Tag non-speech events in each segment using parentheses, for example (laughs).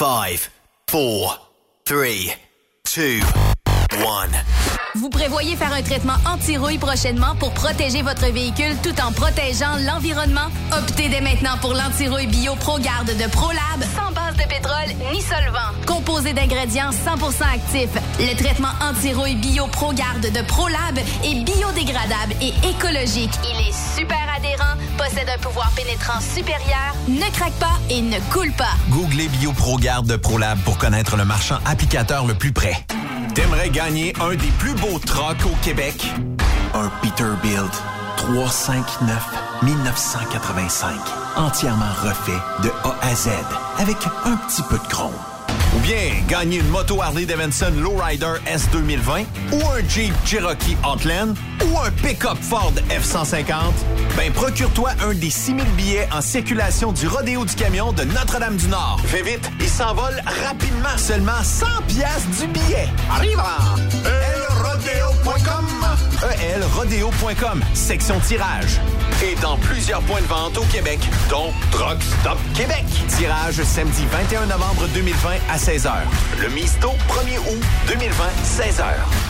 5, 4, 3, 2, 1. Vous prévoyez faire un traitement anti-rouille prochainement pour protéger votre véhicule tout en protégeant l'environnement? Optez dès maintenant pour l'anti-rouille bio ProGarde de ProLab pétrole ni solvant. Composé d'ingrédients 100% actifs, le traitement anti-rouille bio ProGarde de ProLab est biodégradable et écologique. Il est super adhérent, possède un pouvoir pénétrant supérieur, ne craque pas et ne coule pas. Googlez Bio ProGarde de ProLab pour connaître le marchand applicateur le plus près. T'aimerais gagner un des plus beaux trucks au Québec? Un Peterbilt 359 1985. Entièrement refait de A à Z avec un petit peu de chrome. Ou bien gagner une moto Harley Davidson Lowrider S 2020 ou un Jeep Cherokee Outland ou un pick-up Ford F-150, ben procure-toi un des 6000 billets en circulation du Rodéo du Camion de Notre-Dame-du-Nord. Fais vite, il s'envole rapidement. Seulement 100 pièces du billet. Arrive elrodeo.com elrodeo.com, section tirage. Et dans plusieurs points de vente au Québec, dont Truck Stop Québec. Tirage samedi 21 novembre 2020 à 16h. Le Misto 1er août 2020, 16h.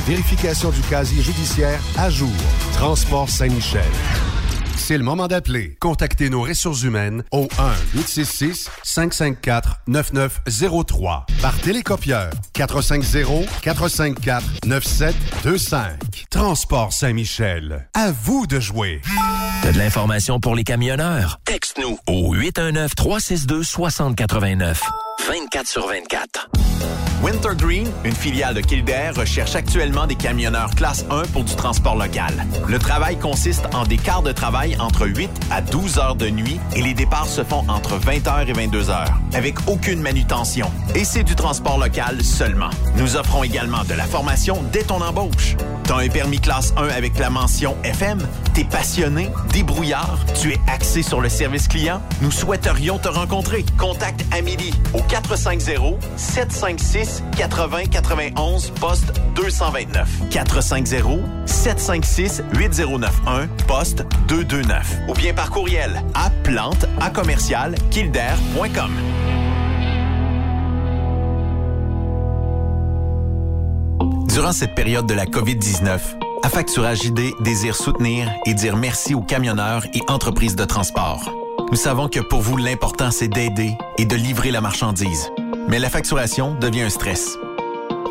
vérification du casier judiciaire à jour. Transport Saint-Michel. C'est le moment d'appeler. Contactez nos ressources humaines au 1-866-554-9903 par télécopieur 450-454-9725. Transport Saint-Michel. À vous de jouer. T'as de l'information pour les camionneurs? Texte-nous au 819-362-6089. 24 sur 24. Wintergreen, une filiale de Kildare, recherche actuellement des camionneurs classe 1 pour du transport local. Le travail consiste en des quarts de travail entre 8 à 12 heures de nuit et les départs se font entre 20h et 22h, avec aucune manutention. Et c'est du transport local seulement. Nous offrons également de la formation dès ton embauche. T'as un permis classe 1 avec la mention FM? T'es passionné, débrouillard, tu es axé sur le service client? Nous souhaiterions te rencontrer. Contacte Amélie au 450 756 80 91 poste 229 450 756 8091 poste 229 ou bien par courriel à plante à commercial. Durant cette période de la COVID-19, Affacturage ID désire soutenir et dire merci aux camionneurs et entreprises de transport. Nous savons que pour vous, l'important, c'est d'aider et de livrer la marchandise. Mais la facturation devient un stress.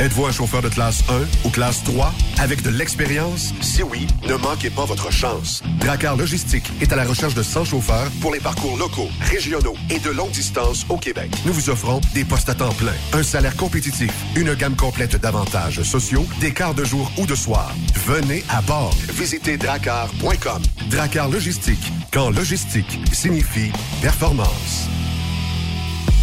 Êtes-vous un chauffeur de classe 1 ou classe 3 avec de l'expérience? Si oui, ne manquez pas votre chance. Dracar Logistique est à la recherche de 100 chauffeurs pour les parcours locaux, régionaux et de longue distance au Québec. Nous vous offrons des postes à temps plein, un salaire compétitif, une gamme complète d'avantages sociaux, des quarts de jour ou de soir. Venez à bord. Visitez dracar.com. Dracar Logistique, quand logistique signifie performance.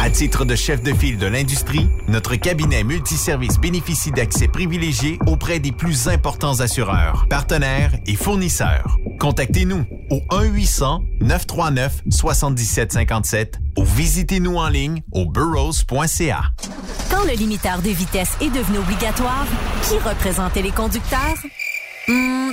À titre de chef de file de l'industrie, notre cabinet multiservice bénéficie d'accès privilégié auprès des plus importants assureurs, partenaires et fournisseurs. Contactez-nous au 1-800-939-7757 ou visitez-nous en ligne au burrows.ca. Quand le limiteur de vitesse est devenu obligatoire, qui représentait les conducteurs? Hmm,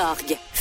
org.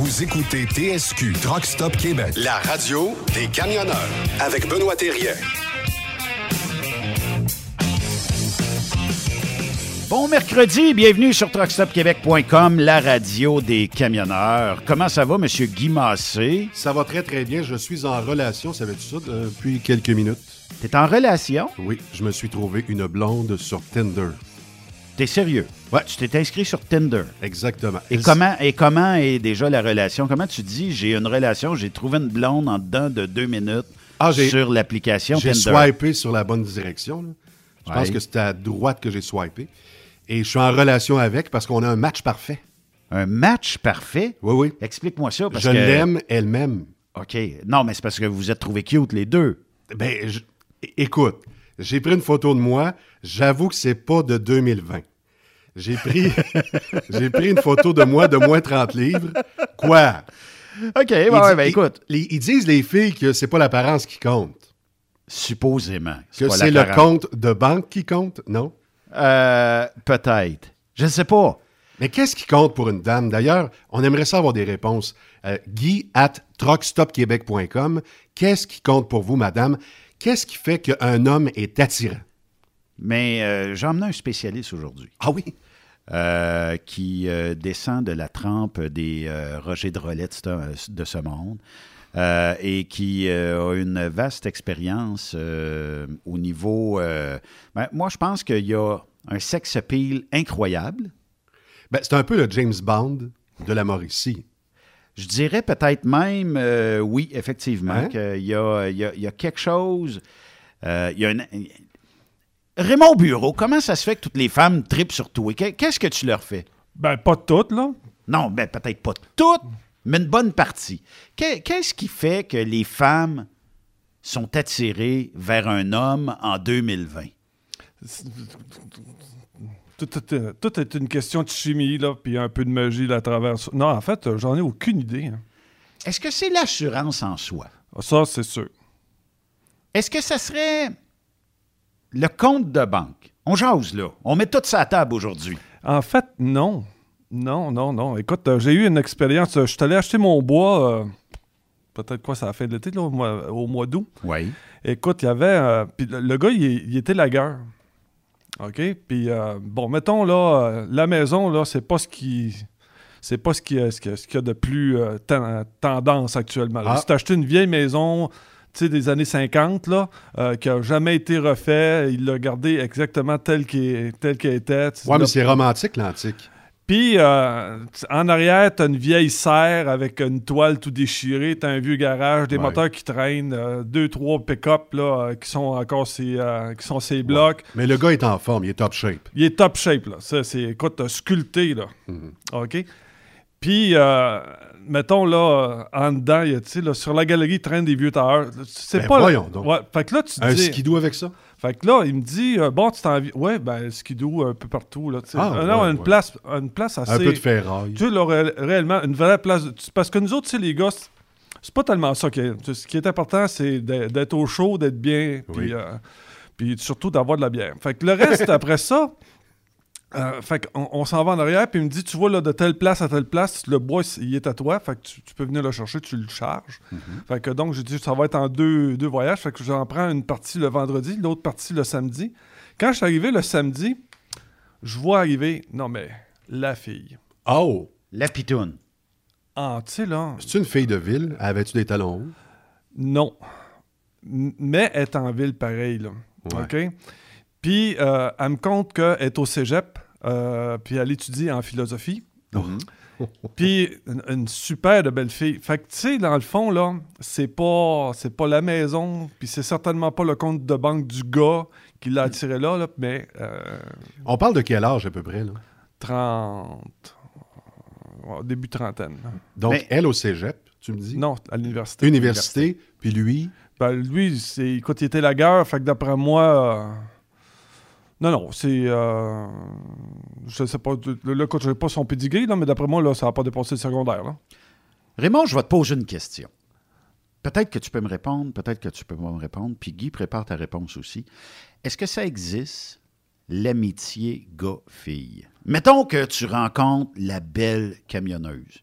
Vous écoutez TSQ Truck Stop Québec, la radio des camionneurs avec Benoît Thérien. Bon mercredi, bienvenue sur truckstopquebec.com, la radio des camionneurs. Comment ça va, Monsieur Guy Massé? Ça va très très bien. Je suis en relation, savais-tu ça, depuis quelques minutes? T'es en relation? Oui, je me suis trouvé une blonde sur Tinder. T'es sérieux? Ouais, tu t'es inscrit sur Tinder. Exactement. Et comment, et comment est déjà la relation? Comment tu dis, j'ai une relation, j'ai trouvé une blonde en dedans de deux minutes Ah, sur l'application J'ai swipé sur la bonne direction. là. Je pense que c'était à droite que j'ai swipé. Et je suis en relation avec parce qu'on a un match parfait. Un match parfait? Oui, oui. Explique-moi ça. Parce je que... l'aime, elle m'aime. OK. Non, mais c'est parce que vous vous êtes trouvés cute, les deux. Ben, je- écoute, j'ai pris une photo de moi. J'avoue que c'est pas de 2020. J'ai pris, (laughs) j'ai pris une photo de moi de moins 30 livres. Quoi? OK, ouais, ben ils- écoute, ils disent, les filles, que c'est pas l'apparence qui compte. supposément. Que c'est le compte de banque qui compte, non? Euh, peut-être. Je ne sais pas. Mais qu'est-ce qui compte pour une dame? D'ailleurs, on aimerait ça avoir des réponses. Euh, Guy at truckstopquebec.com. Qu'est-ce qui compte pour vous, madame? Qu'est-ce qui fait qu'un homme est attirant? Mais euh, j'ai emmené un spécialiste aujourd'hui. Ah oui? Euh, qui euh, descend de la trempe des euh, Roger de Rollet de ce- de ce monde euh, et qui a une vaste expérience au niveau... ben, moi, je pense qu'il y a un sex appeal incroyable. Ben, c'est un peu le James Bond de la Mauricie. Je dirais peut-être même, oui, effectivement, Hein? qu'il y y a- il y a quelque chose... il y a une- Raymond Bureau, comment ça se fait que toutes les femmes tripent sur toi? Qu'est- Qu'est-ce que tu leur fais? Ben, pas toutes, là. Non, ben peut-être pas toutes, mais une bonne partie. Qu'est- Qu'est-ce qui fait que les femmes sont attirées vers un homme en 2020? Tout, tout, tout est une question de chimie, là, puis un peu de magie là, à travers ça. Non, en fait, j'en ai aucune idée. hein. Est-ce que c'est l'assurance en soi? Ça, c'est sûr. Est-ce que ça serait le compte de banque? On jase là. On met tout ça à table aujourd'hui. En fait, non. Non, non, non. Écoute, euh, j'ai eu une expérience. euh, Je suis allé acheter mon bois, euh, peut-être quoi, ça a fait de l'été, là, au mois, d'août. Oui. Écoute, il y avait. puis le, le gars, il, il était lagueur. OK? Puis, bon, mettons, là, la maison, là, c'est pas ce qui. C'est pas ce qui ce qui- ce qu'il y a de plus ten- tendance actuellement. Ah. Si t'as acheté une vieille maison, tu des années 50, là, euh, qui a jamais été refait, il l'a gardé exactement tel qu'il était. Ouais, mais c'est romantique, l'antique. Puis, euh, en arrière, t'as une vieille serre avec une toile tout déchirée, t'as un vieux garage, des Ouais. moteurs qui traînent, euh, deux, trois pick-up là, euh, qui sont encore ces, qui sont ces blocs. Mais le gars est en forme, il est top shape. Il est top shape, là. Ça, c'est, écoute, sculpté, là. Mhm. OK? Puis, mettons, là, euh, en dedans, il y a, là, sur la galerie, il traîne des vieux tailleurs. C'est Ben pas... voyons donc. Ouais, fait que là, tu te Un dis... skidoo avec ça? Fait que là, il me dit, euh, bon, tu t'en... Ouais, ben, skidoo un peu partout, là. Ah, Euh, non, ouais, une, place, une place assez... Un peu de ferraille. Tu sais, là, ré- réellement, une vraie place... de- Parce que nous autres, les gars, c'est- pas tellement ça. Ce qui est important, c'est d'être au chaud, d'être bien, puis... Oui. euh, puis surtout d'avoir de la bière. Fait que le reste, (laughs) après ça... euh, fait qu'on on s'en va en arrière, puis il me dit, tu vois, là, de telle place à telle place, le bois, il est à toi, fait que tu, tu peux venir le chercher, tu le charges. Fait que donc, j'ai dit, ça va être en deux, deux voyages, fait que j'en prends une partie le vendredi, l'autre partie le samedi. Quand je suis arrivé le samedi, je vois arriver, non mais, la fille. Oh! La pitoune. Ah, tu sais, là, C'est une fille de ville? Avais-tu des talons hauts? non. M- Mais elle est en ville pareil, là. Ouais. OK? Puis, euh, elle me compte qu'elle est au cégep, euh, puis elle étudie en philosophie. (laughs) Puis une, une super de belle fille. Fait que tu sais, dans le fond, là, c'est pas, c'est pas la maison, puis c'est certainement pas le compte de banque du gars qui l'a attiré là, là, mais euh, On parle de quel âge à peu près? Là? 30. ouais, début trentaine. Donc, Mais- elle au cégep, tu me dis? Non, à l'université. Université, puis lui? Ben, lui, c'est, écoute, il était la guerre, fait que d'après moi. euh, Non, non, c'est. euh, Je sais pas. Là, écoute, je n'ai pas son pedigree, mais d'après moi, là, ça n'a pas dépassé le secondaire. Là. Raymond, je vais te poser une question. Peut-être que tu peux me répondre, peut-être que tu peux me répondre. Puis Guy, prépare ta réponse aussi. Est-ce que ça existe, l'amitié gars-fille? Mettons que tu rencontres la belle camionneuse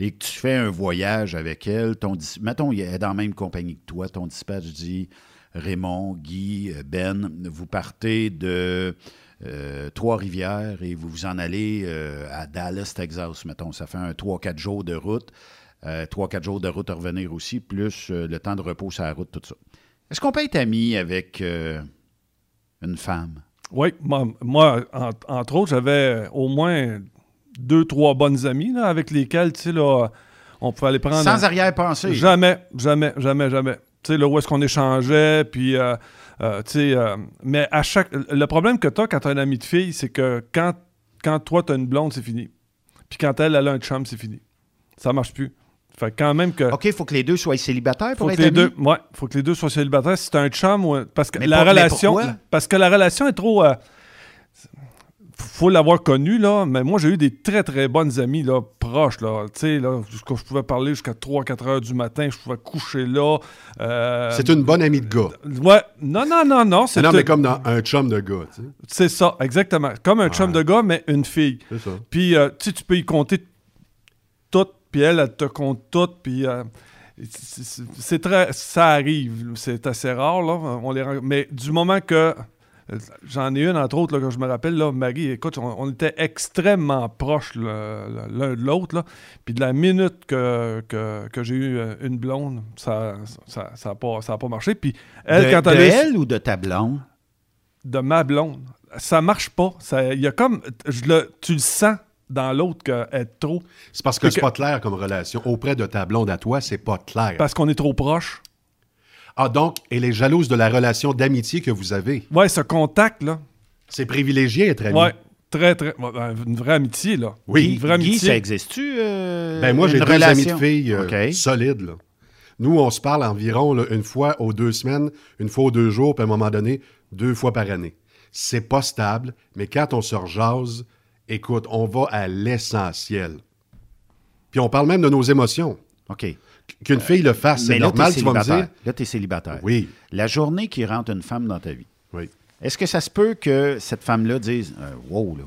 et que tu fais un voyage avec elle. Ton, mettons, elle est dans la même compagnie que toi. Ton dispatch dit Raymond, Guy, euh, Ben, vous partez de euh, Trois-Rivières et vous vous en allez euh, à Dallas, Texas, mettons. Ça fait un 3-4 jours de route. Euh, 3-4 jours de route à revenir aussi, plus le temps de repos sur la route, tout ça. Est-ce qu'on peut être ami avec une femme? Oui, moi, moi, en- entre autres, j'avais au moins deux, trois bonnes amies là, avec lesquelles, tu sais, là, on pouvait aller prendre. Sans arrière-pensée. Jamais, jamais, jamais, jamais. Tu sais, là où est-ce qu'on échangeait, puis, euh, euh, tu sais, euh, mais à chaque. Le problème que tu as quand tu as un ami de fille, c'est que quand, quand toi, tu as une blonde, c'est fini. Puis quand elle, elle a un chum, c'est fini. Ça marche plus. Fait que quand même que. OK, il faut que les deux soient célibataires Faut pour que être les amis? deux, ouais, faut que les deux soient célibataires. Si c'est un chum ou un- parce que Mais la relation, parce que la relation est trop. Faut l'avoir connu là. Mais moi j'ai eu des très très bonnes amies là, proches là. Tu sais là, je pouvais parler jusqu'à 3-4 heures du matin. Je pouvais coucher là. euh, C'est une bonne amie de gars. Ouais, non non non non. C'est Non, mais comme dans un chum de gars, tu sais. c'est ça exactement. Comme un chum de gars mais une fille. C'est ça. Puis, euh, tu sais, tu peux y compter tout, puis elle, elle te compte tout, puis euh, c'est- très... Ça arrive, c'est assez rare, là, on les mais du moment que... J'en ai une, entre autres, là, que je me rappelle, là, Marie, écoute, on, on était extrêmement proches l'un de l'autre, là, puis de la minute que, que, que j'ai eu euh, une blonde, ça n'a ça, ça a pas, ça a pas marché, puis elle, de, quand de elle est- elle ou de ta blonde? de ma blonde, ça marche pas. Ça- Il y a comme... Je le, tu le sens dans l'autre qu'elle est trop... C'est parce que C'est c'est que- pas clair comme relation. Auprès de ta blonde à toi, c'est pas clair. Parce qu'on est trop proche. Ah, donc, elle est jalouse de la relation d'amitié que vous avez. Ouais, ce contact, là. C'est privilégié être ami. Ouais, très, très. ben, une vraie amitié, là. Oui. Une vraie Guy, amitié. ça existe-tu? euh, Ben moi, j'ai une deux relation? amis de filles euh, solides. Là. Nous, on se parle environ là, une fois aux deux semaines, une fois aux deux jours, puis à un moment donné, deux fois par année. C'est pas stable, mais quand on se rejase, écoute, on va à l'essentiel. Puis on parle même de nos émotions. OK. Qu'une fille le fasse, c'est normal, t'es tu vas me célibataire. dire. Là, tu es célibataire. Oui, La journée qui rentre une femme dans ta vie, oui. est-ce que ça se peut que cette femme-là dise euh, Wow, là,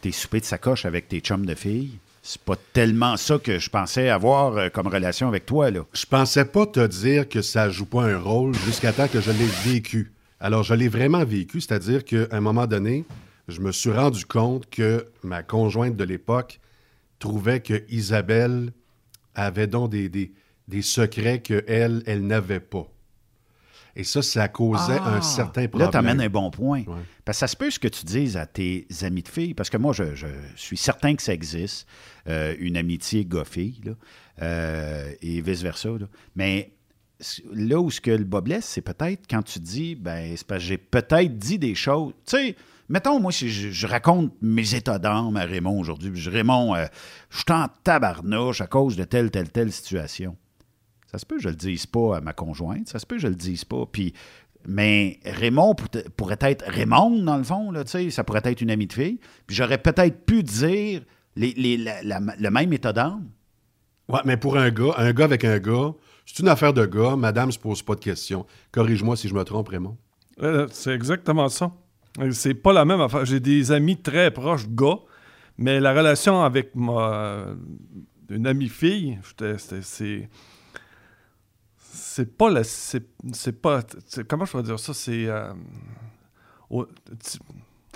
t'es soupé de sacoche avec tes chums de filles? C'est pas tellement ça que je pensais avoir euh, comme relation avec toi, là. Je pensais pas te dire que ça joue pas un rôle jusqu'à temps que je l'ai vécu. Alors, je l'ai vraiment vécu, c'est-à-dire qu'à un moment donné, je me suis rendu compte que ma conjointe de l'époque trouvait que Isabelle avait donc des, des, des secrets qu'elle, elle n'avait pas. Et ça, ça causait Ah! un certain Là, problème. tu amènes un bon point. Ouais. Parce que ça se peut ce que tu dises à tes amis de filles, parce que moi, je, je suis certain que ça existe, euh, une amitié gars-fille, là, euh, et vice-versa. là. Mais là où ce que le bas blesse, c'est peut-être quand tu dis, ben, c'est parce que j'ai peut-être dit des choses. Tu sais, mettons, moi, si je, je raconte mes états d'âme à Raymond aujourd'hui, puis je dis, Raymond, euh, je suis en tabarnouche à cause de telle, telle, telle situation. Ça se peut que je le dise pas à ma conjointe, ça se peut que je le dise pas. Puis, mais Raymond pour- pourrait être Raymond, dans le fond, là, tu sais, ça pourrait être une amie de fille. Puis j'aurais peut-être pu dire les, les- la- la- le même état d'âme. Ouais, mais pour un gars, un gars avec un gars, c'est une affaire de gars. Madame se pose pas de questions. Corrige-moi si je me trompe, Raymond. Euh, c'est exactement ça. C'est pas la même affaire. J'ai des amis très proches gars, mais la relation avec ma une amie fille, c'est c'est pas la c'est c'est pas comment je pourrais dire ça? C'est euh,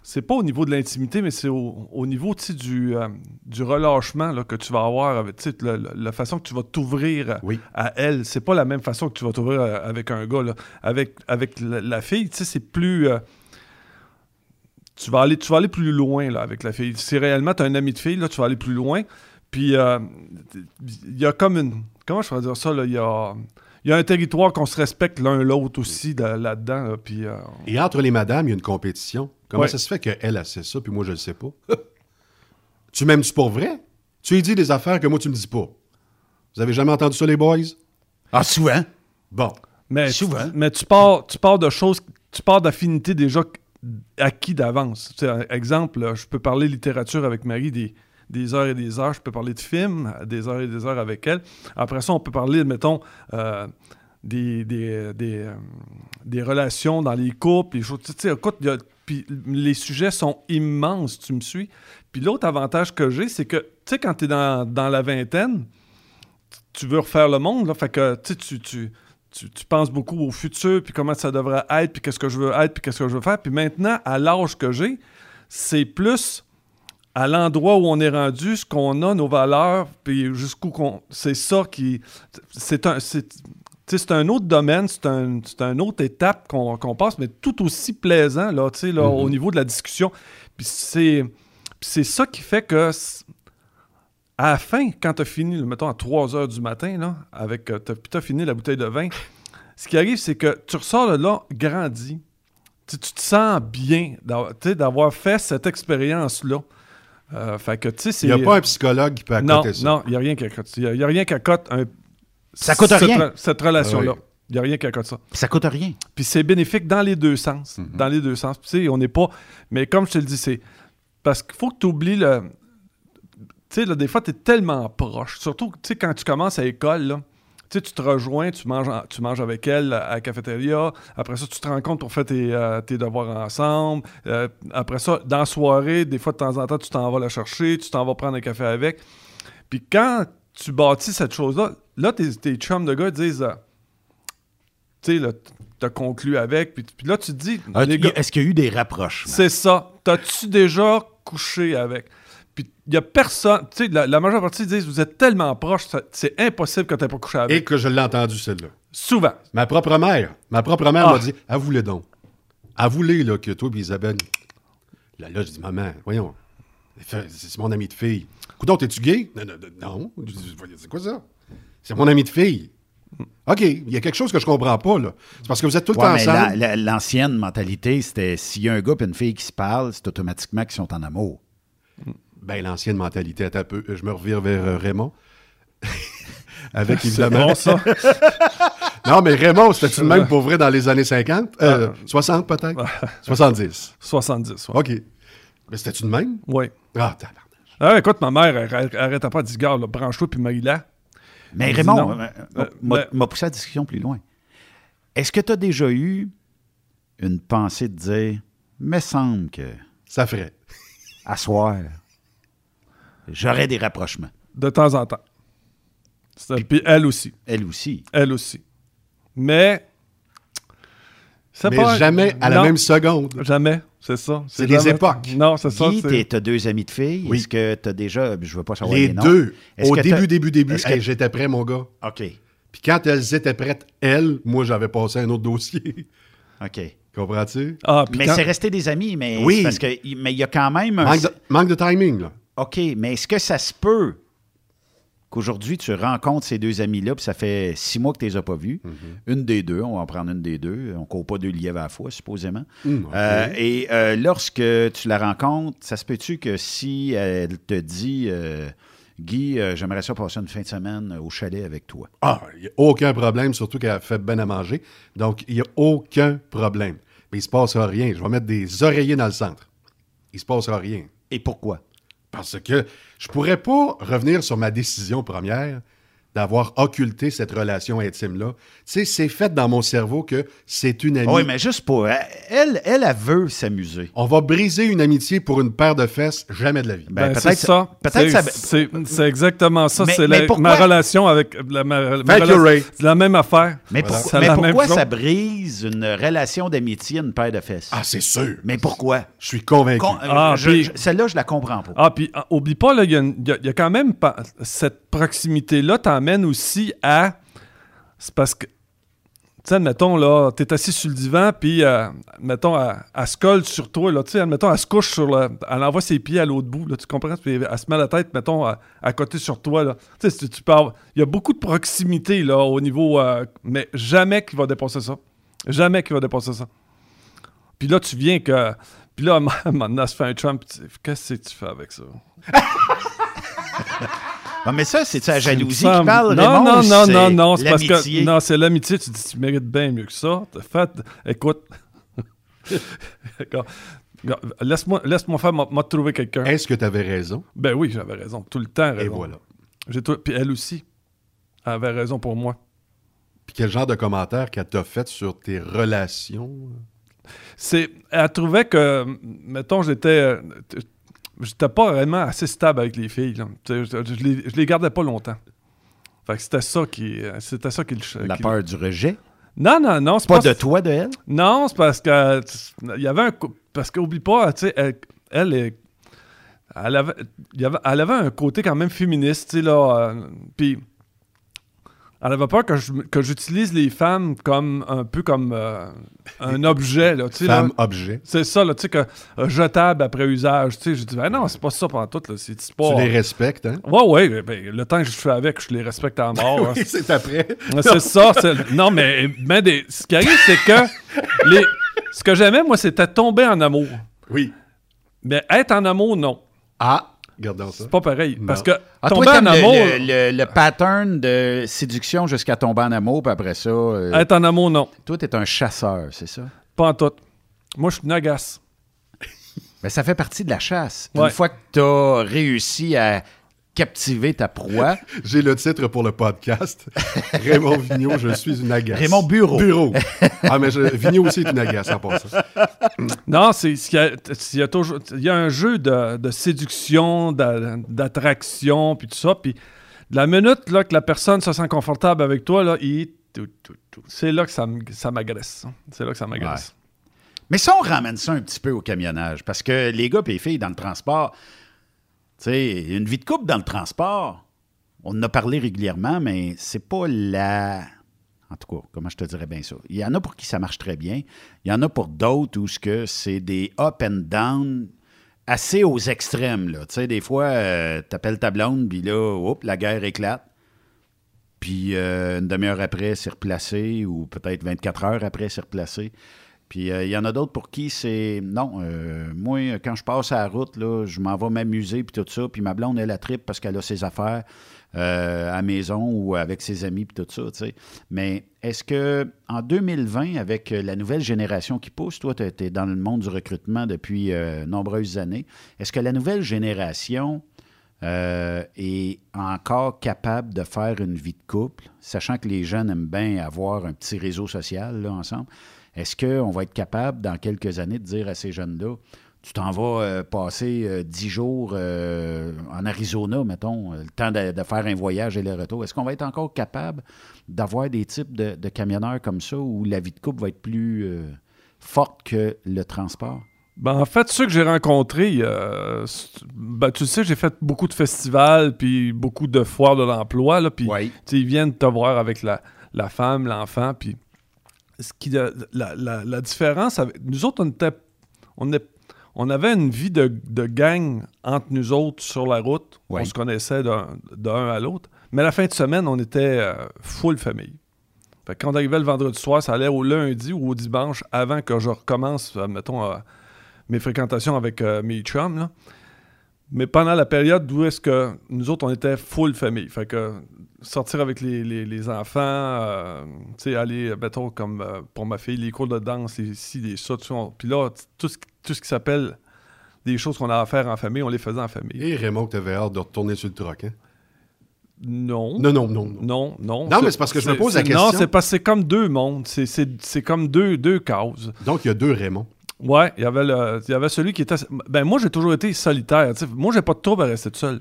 c'est pas au niveau de l'intimité mais c'est au, au niveau du euh, du relâchement là, que tu vas avoir avec tu sais, la, façon que tu vas t'ouvrir à- Oui. à elle. C'est pas la même façon que tu vas t'ouvrir à- avec un gars là. avec avec la, la fille tu sais c'est plus euh, tu vas aller tu vas aller plus loin là avec la fille. Si réellement tu as un ami de fille là tu vas aller plus loin. Puis euh, il y a comme une comment je pourrais dire ça là? Il y a il y a un territoire qu'on se respecte l'un l'autre aussi de- là-dedans là, puis euh, Et entre les madames, il y a une compétition. Comment Ouais. ça se fait qu'elle, elle sait ça, puis moi, je le sais pas? (laughs) tu m'aimes-tu pour vrai? Tu lui dis des affaires que moi, tu me dis pas. Vous avez jamais entendu ça, les boys? Ah, souvent. Bon. Mais, Souvent. Tu, mais tu pars, tu pars de choses, tu pars d'affinités déjà acquis d'avance. Tu sais, un exemple, je peux parler littérature avec Marie des, des heures et des heures. Je peux parler de films des heures et des heures avec elle. Après ça, on peut parler, mettons, euh, des, des, des, euh, des relations dans les couples, les choses. Tu sais, écoute, les sujets sont immenses, tu me suis. Puis l'autre avantage que j'ai, c'est que, tu sais, quand tu es dans, dans la vingtaine, tu veux refaire le monde, là, fait que tu, tu, tu, tu, tu penses beaucoup au futur, puis comment ça devrait être, puis qu'est-ce que je veux être, puis qu'est-ce que je veux faire. Puis maintenant, à l'âge que j'ai, c'est plus à l'endroit où on est rendu, ce qu'on a, nos valeurs, puis jusqu'où qu'on... C'est ça qui... C'est un... C'est, tu un autre domaine, c'est un, une autre étape qu'on, passe, mais tout aussi plaisant, là, tu sais, là, au niveau de la discussion. Puis c'est, ça qui fait que à la fin, quand tu as fini, mettons à 3 heures du matin, là, avec, euh, t'as, puis t'as fini la bouteille de vin, ce qui arrive, c'est que tu ressors de là grandi. Tu, tu te sens bien tu d'avoir fait cette expérience-là. Euh, fait que, tu sais, c'est... Il n'y a pas un psychologue qui peut Non, accoter ça. non, il n'y a rien qui accote. Il n'y a, il y a rien qui accote un- Ça coûte cette, rien. cette relation-là. Ah oui. Il n'y a rien qui accote ça. Puis ça coûte rien. Puis c'est bénéfique dans les deux sens. Mhm. Dans les deux sens. Tu sais, on n'est pas. Mais comme je te le dis, c'est. Parce qu'il faut que tu oublies le. Tu sais, là, des fois, tu es tellement proche. Surtout, tu sais, quand tu commences à l'école, là. Tu te rejoins, tu manges, tu manges avec elle à la cafétéria. Après ça, tu te rencontres pour faire tes, euh, tes devoirs ensemble. Euh, après ça, dans la soirée, des fois, de temps en temps, tu t'en vas la chercher, tu t'en vas prendre un café avec. Puis quand tu bâtis cette chose-là, là, tes, tes chums de gars disent, euh, tu sais, là, t'as conclu avec, puis, puis là, tu te dis, Ah, Est-ce qu'il y a eu des rapprochements? c'est ça. T'as-tu déjà couché avec? Puis il y a personne, tu sais, la, la majeure partie disent, vous êtes tellement proches, ça- c'est impossible que t'aies pas couché avec. Et que je l'ai entendu, celle-là. Souvent. Ma propre mère, ma propre mère Ah. m'a dit Avoue-le donc. Avoue-le là, que toi et Isabelle. Là, là, je dis Maman, voyons. C'est mon ami de fille. Coudon, t'es-tu gay? Non, non, non. C'est quoi ça? C'est mon ami de fille. OK, il y a quelque chose que je comprends pas, là. C'est parce que vous êtes tout le Ouais, temps la- ensemble. la- l'ancienne mentalité, c'était s'il y a un gars et une fille qui se parlent, c'est automatiquement qu'ils sont en amour. Ben, l'ancienne mentalité, attends un peu. Je me revire vers euh, Raymond. (laughs) Avec C'est évidemment. bon, ça. (laughs) non, mais Raymond, c'était-tu le même pour vrai dans les années 50 Euh, Ah. 60 peut-être? 70. 70, ouais. OK. Mais c'était-tu de même? Oui. Ah, tabarnak. Ah, écoute, ma mère, elle, elle, elle arrêtait pas de dire, gars, là, branche-toi, puis Marie-là. Mais Elle Raymond, euh, Euh, m'a mais- poussé la discussion plus loin. Est-ce que tu as déjà eu une pensée de dire, me semble que, Ça ferait. à soir, j'aurais des rapprochements? De temps en temps. C'est- Puis elle aussi. Elle aussi. Elle aussi. Mais. c'est Mais pas- jamais à la Non, même seconde. Jamais, c'est ça. C'est des époques. Non, c'est ça. Guy, c'est- tu as deux amis de filles. Oui. Est-ce que tu as déjà, je veux pas savoir Les les noms. deux. Au que début, t'as- début, début. est-ce Hey, que- J'étais prêt, mon gars. OK. Puis quand elles étaient prêtes, elles, moi, j'avais passé un autre dossier. OK. Comprends-tu? Ah, puis Mais quand- c'est resté des amis, mais Oui. parce que mais il y a quand même un- Manque de, manque de timing, là. OK, mais est-ce que ça se peut qu'aujourd'hui tu rencontres ces deux amis-là, puis ça fait six mois que tu les as pas vus? Mm-hmm. Une des deux, on va en prendre une des deux. On ne court pas deux lièvres à la fois, supposément. Mm. Euh, et euh, lorsque tu la rencontres, ça se peut-tu que si elle te dit euh, Guy, j'aimerais ça passer une fin de semaine au chalet avec toi? Ah, il n'y a aucun problème, surtout qu'elle a fait bien à manger. Donc, il n'y a aucun problème. Mais il ne se passera rien. Je vais mettre des oreillers dans le centre. Il ne se passera rien. Et pourquoi? Parce que je pourrais pas revenir sur ma décision première d'avoir occulté cette relation intime-là. Tu sais, c'est fait dans mon cerveau que c'est une amie. Oui, mais juste pour. Elle, elle, elle, elle veut s'amuser. On va briser une amitié pour une paire de fesses, jamais de la vie. Ben, Ben, peut-être c'est ça. peut-être C'est- ça- C'est exactement ça. Mais- C'est ma relation avec la, ma, ma Thank you, relation- Ray. C'est la même affaire. Mais, Voilà. pourquoi- mais ça brise une relation d'amitié, une paire de fesses? Ah, c'est sûr. mais pourquoi? Je suis convaincu. Con- euh, Ah, je- Celle-là, je la comprends pas. Ah, puis ah, oublie pas, y, y il y a quand même pas- cette proximité-là t'emmène aussi à. C'est parce que. Tu sais, admettons, là, t'es assis sur le divan, puis, euh, mettons, elle, se colle sur toi, là, tu sais, admettons, elle se couche sur le... Elle envoie ses pieds à l'autre bout, là, tu comprends? Puis elle se met la tête, mettons, à, à côté sur toi, là. Tu sais, tu avoir- Il y a beaucoup de proximité, là, au niveau... euh, mais jamais qu'il va dépasser ça. Jamais qu'il va dépasser ça. Puis là, tu viens que... Puis là, maintenant, se fait un Trump, qu'est-ce que tu fais avec ça? Ah, mais ça, c'est la jalousie qui parle, Non, non, non, non, non, c'est parce l'amitié? que non, c'est l'amitié. Tu dis, tu mérites bien mieux que ça. T'as fait, écoute, (laughs) D'accord. Laisse-moi, laisse-moi faire, m'a trouvé quelqu'un. Est-ce que tu avais raison? Ben oui, j'avais raison, tout le temps. Et Raison. voilà. J'ai tout, puis elle aussi elle avait raison pour moi. Puis quel genre de commentaire qu'elle t'a fait sur tes relations? C'est, elle trouvait que, mettons, j'étais, euh, j'étais pas vraiment assez stable avec les filles. là. Je, je les, je les gardais pas longtemps. Fait que c'était ça qui, euh, c'était ça qui le. La qui- peur du rejet? Non, non, non, c'est Pas pas, de toi, de elle? Non, c'est parce que il y avait un parce qu'oublie pas, tu sais, elle, elle est- elle avait, il y avait, elle avait un côté quand même féministe, tu sais là, euh, puis elle avait peur que je- que j'utilise les femmes comme un peu comme euh, un objet là, tu sais là. Femme objet. C'est ça là, tu sais que euh, jetable après usage, tu sais, j'ai dit ben non, c'est pas ça pendant tout là, c'est c'est pas Tu les respectes, hein? Ouais ouais, ben, le temps que je fais avec, je les respecte à mort. (laughs) hein. c'est après. C'est ça. c'est- Non, mais, mais des- ce qui arrive, c'est que les... ce que j'aimais, moi, c'était tomber en amour. Oui. Mais être en amour, non. Ah, gardons ça. C'est pas pareil. Non. Parce que Ah, toi, tomber en amour, Le, le- le pattern de séduction jusqu'à tomber en amour, puis après ça, euh, être en amour, non. toi, t'es un chasseur, c'est ça? Pas en tout. Moi, je suis une agace. (laughs) Mais ça fait partie de la chasse. Ouais. Une fois que t'as réussi à captiver ta proie, (laughs) J'ai le titre pour le podcast. (laughs) Raymond Vigneault, je suis une agace. Raymond Bureau. Bureau. (laughs) Ah, mais je... Vigneault aussi est une agace en passant. Non, c'est y a, il y a toujours il y a un jeu de, de séduction, d'a- d'attraction, puis tout ça. Puis de la minute là, que la personne se sent confortable avec toi, là, c'est là que ça m'agresse. C'est là que ça m'agresse. Mais ça, on ramène ça un petit peu au camionnage. Parce que les gars et les filles dans le transport, sais, une vie de couple dans le transport, on en a parlé régulièrement, mais c'est pas la. En tout cas, comment je te dirais bien ça? Il y en a pour qui ça marche très bien. Il y en a pour d'autres où c'est des up and down assez aux extrêmes. Là. Des fois, euh, t'appelles ta blonde, puis là, oups, la guerre éclate. Puis euh, une demi-heure après, c'est replacé, ou peut-être 24 heures après, c'est replacé. Puis euh, il y en a d'autres pour qui c'est. Non, euh, moi, quand je passe à la route, là, je m'en vais m'amuser, puis tout ça. Puis ma blonde, elle, la tripe parce qu'elle a ses affaires euh, à maison ou avec ses amis, puis tout ça, tu sais. Mais est-ce que en 2020, avec euh, la nouvelle génération qui pousse, toi, tu es dans le monde du recrutement depuis nombreuses années, est-ce que la nouvelle génération est encore capable de faire une vie de couple, sachant que les jeunes aiment bien avoir un petit réseau social là, ensemble? Est-ce qu'on va être capable, dans quelques années, de dire à ces jeunes-là, tu t'en vas euh, passer euh, dix jours euh, en Arizona, mettons, euh, le temps de, de faire un voyage et le retour. Est-ce qu'on va être encore capable d'avoir des types de, de camionneurs comme ça où la vie de couple va être plus forte que le transport? Ben, en fait, ceux que j'ai rencontrés, ben, tu sais, j'ai fait beaucoup de festivals, puis beaucoup de foires de l'emploi, là, puis ils viennent te voir avec la, la femme, l'enfant, puis ce qui, la, la- différence, avec, nous autres, on était, on, est- on avait une vie de, de gang entre nous autres sur la route, Oui. on se connaissait d'un à l'autre, mais la fin de semaine, on était euh, full famille. Fait que quand on arrivait le vendredi soir, ça allait au lundi ou au dimanche avant que je recommence, euh, mettons, euh, mes fréquentations avec euh, mes chums. là. Mais pendant la période où est-ce que nous autres, on était full famille. Fait que sortir avec les, les- les enfants, euh, tu sais, aller, mettons, comme euh, pour ma fille, les cours de danse, les ci, les ça, Puis là, tout ce, tout ce qui s'appelle des choses qu'on a à faire en famille, on les faisait en famille. Et Raymond, tu avais hâte de retourner sur le troc, hein? Non. Non, non, non, non. Non, non. Non, mais c'est parce que je me pose la question. Non, c'est parce que c'est comme deux mondes. C'est- comme deux, deux causes. Donc, il y a deux Raymond. Ouais, il y avait le, il y avait celui qui était. Ben moi, j'ai toujours été solitaire. tu sais. Moi, j'ai pas de trouble à rester tout seul.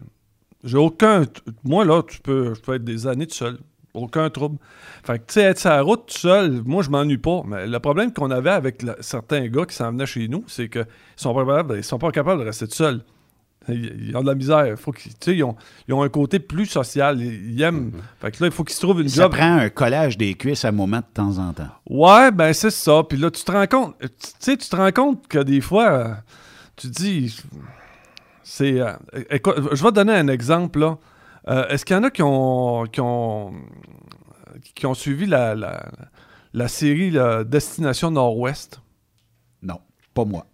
J'ai aucun. Moi, là, tu peux, je peux être des années tout seul. Aucun trouble. Fait que, tu sais, être sur la route tout seul, moi, je m'ennuie pas. Mais le problème qu'on avait avec la- certains gars qui s'en venaient chez nous, c'est qu'ils sont, pas capables- ils sont pas capables de rester tout seuls. Ils, ils ont de la misère. Faut qu'ils, tu sais, ils, ont, ils ont un côté plus social. Ils, ils aiment. Fait que là, il faut qu'ils se trouvent une Ça job. prend un collage des cuisses à moment de temps en temps. Ouais, ben c'est ça. Puis là, tu te rends compte, tu tu sais, tu te rends compte que des fois, euh, tu te dis, c'est, euh, écoute, je vais te donner un exemple là. Euh, Est-ce qu'il y en a qui ont, qui ont, qui ont suivi la, la, la série là, Destination Nord-Ouest? Non, pas moi.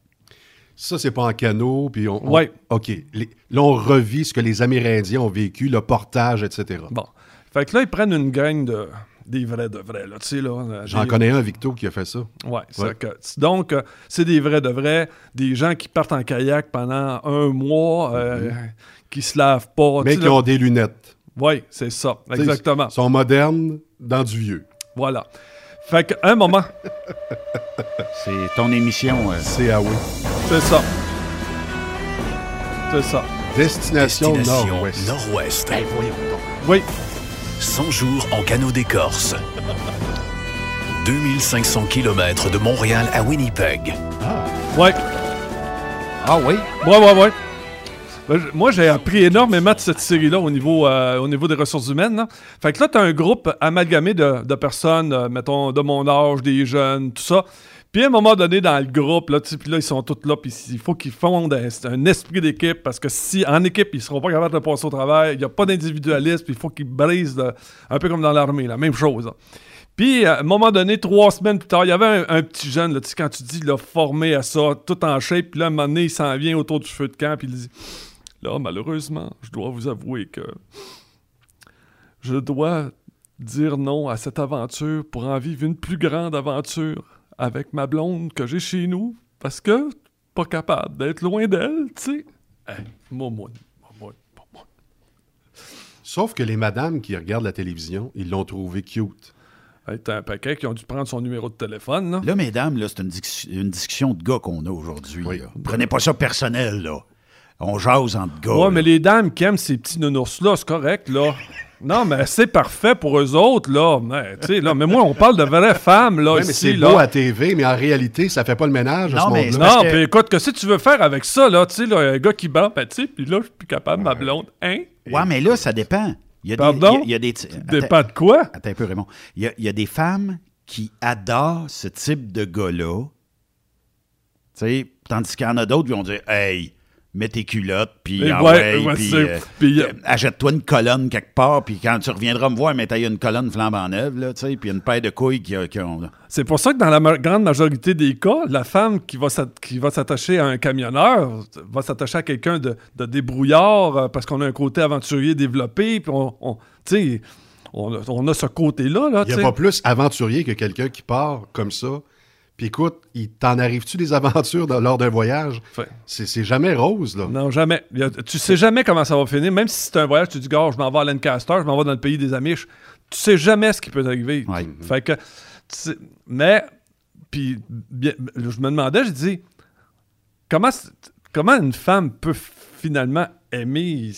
Ça, c'est pas en canot, puis on... on- Ouais. OK. Les- là, on revit ce que les Amérindiens ont vécu, le portage, etc. Bon. Fait que là, ils prennent une gang de des vrais de vrais, là, tu sais, là. euh, J'en connais un, Victo, qui a fait ça. Ouais, c'est Ouais. que- c'est donc, euh, c'est des vrais de vrais, des gens qui partent en kayak pendant un mois, euh, qui se lavent pas. Mais qui là. ont des lunettes. Oui, c'est ça, exactement. Ils sont modernes dans du vieux. Voilà. Fait qu'à un moment, (laughs) C'est ton émission. euh, C'est ah oui. c'est ça. C'est ça. Destination, Destination Nord-Ouest. Nord-Ouest. Oui, 100 jours en canot d'écorce. 2500 km de Montréal à Winnipeg. ouais. Ah oui? Ouais, ouais, ouais. Ben, Moi, j'ai appris énormément de cette série-là au niveau, euh, au niveau des ressources humaines. là. Fait que là, tu as un groupe amalgamé de, de personnes, euh, mettons, de mon âge, des jeunes, tout ça. Puis à un moment donné, dans le groupe, là, puis là, ils sont tous là, puis il faut qu'ils fondent un, un esprit d'équipe, parce que si en équipe, ils seront pas capables de passer au travail, il n'y a pas d'individualisme, puis il faut qu'ils brisent, un peu comme dans l'armée, la même chose. là. Puis, à un moment donné, trois semaines plus tard, il y avait un, un petit jeune, là, quand tu dis, là, formé à ça, tout en shape, puis là, à un moment donné, il s'en vient autour du feu de camp, puis il dit Là, malheureusement, je dois vous avouer que je dois dire non à cette aventure pour en vivre une plus grande aventure avec ma blonde que j'ai chez nous, parce que pas capable d'être loin d'elle, tu sais. Hey, moi, moi, moi, moi, moi, moi. Sauf que les madames qui regardent la télévision, ils l'ont trouvé cute. Hey, t'as un paquet qui ont dû prendre son numéro de téléphone, là. Là, mesdames, là, c'est une, une discussion de gars qu'on a aujourd'hui. Oui. Prenez pas ça personnel, là. On jase entre gars. Ouais, là. mais les dames qui aiment ces petits nounours-là, c'est correct, là. Non, mais c'est parfait pour eux autres, là. Mais, tu sais, là, mais moi, on parle de vraies femmes, là, Ouais, mais ici, c'est beau à TV, mais en réalité, ça fait pas le ménage à ce mais Non, que- puis écoute, que si tu veux faire avec ça, là, tu sais, là, un gars qui bat, ben, tu sais, puis là, je suis plus capable, ma blonde, hein? Ouais, mais là, ça dépend. Il y a des- Pardon? il y a- il y a des. Dépend de quoi? Attends un peu, Raymond. Il y a, il y a des femmes qui adorent ce type de gars-là. Tu sais, tandis qu'il y en a d'autres qui vont dire Hey, mets tes culottes, puis ah ouais, ouais, puis, euh, puis, euh, achète-toi une colonne quelque part, puis quand tu reviendras me voir, mais t'as une colonne flambant neuve, là, tu sais, puis une paire de couilles qui, qui ont. C'est pour ça que dans la ma- grande majorité des cas, la femme qui va s'at- qui va s'attacher à un camionneur va s'attacher à quelqu'un de, de débrouillard euh, parce qu'on a un côté aventurier développé, puis on, on- tu sais, on, a- on a ce côté-là, là, Il n'y tu a pas plus aventurier que quelqu'un qui part comme ça. Puis écoute, il t'en arrive-tu des (laughs) aventures dans- lors d'un voyage? C'est jamais rose, là. Non, jamais. A- tu sais jamais comment ça va finir. Même si c'est un voyage, tu dis, gars, je m'en vais à Lancaster, je m'en vais dans le pays des Amish. Tu sais jamais ce qui peut arriver. Ouais. Fait que, tu sais, mais, puis, bien, je me demandais, je dis, comment, comment une femme peut finalement aimer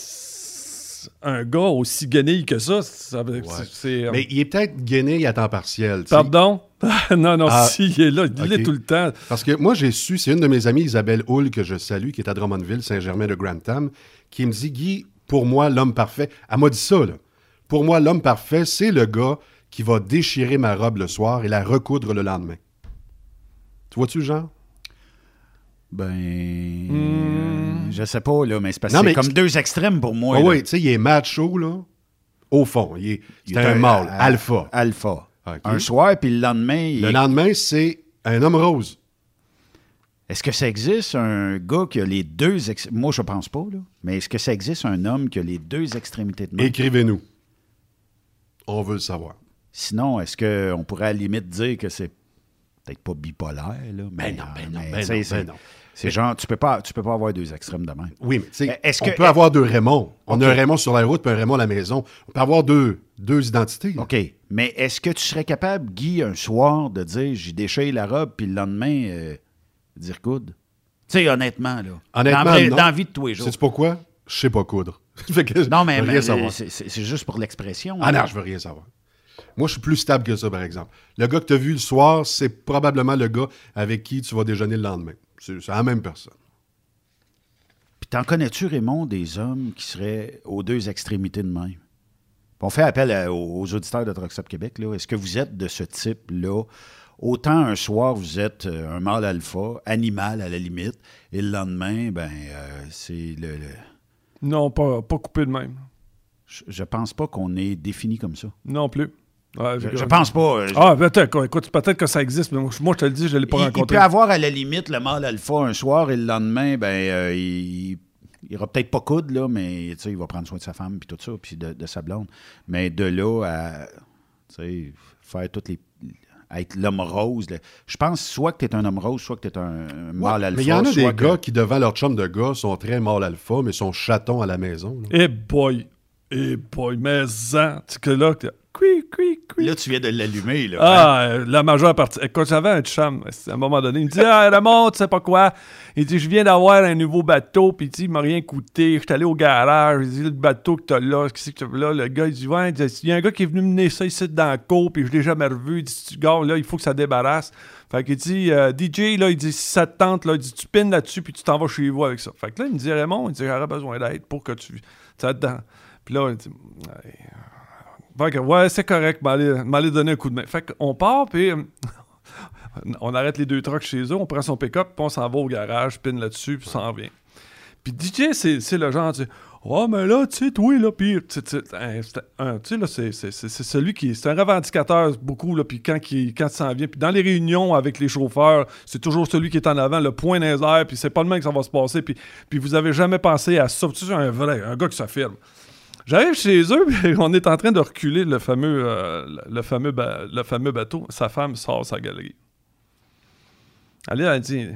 un gars aussi guenille que ça, ça veut- c'est- euh, Mais il est peut-être guéné à temps partiel. Pardon? (laughs) non, non, Ah, si, il est là, il ok. l'est tout le temps. Parce que moi, j'ai su, c'est une de mes amies, Isabelle Hull, que je salue, qui est à Drummondville, Saint-Germain de Grantham, qui me dit Guy, pour moi, l'homme parfait. Elle m'a dit ça, là. Pour moi, l'homme parfait, c'est le gars qui va déchirer ma robe le soir et la recoudre le lendemain. Tu vois-tu genre? Ben. Je sais pas, là, mais c'est parce que Non, c'est comme deux extrêmes pour moi. Ah oui, tu sais, il est macho, là. Au fond, il est, c'est est un mâle, euh, alpha. Alpha. Un soir, puis le lendemain. il Le lendemain, c'est un homme rose. Est-ce que ça existe un gars qui a les deux. ex- Moi, je pense pas, là. Mais est-ce que ça existe un homme qui a les deux extrémités de main? Écrivez-nous. On veut le savoir. Sinon, est-ce qu'on pourrait à la limite dire que c'est peut-être pas bipolaire, là? Mais, non, ben non, mais, ben sais, non, ben non. C'est genre, tu peux pas, tu peux pas avoir deux extrêmes de même. Oui, mais tu sais, Est-ce on que- peut avoir deux Raymond. On a un Raymond sur la route puis un Raymond à la maison. On peut avoir deux, deux identités. là. OK. Mais est-ce que tu serais capable, Guy, un soir, de dire j'ai déchiré la robe, puis le lendemain, euh, dire coude? Tu sais, honnêtement, là. Honnêtement, dans, non. dans la vie de tous les jours. Sais-tu pourquoi? Je sais pas coudre. (laughs) Non, mais, c'est juste pour l'expression. Ah là. non, je veux rien savoir. Moi, je suis plus stable que ça, par exemple. Le gars que tu as vu le soir, c'est probablement le gars avec qui tu vas déjeuner le lendemain. C'est la même personne. Puis t'en connais-tu, Raymond, des hommes qui seraient aux deux extrémités de même? On fait appel à- aux, auditeurs de Truck Stop Québec. là. Est-ce que vous êtes de ce type-là? Autant un soir, vous êtes euh, un mâle alpha, animal à la limite, et le lendemain, ben, euh, c'est le, le- Non, pas, pas coupé de même. Je, je pense pas qu'on est défini comme ça. Non plus. Ouais, Je, je pense pas. euh, Ah, peut-être, écoute, peut-être que ça existe, mais moi, je te le dis, je ne l'ai pas il, il rencontré. peut avoir à la limite le mâle alpha un soir et le lendemain, ben, euh, il, il aura peut-être pas coude, là, mais tu sais, il va prendre soin de sa femme puis tout ça, puis de, de sa blonde. Mais de là à tu sais, faire toutes les. à être l'homme rose. là. Je pense soit que tu es un homme rose, soit que tu es un, mâle alpha. mais il y en a des que- gars qui, devant leur chum de gars, sont très mâle alpha, mais sont chatons à la maison. Eh boy! Eh boy! Mais que là, t'es- cui, cui, cui. Là, tu viens de l'allumer. Là? Ah, la majeure partie. Écoute, j'avais un chum, à un moment donné, il me dit Ah, Raymond, tu sais pas quoi? Il dit Je viens d'avoir un nouveau bateau, puis il dit Il m'a rien coûté. Je suis allé au garage. Il dit Le bateau que t'as là, qu'est-ce que tu là Le gars, il dit Ouais, il dit, il y a un gars qui est venu mener ça ici dans la cour, puis je l'ai jamais revu. Il dit Tu gars, là, il faut que ça débarrasse. Fait qu'il dit euh, DJ, là, il dit Si ça te tente, là, il dit Tu pines là-dessus, puis tu t'en vas chez vous avec ça. Fait que là, il me dit Raymond, il dit J'aurais besoin d'aide pour que tu. Tu sais, dedans. Puis là, il dit fait que, ouais, c'est correct, m'aller donner un coup de main. Fait qu'on part, puis (laughs) on arrête les deux trucks chez eux, on prend son pick-up, puis on s'en va au garage, pine là-dessus, puis s'en vient. Puis DJ, c'est le genre, tu oh, mais là, tu sais, toi, là, puis, tu sais, là, c'est- celui qui, c'est un revendicateur, beaucoup, là, puis quand, il, quand il s'en vient, puis dans les réunions avec les chauffeurs, c'est toujours celui qui est en avant, le point dans les airs, puis c'est pas le même que ça va se passer, puis, puis vous avez jamais pensé à ça. Un vrai, un gars qui s'affirme. J'arrive chez eux, (laughs) on est en train de reculer le fameux, euh, le, fameux le fameux bateau. Sa femme sort sa galerie. Elle, elle dit,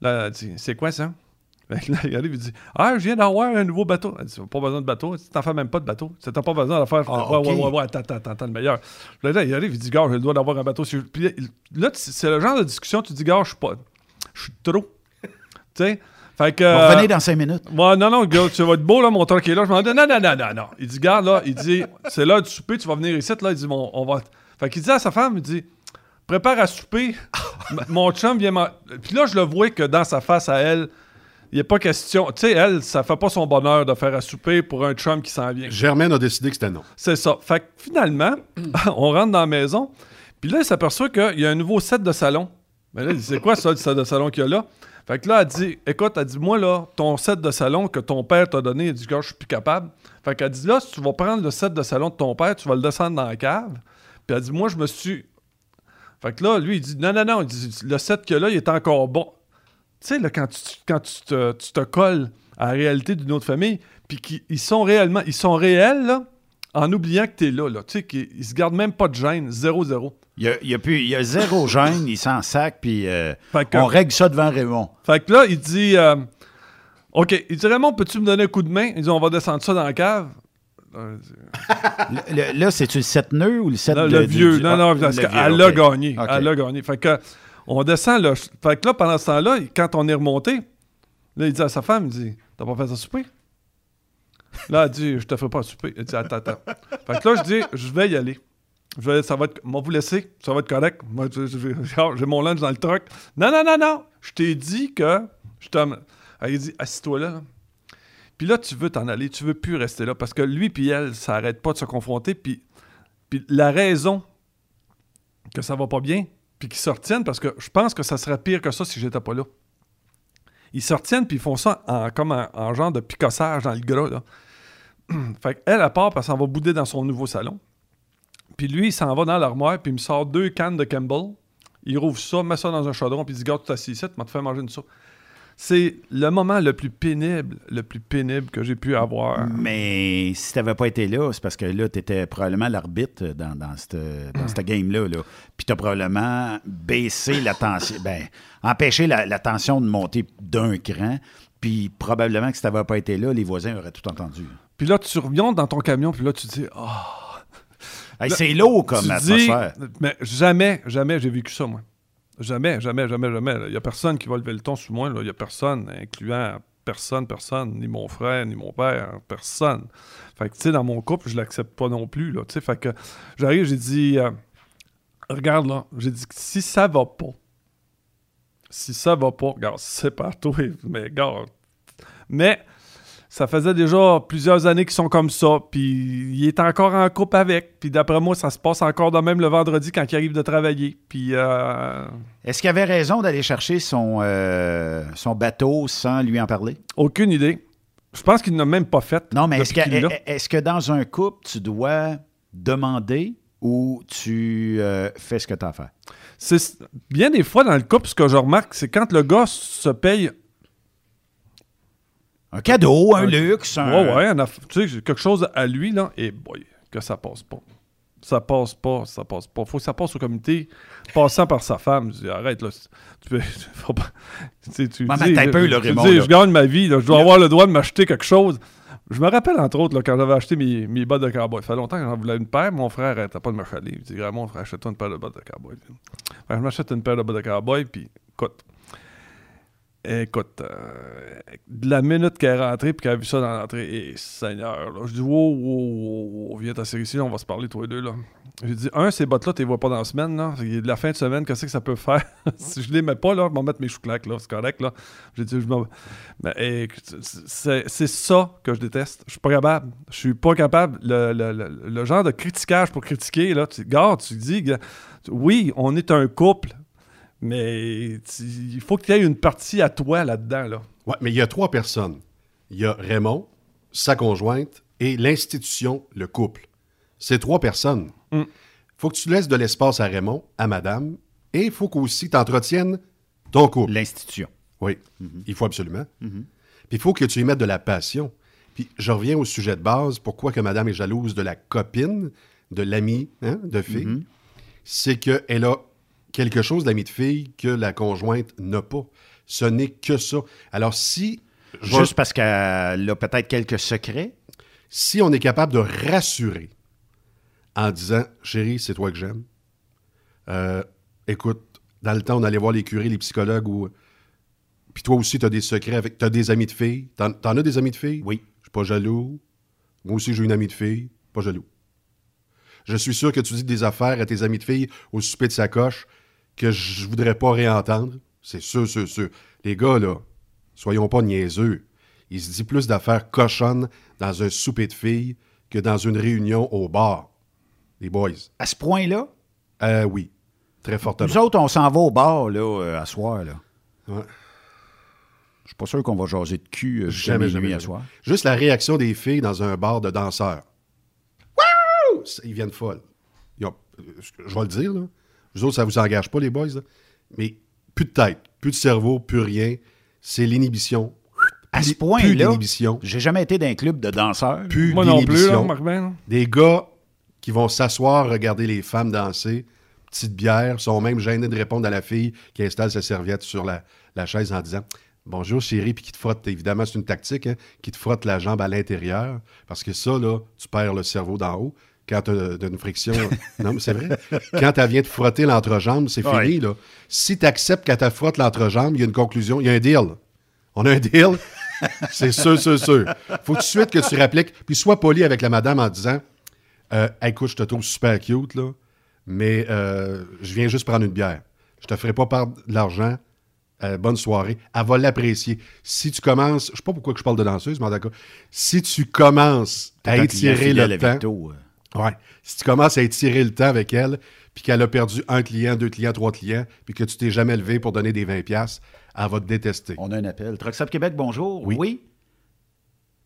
là, elle dit, c'est quoi ça? Que (laughs) là, il arrive, il dit, ah, je viens d'avoir un nouveau bateau. Elle dit, pas besoin de bateau. Tu t'en fais même pas de bateau. Tu n'as pas besoin de faire. Ah, ouais, ouais, ouais, ouais, attends, attends, attends, le meilleur. Là, il arrive, il dit, gars, j'ai le droit d'avoir un bateau. Puis là, c'est le genre de discussion, tu dis, gars, je suis pas. Je suis trop. tu sais? Fait que. On va euh, revenir dans cinq minutes. Ouais, non, non, gars, tu vas être beau, là, mon truck est là. Je m'en dis, non, non, non, non, non. Il dit, garde, là, il dit, c'est l'heure du souper, tu vas venir ici, là. Il dit, bon, on va. Fait qu'il dit à sa femme, il dit, prépare à souper. Mon chum vient m'en. Puis là, je le vois que dans sa face à elle, il n'y a pas question. Tu sais, elle, ça fait pas son bonheur de faire à souper pour un chum qui s'en vient. Germaine a décidé que c'était non. C'est ça. Fait que finalement, (clears throat) on rentre dans la maison, puis là, il s'aperçoit qu'il y a un nouveau set de salon. Mais là, il dit, c'est quoi ça, le set de salon qu'il y a là? Fait que là, elle dit, écoute, elle dit, moi, là, ton set de salon que ton père t'a donné, elle dit, gars, je suis plus capable. Fait qu'elle dit, là, si tu vas prendre le set de salon de ton père, tu vas le descendre dans la cave. Puis elle dit, moi, je me suis. Fait que là, lui, il dit, non, non, non, il dit, le set a là, il est encore bon. Tu sais, là, quand tu, quand tu te, tu te colles à la réalité d'une autre famille, puis qu'ils sont réellement, ils sont réels, là, en oubliant que t'es là, là. Tu sais, qu'ils ils se gardent même pas de gêne, zéro, zéro. Il y a, il y a plus- il y a zéro gêne, il s'en sac, puis euh, on règle ça devant Raymond. Fait que là, il dit euh, OK, il dit Raymond, peux-tu me donner un coup de main? Il dit On va descendre ça dans la cave. Le- le- là, c'est-tu le 7 nœuds ou le 7 Là, de- le du- vieux, du- non, ah, non, le parce qu'elle a gagné. Elle a gagné. Fait que, on descend, là. Fait que là, pendant ce temps-là, quand on est remonté, là, il dit à sa femme, il dit, t'as pas fait ça souper? Là, elle dit, je te ferai pas souper. Elle dit, attends, attends. Fait que là, je dis, je vais y aller. Je vais, ça va être, vous laisser, ça va être correct. Moi, (laughs) j'ai mon lunch dans le truck. Non, non, non, non. Je t'ai dit que. Je. Elle dit, assis-toi là. Puis là, tu veux t'en aller, tu veux plus rester là parce que lui puis elle, ça arrête pas de se confronter. Puis, puis la raison que ça va pas bien, puis qu'ils se retiennent, parce que je pense que ça serait pire que ça si j'étais pas là. Ils se retiennent, puis ils font ça en, comme en, en genre de picossage dans le gras. Là. (clears throat) fait elle part, parce qu'elle s'en va bouder dans son nouveau salon. Puis lui, il s'en va dans l'armoire, puis il me sort deux cannes de Campbell. Il rouvre ça, met ça dans un chaudron, puis il dit Garde, tu assis ici, tu m'as te fait manger une soupe. C'est le moment le plus pénible, le plus pénible que j'ai pu avoir. Mais si tu n'avais pas été là, c'est parce que là, tu étais probablement l'arbitre dans, dans cette, dans cette (clears throat) game-là. Là. Puis tu as probablement baissé la tension, (clears throat) ben, empêché la, la tension de monter d'un cran. Puis probablement que si tu n'avais pas été là, les voisins auraient tout entendu. Puis là, tu reviens dans ton camion, puis là, tu dis Oh. Hey, c'est lourd comme atmosphère. dis- mais jamais, jamais j'ai vécu ça, moi. Jamais, jamais, jamais, jamais. Il n'y a personne qui va lever le ton sur moi. Il n'y a personne, incluant personne, personne, ni mon frère, ni mon père, personne. Fait que, tu sais, dans mon couple, je l'accepte pas non plus, là. Tu sais, fait que j'arrive, j'ai dit, euh, regarde, là, j'ai dit, si ça va pas, si ça va pas, regarde, c'est partout, mais regarde. Mais ça faisait déjà plusieurs années qu'ils sont comme ça, puis il est encore en couple avec, puis d'après moi, ça se passe encore de même le vendredi quand il arrive de travailler, puis... euh, Est-ce qu'il avait raison d'aller chercher son, euh, son bateau sans lui en parler? Aucune idée. Je pense qu'il n'a même pas fait. Non, mais est-ce que, est-ce que dans un couple, tu dois demander ou tu euh, fais ce que tu as à faire? Bien des fois dans le couple, ce que je remarque, c'est quand le gars se paye Un cadeau, un luxe, un- Ouais, ouais, un aff- tu sais, quelque chose à lui, là, et boy, que ça passe pas. Ça passe pas, ça passe pas. Faut que ça passe au comité, passant par sa femme. Je dis, arrête, là. Tu peux. (laughs) Faut pas. Tu sais, tu dis, attends un peu, je- là, tu Raymond, dis, je gagne ma vie, là, je dois avoir le droit de m'acheter quelque chose. Je me rappelle, entre autres, là, quand j'avais acheté mes, mes bottes de cowboy. Ça fait longtemps que j'en voulais une paire. Mon frère n'arrêtait pas de me chaler. Il dit, Grand, mon frère, achète-toi une paire de bottes de cowboy. Fait que je m'achète une paire de bottes de cowboy, puis écoute. Écoute, euh, de la minute qu'elle est rentrée puis qu'elle a vu ça dans l'entrée, et Seigneur, là, je dis, wow, wow, viens t'asseoir ici, là, on va se parler, toi et deux, là. J'ai dit, un, ces bottes-là, tu les vois pas dans la semaine, là. De la fin de semaine, qu'est-ce que ça peut faire? (laughs) si je les mets pas, là, je vais mettre mes choux-claques, là, c'est correct, là. J'ai dit, Mais, hey, c'est ça que je déteste. Je suis pas capable. Je suis pas capable. Le, le- le- le genre de critiquage pour critiquer, là, tu, gars, tu dis, oui, on est un couple, mais il faut qu'il y ait une partie à toi là-dedans, là. Ouais, mais il y a trois personnes. Il y a Raymond, sa conjointe et l'institution, le couple. C'est trois personnes. Il Mm. faut que tu laisses de l'espace à Raymond, à madame, et il faut qu'aussi tu entretiennes ton couple. L'institution. Oui, il faut absolument. Puis il faut que tu y mettes de la passion. Puis je reviens au sujet de base, pourquoi que madame est jalouse de la copine, de l'ami hein, de fille, c'est qu'elle a quelque chose d'ami de fille que la conjointe n'a pas. Ce n'est que ça. Alors si... Juste parce qu'elle a peut-être quelques secrets? si on est capable de rassurer en disant Chérie, c'est toi que j'aime. Euh, écoute, dans le temps, on allait voir les curés, les psychologues ou. Puis toi aussi, tu as des secrets avec. Tu as des amis de filles. T'en, t'en as des amis de filles? Oui. Je suis pas jaloux. Moi aussi, j'ai une amie de fille. Pas jaloux. Je suis sûr que tu dis des affaires à tes amis de filles au souper de sacoche que je voudrais pas réentendre. C'est sûr, sûr, sûr. Les gars, là, soyons pas niaiseux. Il se dit plus d'affaires cochonnes dans un souper de filles que dans une réunion au bar. Les boys. À ce point-là? Euh, oui. Très fortement. Nous autres, on s'en va au bar, là, euh, à soir, là. Ouais. Je suis pas sûr qu'on va jaser de cul euh, Jamais, minuit jamais, à jamais. soir. Juste la réaction des filles dans un bar de danseurs. Wouh! Ils viennent folles. Ils ont- je vais le dire, là. Vous autres, ça vous engage pas, les boys, là. Mais plus de tête, plus de cerveau, plus rien. C'est l'inhibition. À ce point-là, j'ai jamais été d'un club de danseurs. Plus Moi non plus, là, d'inhibition. Marc Ben, là. Des gars qui vont s'asseoir, regarder les femmes danser, petite bière, sont même gênés de répondre à la fille qui installe sa serviette sur la, la chaise en disant Bonjour chérie, puis qui te frotte, évidemment, c'est une tactique, hein, qui te frotte la jambe à l'intérieur, parce que ça, là, tu perds le cerveau d'en haut. Quand tu as une friction. non, mais c'est vrai. Quand elle vient te frotter l'entrejambe, c'est Ouais. fini, là. Si tu acceptes qu'elle te frotte l'entrejambe, il y a une conclusion, il y a un deal. On a un deal. C'est sûr, sûr, sûr. Faut tout de suite que tu répliques, puis sois poli avec la madame en disant euh, Écoute, je te trouve super cute, là, mais euh, je viens juste prendre une bière. Je te ferai pas perdre de l'argent. Euh, bonne soirée. Elle va l'apprécier. Si tu commences, je sais pas pourquoi que je parle de danseuse, mais d'accord. Si tu commences à étirer le temps. Victo. Ouais. Si tu commences à étirer le temps avec elle, puis qu'elle a perdu un client, deux clients, trois clients, puis que tu t'es jamais levé pour donner des 20$, piastres, elle va te détester. On a un appel. Truck Stop Québec, bonjour. Oui. Oui,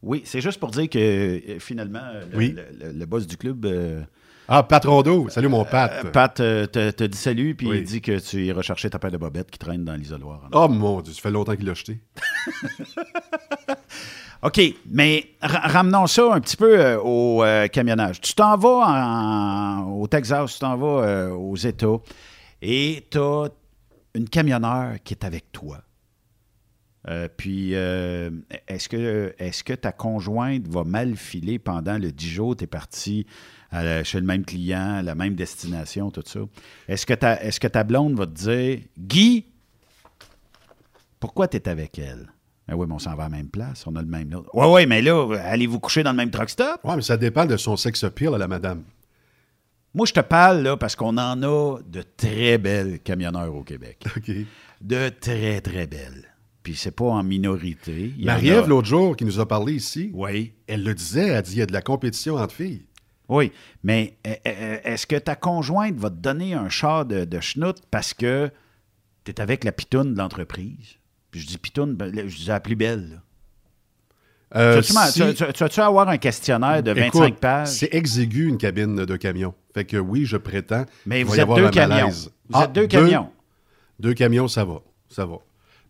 Oui, c'est juste pour dire que euh, finalement, le, Oui. le- le- le boss du club, euh, Ah, Pat Rondeau. Salut, mon Pat. euh, Pat, euh, te, te dit salut, puis Oui. il dit que tu iras chercher ta paire de bobettes qui traîne dans l'isoloir. Oh mon Dieu, ça fait longtemps qu'il l'a jeté. (laughs) OK, mais ra- ramenons ça un petit peu euh, au euh, camionnage. Tu t'en vas au Texas, tu t'en vas euh, aux États, et tu as une camionneure qui est avec toi. Puis, est-ce que, est que ta conjointe va mal filer pendant le 10 jours? Tu es parti chez le même client, la même destination, tout ça? Est-ce que, ta, est-ce que ta blonde va te dire Guy, pourquoi tu es avec elle? Ah oui, mais on s'en va à la même place, on a le même nom. Oui, oui, mais là, allez-vous coucher dans le même truck stop? Ouais, mais ça dépend de son sex appeal à la madame. Moi, je te parle là parce qu'on en a de très belles camionneurs au Québec. (laughs) OK. De très, très belles. Puis c'est pas en minorité. Marie-Ève, a- l'autre jour, qui nous a parlé ici, Oui. elle le disait, elle dit il y a de la compétition entre filles. Oui, mais euh, euh, est-ce que ta conjointe va te donner un char de, de schnout parce que tu es avec la pitoune de l'entreprise? Puis je dis pitoune, ben, je dis la plus belle. là. Euh, tu, vas-tu, si- tu, tu- tu vas-tu avoir un questionnaire de 25 Écoute, pages? C'est exigu une cabine de camion. Fait que oui, je prétends. Mais vous va y êtes avoir deux camions. malaise. Vous Ah, êtes deux camions. Deux camions, ça va. Ça va.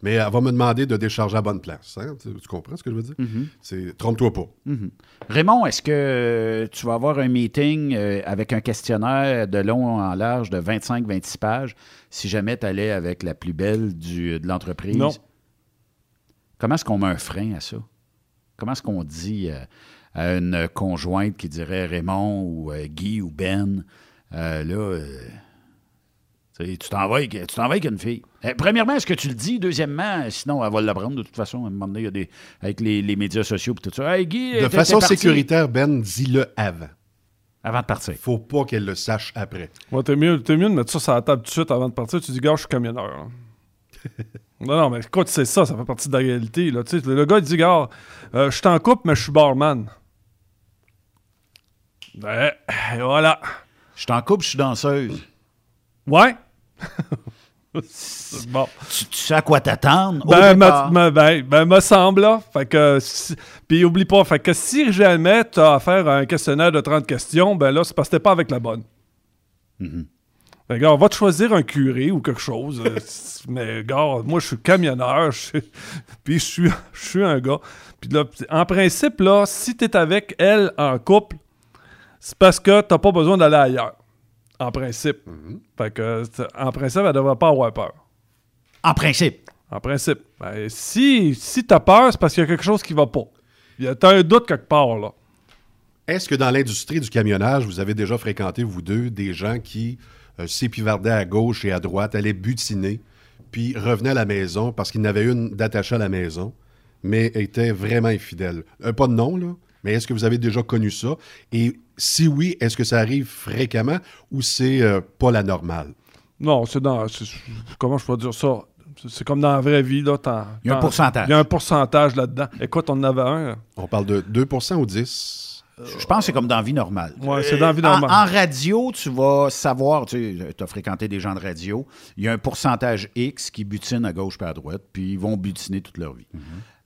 Mais elle va me demander de décharger à bonne place. hein? Tu, tu comprends ce que je veux dire? Mm-hmm. C'est Trompe-toi pas. Raymond, est-ce que tu vas avoir un meeting euh, avec un questionnaire de long en large de 25-26 pages si jamais tu allais avec la plus belle du, de l'entreprise? Non. Comment est-ce qu'on met un frein à ça? Comment est-ce qu'on dit euh, à une conjointe qui dirait Raymond ou euh, Guy ou Ben, euh, là, euh, tu t'en vas avec, tu t'en vas avec une fille. Eh, premièrement, est-ce que tu le dis? Deuxièmement, sinon, elle va l'apprendre de toute façon. À un moment donné, il y a des, avec les, les médias sociaux et tout ça. Hey, Guy, De t'es- façon sécuritaire, Ben, dis-le avant. Avant de partir. Faut pas qu'elle le sache après. Ouais, t'es mieux, t'es mieux de mettre ça sur la table tout de suite avant de partir. Tu dis, gars, je suis camionneur. hein. (laughs) non, non, mais écoute, c'est ça, ça fait partie de la réalité. Là. Tu sais, le gars, il dit, gars, euh, je suis en couple, mais je suis barman. Ouais, et voilà. Je suis en couple, je suis danseuse. Ouais. (laughs) bon. Tu, tu sais à quoi t'attendre? Ben, ben, ben, me semble, là. Fait que, si- puis oublie pas, fait que si jamais t'as affaire à un questionnaire de 30 questions, ben là, c'est parce que t'es pas avec la bonne. Mm-hmm. Que, gars, on va te choisir un curé ou quelque chose. euh, (laughs) mais, gars, moi, je suis camionneur, je suis- (laughs) puis je suis, (laughs) je suis un gars. Puis là, en principe, là, si t'es avec elle en couple, c'est parce que t'as pas besoin d'aller ailleurs. En principe. Fait que, en principe, elle devrait pas avoir peur. En principe. En principe. Ben, si si t'as peur, c'est parce qu'il y a quelque chose qui va pas. Il y a- T'as un doute quelque part, là. Est-ce que dans l'industrie du camionnage, vous avez déjà fréquenté, vous deux, des gens qui euh, s'épivardaient à gauche et à droite, allaient butiner, puis revenaient à la maison parce qu'ils n'avaient une d'attachée à la maison, mais étaient vraiment infidèles? Euh, pas de nom, là, mais est-ce que vous avez déjà connu ça? Et si oui, est-ce que ça arrive fréquemment ou c'est euh, pas la normale? Non, c'est dans. c'est- Comment je peux dire ça? C'est- comme dans la vraie vie, là. Il y a un pourcentage. Il y a un pourcentage là-dedans. Écoute, on en avait un. On parle de 2% ou 10 Je pense que c'est comme dans la vie normale. Ouais, c'est dans la vie en- normale. En, radio, tu vas savoir, tu as fréquenté des gens de radio, il y a un pourcentage X qui butine à gauche et à droite, puis ils vont butiner toute leur vie. Mhm.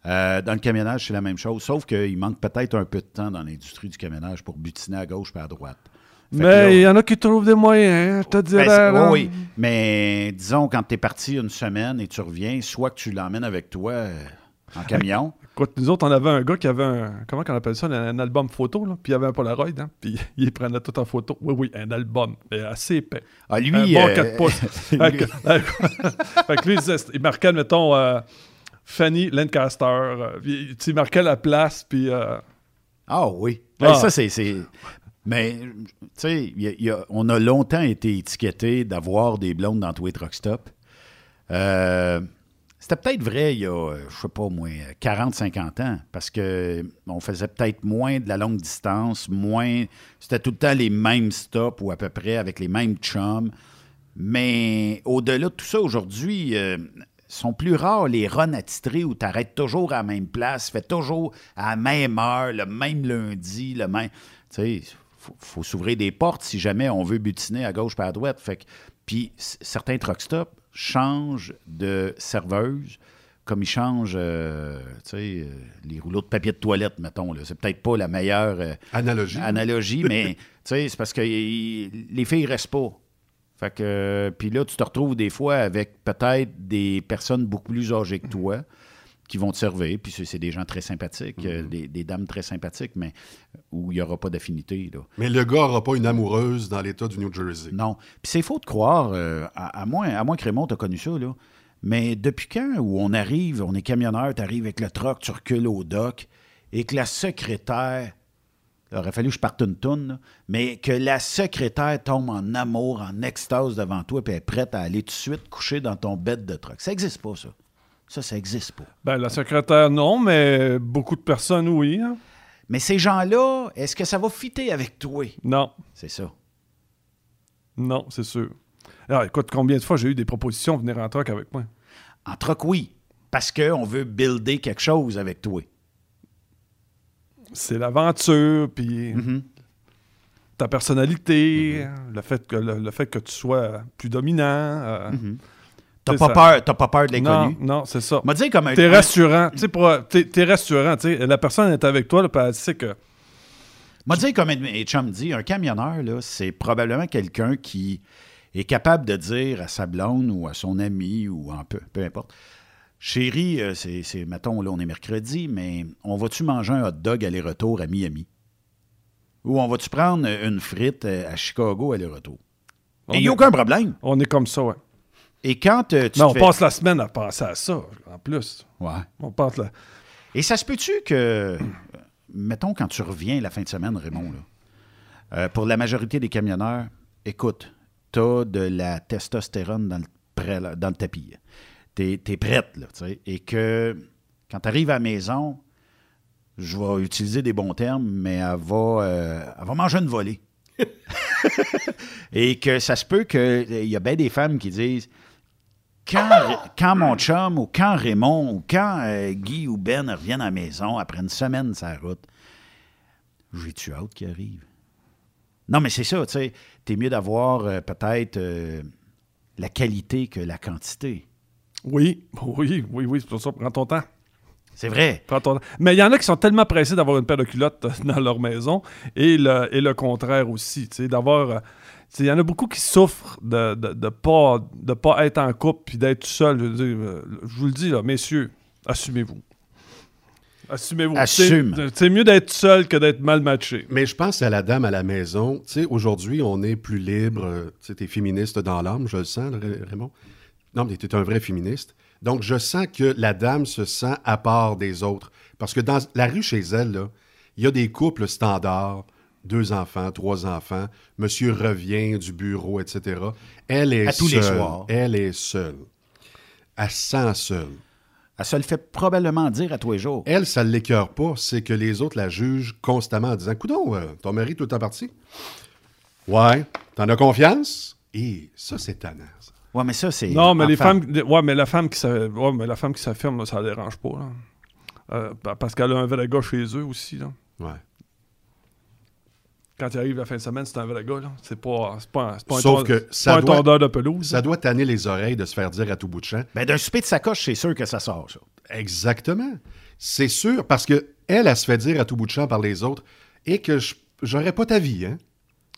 Euh, dans le camionnage, c'est la même chose, sauf qu'il manque peut-être un peu de temps dans l'industrie du camionnage pour butiner à gauche et à droite. Fait Mais il y en a qui trouvent des moyens, hein, je te dirais. Ben, oui, oui. Mais disons, quand tu es parti une semaine et tu reviens, soit que tu l'emmènes avec toi euh, en camion. Écoute, nous autres, on avait un gars qui avait un. Comment on appelle ça? Un, album photo, là. Puis il y avait un Polaroid, hein. Puis (laughs) il prenait tout en photo. Oui, oui, un album. Mais assez épais. Ah, lui, un bon euh, 4 pouces. (laughs) (laughs) Fait que- lui, il, il marquait, mettons, euh, Fanny Lancaster. euh, sais, il marquait la place, puis. euh, Ah oui. Ben, Ah. Ça, c'est. Mais, tu sais, il il on a longtemps été étiqueté d'avoir des blondes dans tous les truck stops. Euh, C'était peut-être vrai il y a, euh, je sais pas, moins 40-50 ans, parce que on faisait peut-être moins de la longue distance, moins. C'était tout le temps les mêmes stops ou à peu près avec les mêmes chums. Mais au-delà de tout ça, aujourd'hui, euh, sont plus rares les runs attitrés où tu arrêtes toujours à la même place, fais toujours à la même heure, le même lundi, le même. Tu sais, faut, faut s'ouvrir des portes si jamais on veut butiner à gauche par à droite. Fait que, puis certains truck stops changent de serveuse comme ils changent euh, euh, les rouleaux de papier de toilette, mettons. là. C'est peut-être pas la meilleure euh, Analogie. analogie, mais (laughs) c'est parce que y- les filles restent pas. Fait que, puis là, tu te retrouves des fois avec peut-être des personnes beaucoup plus âgées que toi qui vont te servir. Puis c'est des gens très sympathiques, euh, des, des dames très sympathiques, mais où il n'y aura pas d'affinité. Mais le gars n'aura pas une amoureuse dans l'État du New Jersey. Non. Puis c'est faux de croire, euh, à, à moins, à moins que Raymond t'as connu ça, là. Mais depuis quand où on arrive, on est camionneur, tu arrives avec le truck, tu recules au dock, et que la secrétaire, il aurait fallu que je parte une toune, là, mais que la secrétaire tombe en amour, en extase devant toi, puis elle est prête à aller tout de suite coucher dans ton bed de truck. Ça n'existe pas, ça. Ça, ça n'existe pas. Ben, la secrétaire, non, mais beaucoup de personnes, oui. hein. Mais ces gens-là, est-ce que ça va fitter avec toi? Non. C'est ça. Non, c'est sûr. Alors, écoute, combien de fois j'ai eu des propositions de venir en truck avec moi? En truck, oui. Parce qu'on veut builder quelque chose avec toi. C'est l'aventure, puis Mm-hmm. ta personnalité, le, fait que, le, le fait que tu sois plus dominant. euh, Mm-hmm. T'as pas peur, t'as pas peur de Non, l'inconnu? non, c'est ça. M'a dit comme un. T'es un- rassurant. Tu sais, pour- t'es rassurant. tu sais. La personne est avec toi, là, elle sait que. M'a dit comme un chums dit, un camionneur, là, c'est probablement quelqu'un qui est capable de dire à sa blonde ou à son ami ou en peu, peu importe. Chérie, euh, c'est, c'est, mettons, là, on est mercredi, mais on va-tu manger un hot dog aller-retour à Miami? Ou on va-tu prendre une frite euh, à Chicago aller-retour? Il n'y a aucun problème. On est comme ça, ouais. Et quand euh, tu Mais on fais- passe la semaine à penser à ça, en plus. Ouais. On passe la... Et ça se peut-tu que, euh, mettons, quand tu reviens la fin de semaine, Raymond, là, euh, pour la majorité des camionneurs, écoute, t'as de la testostérone dans le, pré- dans le tapis. T'es es prête, là, tu sais. Et que quand tu arrives à la maison, je vais utiliser des bons termes, mais elle va, euh, elle va manger une volée. (laughs) Et que ça se peut qu'il y a bien des femmes qui disent quand, quand mon chum ou quand Raymond ou quand euh, Guy ou Ben reviennent à la maison après une semaine sur la route, j'ai-tu hâte qu'ils arrivent? Non, mais c'est ça, tu sais. T'es mieux d'avoir euh, peut-être euh, la qualité que la quantité. Oui, (laughs) oui, oui, oui, c'est pour ça. Prends ton temps. C'est vrai. Prends ton temps. Mais il y en a qui sont tellement pressés d'avoir une paire de culottes dans leur maison et le, et le contraire aussi. Tu sais, d'avoir. Tu Il y en a beaucoup qui souffrent de ne de, de pas, de pas être en couple puis d'être tout seul. Je, veux dire, euh, je vous le dis, là, messieurs, assumez-vous. Assumez-vous. Assume. C'est- mieux d'être seul que d'être mal matché. Mais je pense à la dame à la maison. Tu aujourd'hui, on est plus libre. euh, Tu t'es féministe dans l'âme, je le sens, Ra- Raymond. Non, mais t'es un vrai féministe. Donc, je sens que la dame se sent à part des autres. Parce que dans la rue chez elle, il y a des couples standards, deux enfants, trois enfants. Monsieur revient du bureau, etc. Elle est À tous seule. les soirs. Elle est seule. Elle se sent seule. Elle se le fait probablement dire à tous les jours. Elle, ça ne l'écœure pas, c'est que les autres la jugent constamment en disant Coudon, euh, ton mari tout le temps parti Ouais. T'en as confiance? Et ça, c'est tannant. ça. Ouais, mais ça, c'est. Non, mais les femmes. Ouais, mais la femme qui s'a- ouais, mais la femme qui s'affirme, là, ça la dérange pas. là. Euh, pa- parce qu'elle a un vrai gars chez eux aussi. Là. Ouais. Quand il arrive la fin de semaine, c'est un vrai gars. là. C'est pas, c'est pas, pas un, Sauf que c'est ça pas un doit- tondeur de pelouse. Ça doit tanner les oreilles de se faire dire à tout bout de champ. Ben, d'un souper de sacoche, c'est sûr que ça sort, ça. Exactement. C'est sûr, parce que elle, elle se fait dire à tout bout de champ par les autres et que je- j'aurais pas ta vie, hein.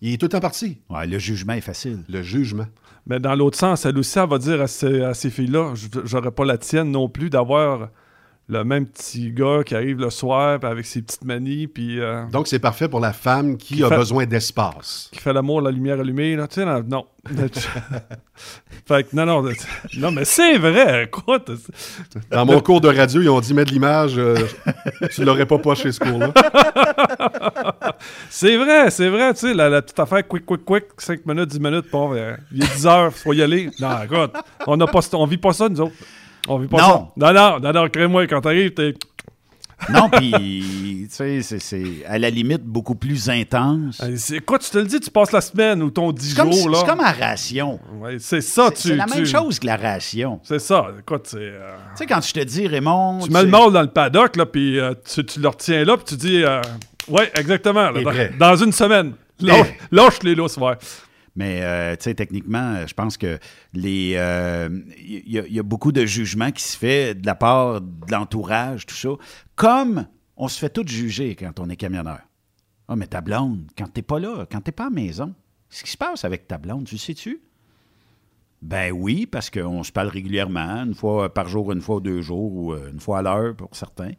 Il est tout le temps parti. Ouais, le jugement est facile. Le jugement. Mais dans l'autre sens, elle aussi, elle va dire à ces, à ces filles-là je- j'aurais pas la tienne non plus d'avoir le même petit gars qui arrive le soir avec ses petites manies puis euh, Donc, c'est parfait pour la femme qui, Qui a fait- besoin d'espace. qui fait l'amour, la lumière allumée. Là. Tu sais, là, non. (laughs) fait que non, non. (laughs) Non, mais c'est vrai. Écoute. Dans mon cours de radio, ils ont dit, mets de l'image, euh, tu l'aurais pas poché ce cours-là. C'est vrai, c'est vrai, tu sais, la, la petite affaire quick, quick, quick, 5 minutes, 10 minutes, bon, euh, il est 10 heures, faut y aller. Non, écoute, on, on vit pas ça, nous autres. On vit pas Non. ça. Non, non, non, non, crée-moi, quand t'arrives, t'es. Non, puis, tu sais, c'est- à la limite beaucoup plus intense. Quoi, tu te le dis, tu passes la semaine ou ton 10 C'est comme, jours, là? c'est comme la ration. Ouais, c'est ça, tu. c'est la tu- même chose que la ration. C'est ça. Écoute, c'est. euh, Tu sais, quand je te dis, Raymond. Tu mets le mâle dans le paddock, là, puis euh, tu, tu le retiens là, puis tu dis. euh, ouais, exactement. là, dans, une semaine. Lâche, lâche les lousses, ouais. Mais, euh, tu sais, techniquement, euh, je pense que les. euh, Il y, a- il y a beaucoup de jugements qui se fait de la part de l'entourage, tout ça. Comme on se fait tout juger quand on est camionneur. Ah, mais ta blonde, quand t'es pas là, quand t'es pas à maison, qu'est-ce qui se passe avec ta blonde, tu sais-tu? Ben oui, parce qu'on se parle régulièrement, une fois par jour, une fois deux jours, ou euh, une fois à l'heure pour certains.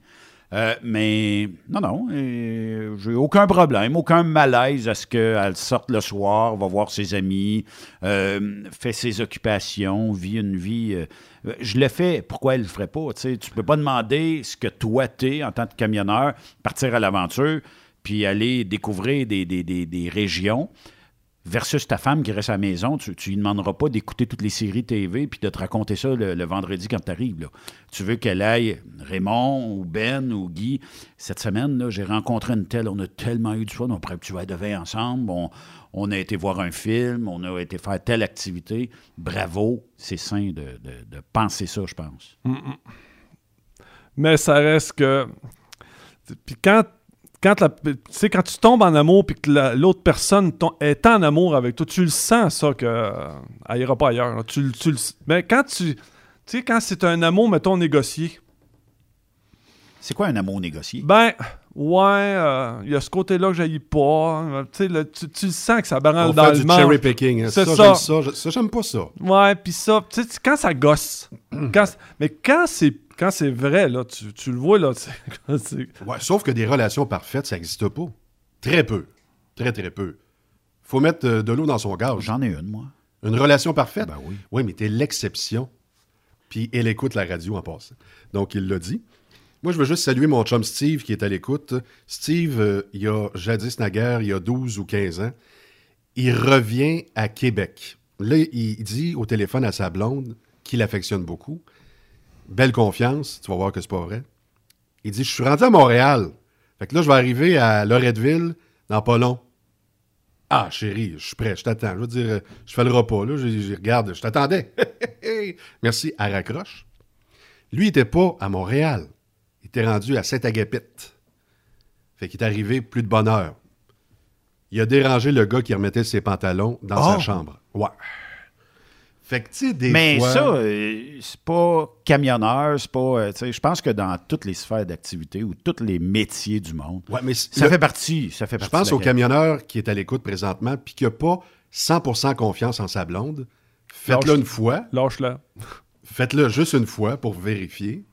Euh, mais non, non, j'ai aucun problème, aucun malaise à ce qu'elle sorte le soir, va voir ses amis, euh, fait ses occupations, vit une vie. euh, je le fais, pourquoi elle le ferait pas? Tu tu peux pas demander ce que toi t'es en tant que camionneur, partir à l'aventure, puis aller découvrir des, des- des- des régions versus ta femme qui reste à la maison, tu, tu lui demanderas pas d'écouter toutes les séries TV puis de te raconter ça le, vendredi quand tu arrives. Tu veux qu'elle aille, Raymond ou Ben ou Guy, cette semaine, j'ai rencontré une telle, on a tellement eu du fun, on prend un petit verre de vin ensemble, on, a été voir un film, on a été faire telle activité. Bravo, c'est sain de penser ça, je pense. Mais ça reste que. Puis quand, quand, la- quand tu tombes en amour puis que la- l'autre personne ton- est en amour avec toi, tu le sens, ça, que euh, elle ira pas ailleurs. là. Tu, tu le- mais quand tu. Tu sais, quand c'est un amour, mettons, négocié, C'est quoi un amour négocié? ben, ouais, euh, il y a ce côté-là que j'aille pas. euh, Tu tu, le sens que ça branle On dans fait le du cherry picking. hein. C'est Ça, ça. j'aime ça. J'aime pas ça. Ouais, puis ça, tu sais, quand ça gosse. quand, mais quand c'est quand c'est vrai, là, tu, tu le vois, là, (laughs) tu sais, c'est- Ouais, sauf que des relations parfaites, ça n'existe pas. Très peu. Très, très peu. faut mettre euh, de l'eau dans son gaz. J'en ai une, moi. Une relation parfaite? Ben oui. Oui, mais t'es l'exception. Puis elle écoute la radio en passant. Donc, il l'a dit. Moi, je veux juste saluer mon chum Steve qui est à l'écoute. Steve, euh, il y a jadis naguère, il y a 12 ou 15 ans, il revient à Québec. Là, il dit au téléphone à sa blonde, qu'il affectionne beaucoup, belle confiance, tu vas voir que c'est pas vrai. Il dit, je suis rendu à Montréal. Fait que là, je vais arriver à Loretteville dans pas long. Ah, chérie, je suis prêt, je t'attends. Je veux dire, je fais le repas, là. Je, je regarde, je t'attendais. (laughs) Merci, à raccroche. Lui, il était pas à Montréal. Il était rendu à Saint-Agapit. Fait qu'il est arrivé plus de bonne heure. Il a dérangé le gars qui remettait ses pantalons dans sa Oh! chambre. Ouais. Fait que, tu sais, des Mais fois... ça, euh, c'est pas camionneur, c'est pas. euh, tu sais, je pense que dans toutes les sphères d'activité ou tous les métiers du monde, Ouais, mais ça le- fait partie. Ça fait Je partie pense de la au camionneur qui est à l'écoute présentement puis qui n'a pas 100% confiance en sa blonde. Faites-le une fois. lâche-la. Faites-le juste une fois pour vérifier.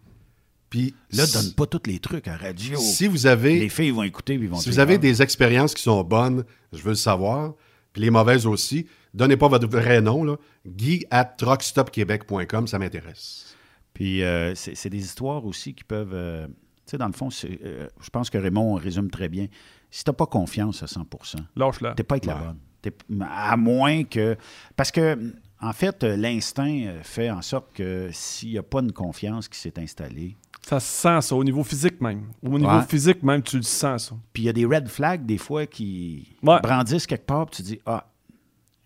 Puis Là, si- donne pas toutes les trucs à radio. Si vous avez, Les filles vont écouter puis ils vont si vous avez des expériences qui sont bonnes, je veux le savoir. Puis les mauvaises aussi. Donnez pas votre vrai nom. Là. Guy at truckstopquebec.com, ça m'intéresse. Puis euh, c'est des histoires aussi qui peuvent. euh, tu sais, dans le fond, c'est, euh, je pense que Raymond résume très bien. Si tu n'as pas confiance à 100% Lâche-la. tu pas avec la bonne. T'es- à moins que. Parce que, en fait, l'instinct fait en sorte que s'il n'y a pas une confiance qui s'est installée, Ça se sent, ça, au niveau physique même. Au niveau Ouais. physique même, tu le sens, ça. puis il y a des red flags des fois qui Ouais. brandissent quelque part, puis tu dis Ah,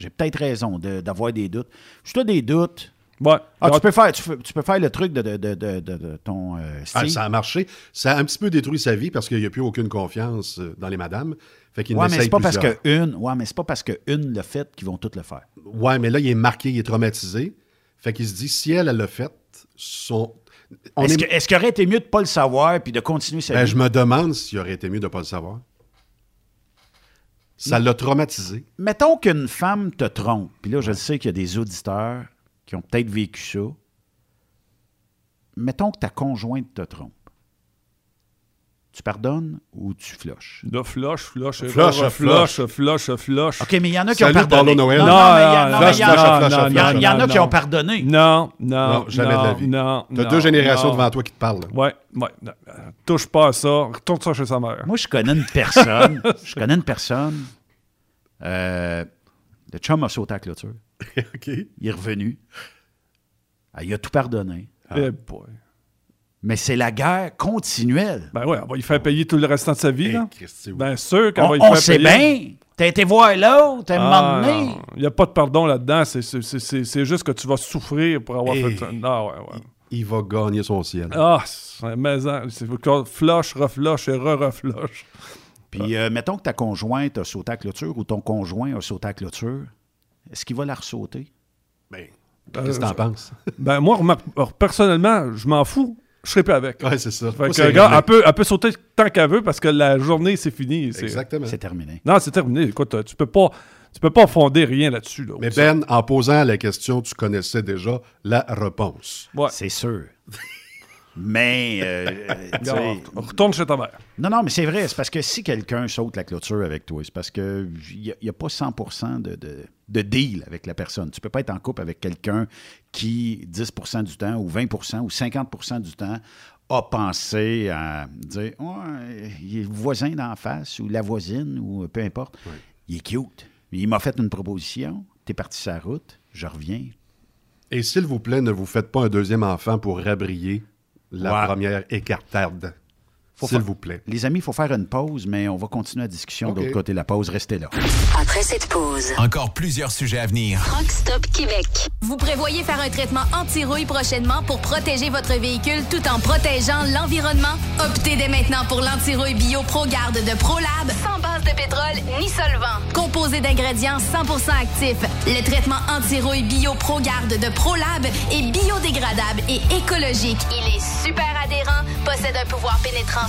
j'ai peut-être raison de- d'avoir des doutes. Si tu as des doutes, Ouais. ah, Donc, tu, peux faire, tu, peux, tu peux faire le truc de, de, de, de- de- de ton euh, Ah, style. ça a marché. Ça a un petit peu détruit sa vie parce qu'il n'y a plus aucune confiance euh, dans les madames. Fait qu'il Ouais, mais c'est pas parce que une, ouais, mais c'est pas parce que une l'a fait qu'ils vont toutes le faire. Ouais, mais là, il est marqué, il est traumatisé. Fait qu'il se dit, si elle, elle l'a fait, son... on Est-ce est- qu'il aurait été mieux de pas le savoir puis de continuer sa Ben, vie? je me demande s'il aurait été mieux de ne pas le savoir. Ça l'a traumatisé. Mettons qu'une femme te trompe, puis là, je sais qu'il y a des auditeurs qui ont peut-être vécu ça. Mettons que ta conjointe te trompe. Tu pardonnes ou tu floches? Là, flush, flush, Flush, flush, flush. flush, flush, flush. OK, mais il y en a qui Salut, ont pardonné. Noël. Non, Non, non, mais il y en- non, non, a- non, qui non. ont pardonné. Non, non, Non, jamais de la vie. Non, T'as non, deux générations non. devant toi qui te parlent. Ouais, ouais. non, euh, Touche pas à ça. Retourne ça chez sa mère. Moi, je connais une personne. (laughs) je connais une personne. euh, le chum a sauté à la clôture. (laughs) OK. Il est revenu. Ah, il a tout pardonné. Eh boy. Mais c'est la guerre continuelle. Ben ouais, on va y faire payer tout le restant de sa vie, là. Bien sûr qu'on On, va y on faire sait payer. bien. T'as été voir l'autre, un Ah, moment donné. non. Il n'y a pas de pardon là-dedans. C'est- c'est- C'est c'est- c'est juste que tu vas souffrir pour avoir Et- fait ça. Ah, ouais, ouais. Il va gagner son ciel. Ah, c'est maison. C'est flush, reflush et re-reflush. Puis, euh, mettons que ta conjointe a sauté à clôture ou ton conjoint a sauté à clôture. Est-ce qu'il va la ressauter? Ben, Qu'est-ce que t'en penses? Ben, moi, alors, personnellement, je m'en fous. Je serai plus avec. Ouais, c'est ça. Fait que, regarde, elle peut, elle peut sauter tant qu'elle veut parce que la journée, c'est fini. C'est- Exactement. C'est terminé. Non, c'est terminé. Écoute, tu peux pas, tu peux pas fonder rien là-dessus. Là, Mais Ben, en posant la question, tu connaissais déjà la réponse. C'est sûr. Mais, euh, (laughs) euh, Regarde, retourne chez ta mère. Non, non, mais c'est vrai. C'est parce que si quelqu'un saute la clôture avec toi, c'est parce qu'il n'y a, pas 100 de, de, de deal avec la personne. Tu peux pas être en couple avec quelqu'un qui, 10 du temps, ou 20 ou 50 du temps, a pensé à dire Ouais, il est le voisin d'en face, ou la voisine, ou peu importe. Il est cute. Il m'a fait une proposition. T'es parti la route. Je reviens. Et s'il vous plaît, ne vous faites pas un deuxième enfant pour rabrier la première écartade. S'il vous plaît. Les amis, il faut faire une pause, mais on va continuer la discussion de l'autre côté de la pause. Restez là. Après cette pause, Encore plusieurs sujets à venir. Truck Stop Québec. Vous prévoyez faire un traitement anti-rouille prochainement pour protéger votre véhicule tout en protégeant l'environnement? Optez dès maintenant pour l'anti-rouille bio ProGarde de ProLab, sans base de pétrole ni solvant. Composé d'ingrédients 100% actifs, le traitement anti-rouille bio ProGarde de ProLab est biodégradable et écologique. Il est super adhérent, possède un pouvoir pénétrant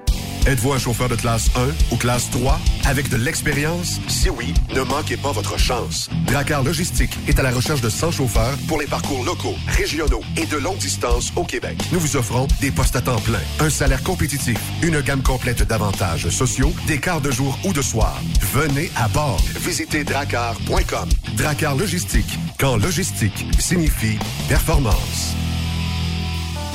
Êtes-vous un chauffeur de classe 1 ou classe 3 avec de l'expérience? Si oui, ne manquez pas votre chance. Dracar Logistique est à la recherche de 100 chauffeurs pour les parcours locaux, régionaux et de longue distance au Québec. Nous vous offrons des postes à temps plein, un salaire compétitif, une gamme complète d'avantages sociaux, des quarts de jour ou de soir. Venez à bord. Visitez dracar.com. Dracar Logistique, quand logistique signifie performance.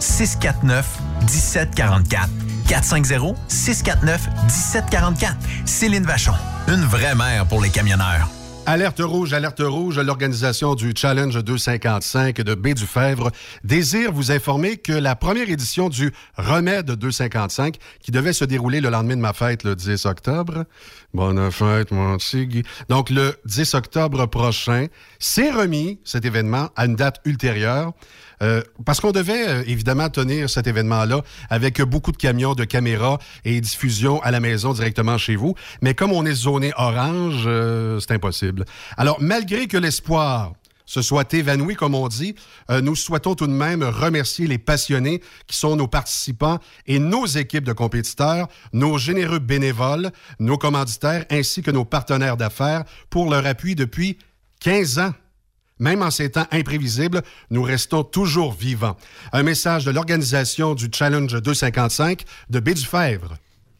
649 1744. 450 649 1744. Céline Vachon, une vraie mère pour les camionneurs. Alerte rouge, alerte rouge, l'organisation du Challenge 255 de Baie du Fèvre désire vous informer que la première édition du Remède 255, qui devait se dérouler le lendemain de ma fête, le 10 octobre, bonne fête, mon petit. Donc, le 10 octobre prochain, s'est remis cet événement à une date ultérieure. Euh, parce qu'on devait euh, évidemment tenir cet événement-là avec beaucoup de camions, de caméras et diffusion à la maison directement chez vous. Mais comme on est zoné orange, euh, c'est impossible. Alors, malgré que l'espoir se soit évanoui, comme on dit, nous souhaitons tout de même remercier les passionnés qui sont nos participants et nos équipes de compétiteurs, nos généreux bénévoles, nos commanditaires ainsi que nos partenaires d'affaires pour leur appui depuis 15 ans. Même en ces temps imprévisibles, nous restons toujours vivants. Un message de l'organisation du Challenge 255 de Baie du Fèvre.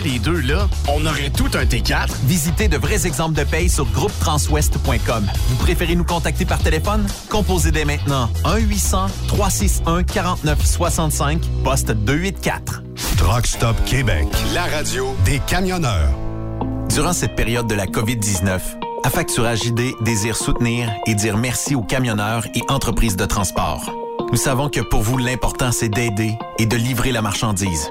les deux, là, on aurait tout un T4. Visitez de vrais exemples de paye sur groupetranswest.com. Vous préférez nous contacter par téléphone? Composez dès maintenant 1-800-361-4965, poste 284. Truck Stop Québec, la radio des camionneurs. Durant cette période de la COVID-19, Affacturage ID désire soutenir et dire merci aux camionneurs et entreprises de transport. Nous savons que pour vous, l'important, c'est d'aider et de livrer la marchandise.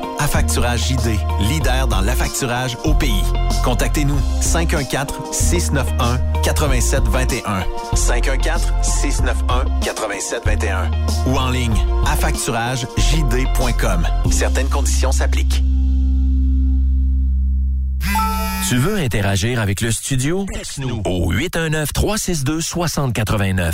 Affacturage JD, leader dans l'affacturage au pays. Contactez-nous 514-691-8721. 514-691-8721. Ou en ligne, affacturagejd.com. Certaines conditions s'appliquent. Tu veux interagir avec le studio? Texte-nous au 819-362-6089.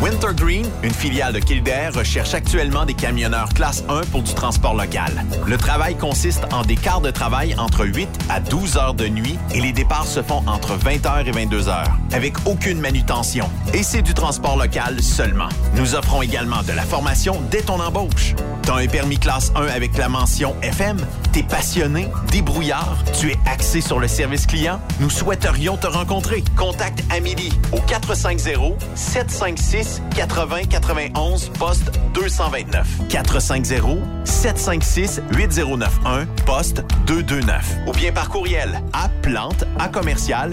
Wintergreen, une filiale de Kildare, recherche actuellement des camionneurs classe 1 pour du transport local. Le travail consiste en des quarts de travail entre 8 à 12 heures de nuit et les départs se font entre 20h et 22h, avec aucune manutention. Et c'est du transport local seulement. Nous offrons également de la formation dès ton embauche. T'as un permis classe 1 avec la mention FM? T'es passionné, débrouillard, tu es axé sur le service client? Nous souhaiterions te rencontrer. Contacte Amélie au 450 756 80 91 poste 229 450 756 8091 poste 229 ou bien par courriel à plante à commercial.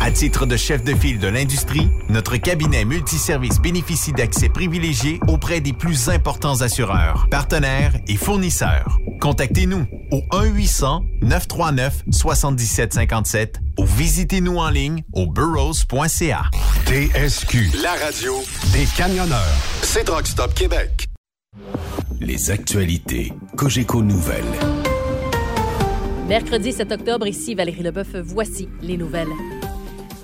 À titre de chef de file de l'industrie, notre cabinet multiservice bénéficie d'accès privilégié auprès des plus importants assureurs, partenaires et fournisseurs. Contactez-nous au 1-800-939-7757 ou visitez-nous en ligne au burrows.ca. TSQ, la radio des camionneurs. C'est Truck Stop Québec. Les actualités Cogeco Nouvelles. Mercredi 7 octobre, ici Valérie Leboeuf, voici les nouvelles.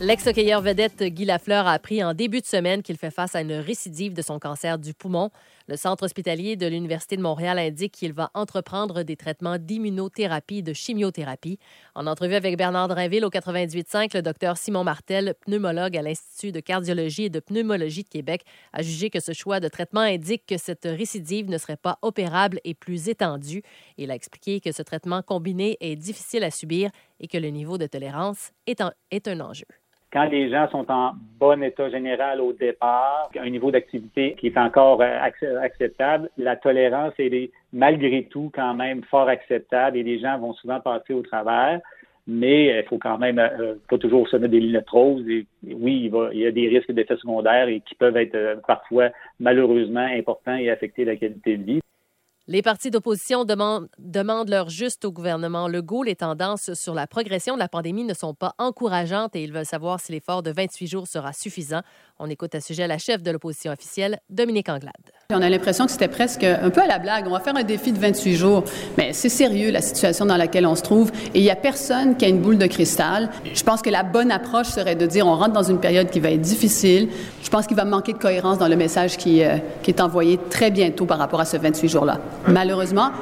L'ex-hockeyeur vedette Guy Lafleur a appris en début de semaine qu'il fait face à une récidive de son cancer du poumon. Le centre hospitalier de l'Université de Montréal indique qu'il va entreprendre des traitements d'immunothérapie de chimiothérapie. En entrevue avec Bernard Drainville au 98.5, le docteur Simon Martel, pneumologue à l'Institut de cardiologie et de pneumologie de Québec, a jugé que ce choix de traitement indique que cette récidive ne serait pas opérable et plus étendue. Il a expliqué que ce traitement combiné est difficile à subir et que le niveau de tolérance est un enjeu. Quand les gens sont en bon état général au départ, un niveau d'activité qui est encore euh, acceptable, la tolérance est malgré tout quand même fort acceptable et les gens vont souvent passer au travers. Mais il faut quand même euh, pas toujours se mettre des lunettes roses. Et, oui, il, va, il y a des risques d'effets secondaires et qui peuvent être euh, parfois malheureusement importants et affecter la qualité de vie. Les partis d'opposition demandent, leur juste au gouvernement Legault. Les tendances sur la progression de la pandémie ne sont pas encourageantes et ils veulent savoir si l'effort de 28 jours sera suffisant. On écoute à ce sujet la chef de l'opposition officielle, Dominique Anglade. On a l'impression que c'était presque un peu à la blague. On va faire un défi de 28 jours. Mais c'est sérieux, la situation dans laquelle on se trouve. Et il n'y a personne qui a une boule de cristal. Je pense que la bonne approche serait de dire on rentre dans une période qui va être difficile. Je pense qu'il va manquer de cohérence dans le message qui, euh, qui est envoyé très bientôt par rapport à ce 28 jours-là. Malheureusement,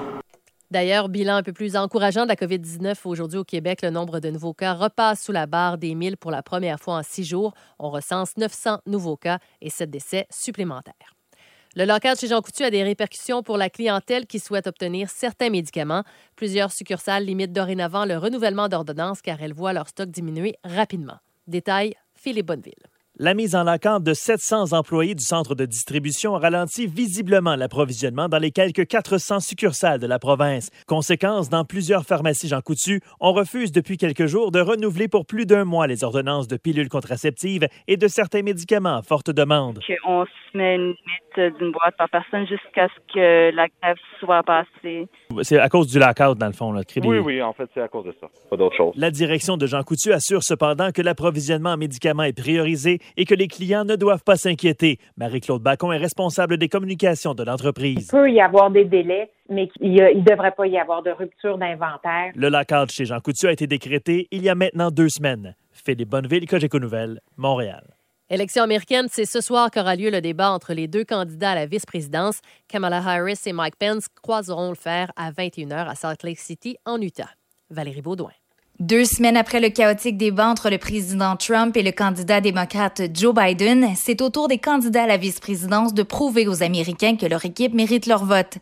D'ailleurs, bilan un peu plus encourageant de la COVID-19 aujourd'hui au Québec. Le nombre de nouveaux cas repasse sous la barre des 1000 pour la première fois en six jours. On recense 900 nouveaux cas et 7 décès supplémentaires. Le local chez Jean Coutu a des répercussions pour la clientèle qui souhaite obtenir certains médicaments. Plusieurs succursales limitent dorénavant le renouvellement d'ordonnances car elles voient leur stock diminuer rapidement. Détail, Philippe Bonneville. La mise en vacance de 700 employés du centre de distribution ralentit visiblement l'approvisionnement dans les quelques 400 succursales de la province. Conséquence, dans plusieurs pharmacies Jean Coutu, on refuse depuis quelques jours de renouveler pour plus d'un mois les ordonnances de pilules contraceptives et de certains médicaments à forte demande. D'une boîte par personne jusqu'à ce que la grève soit passée. C'est à cause du lockout, dans le fond. Là, oui, oui, en fait, c'est à cause de ça. Pas d'autre chose. La direction de Jean Coutu assure cependant que l'approvisionnement en médicaments est priorisé et que les clients ne doivent pas s'inquiéter. Marie-Claude Bacon est responsable des communications de l'entreprise. Il peut y avoir des délais, mais il ne devrait pas y avoir de rupture d'inventaire. Le lockout chez Jean Coutu a été décrété il y a maintenant deux semaines. Philippe Bonneville, Cogeco Nouvelles, Montréal. Élection américaine, c'est ce soir qu'aura lieu le débat entre les deux candidats à la vice-présidence. Kamala Harris et Mike Pence croiseront le fer à 21h à Salt Lake City, en Utah. Valérie Baudouin. Deux semaines après le chaotique débat entre le président Trump et le candidat démocrate Joe Biden, c'est au tour des candidats à la vice-présidence de prouver aux Américains que leur équipe mérite leur vote.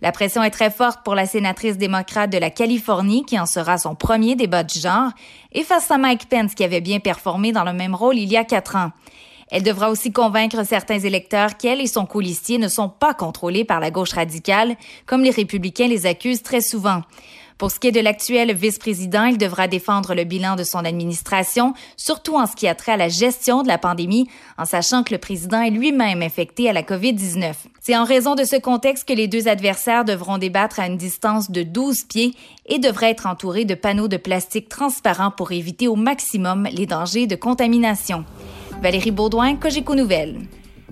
La pression est très forte pour la sénatrice démocrate de la Californie, qui en sera son premier débat du genre, et face à Mike Pence, qui avait bien performé dans le même rôle il y a quatre ans. Elle devra aussi convaincre certains électeurs qu'elle et son colistier ne sont pas contrôlés par la gauche radicale, comme les républicains les accusent très souvent. Pour ce qui est de l'actuel vice-président, il devra défendre le bilan de son administration, surtout en ce qui a trait à la gestion de la pandémie, en sachant que le président est lui-même infecté à la COVID-19. C'est en raison de ce contexte que les deux adversaires devront débattre à une distance de 12 pieds et devraient être entourés de panneaux de plastique transparents pour éviter au maximum les dangers de contamination. Valérie Baudouin, Cogeco Nouvelles.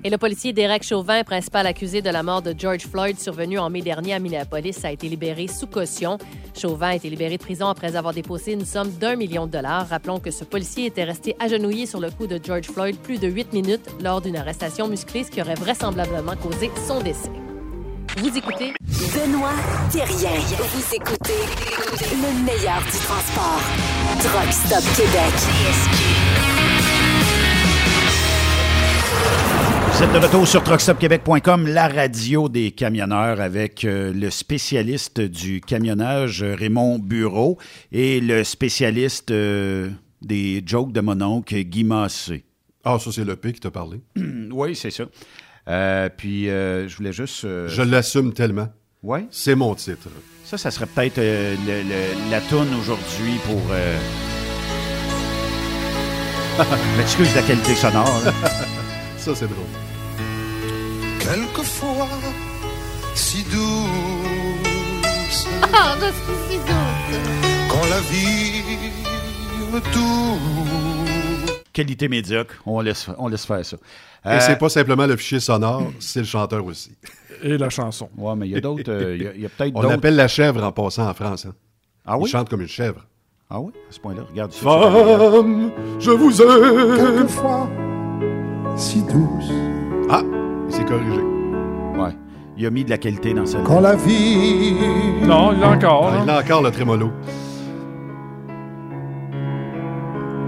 Et le policier Derek Chauvin, principal accusé de la mort de George Floyd survenue en mai dernier à Minneapolis, a été libéré sous caution. Chauvin a été libéré de prison après avoir déposé une somme d'un million de dollars. Rappelons que ce policier était resté agenouillé sur le cou de George Floyd plus de huit minutes lors d'une arrestation musclée, ce qui aurait vraisemblablement causé son décès. Vous écoutez Benoît Thérien. Vous écoutez le meilleur du transport. Truck Stop Québec. Vous êtes de retour sur truckstopquebec.com, la radio des camionneurs avec euh, le spécialiste du camionnage Raymond Bureau et le spécialiste euh, des jokes de mon oncle Guy Massé. Ah, ça c'est le P qui t'a parlé. (clears throat) oui, c'est ça. Euh, puis je voulais juste... Je l'assume tellement. Oui? C'est mon titre. Ça, ça serait peut-être la toune aujourd'hui pour... (laughs) M'excuse de la qualité sonore. (laughs) Ça, c'est drôle. Quelquefois, si douce. Ah, si douce. Quand la vie me touche. Qualité médiocre, on laisse, on laisse faire ça. Et euh, c'est pas simplement le fichier sonore, c'est le chanteur aussi. Et la chanson. Ouais, mais il y a d'autres. Euh, il y a, peut-être On l'appelle la chèvre en passant en France. Hein. Ah oui? Il chante comme une chèvre. Ah oui? À ce point-là, regarde. Femme, je vous aime. Quelquefois si douce. C'est corrigé. Ouais. Il a mis de la qualité dans sa Quand la vie. Non, il l'a encore. Ah, il a encore le trémolo.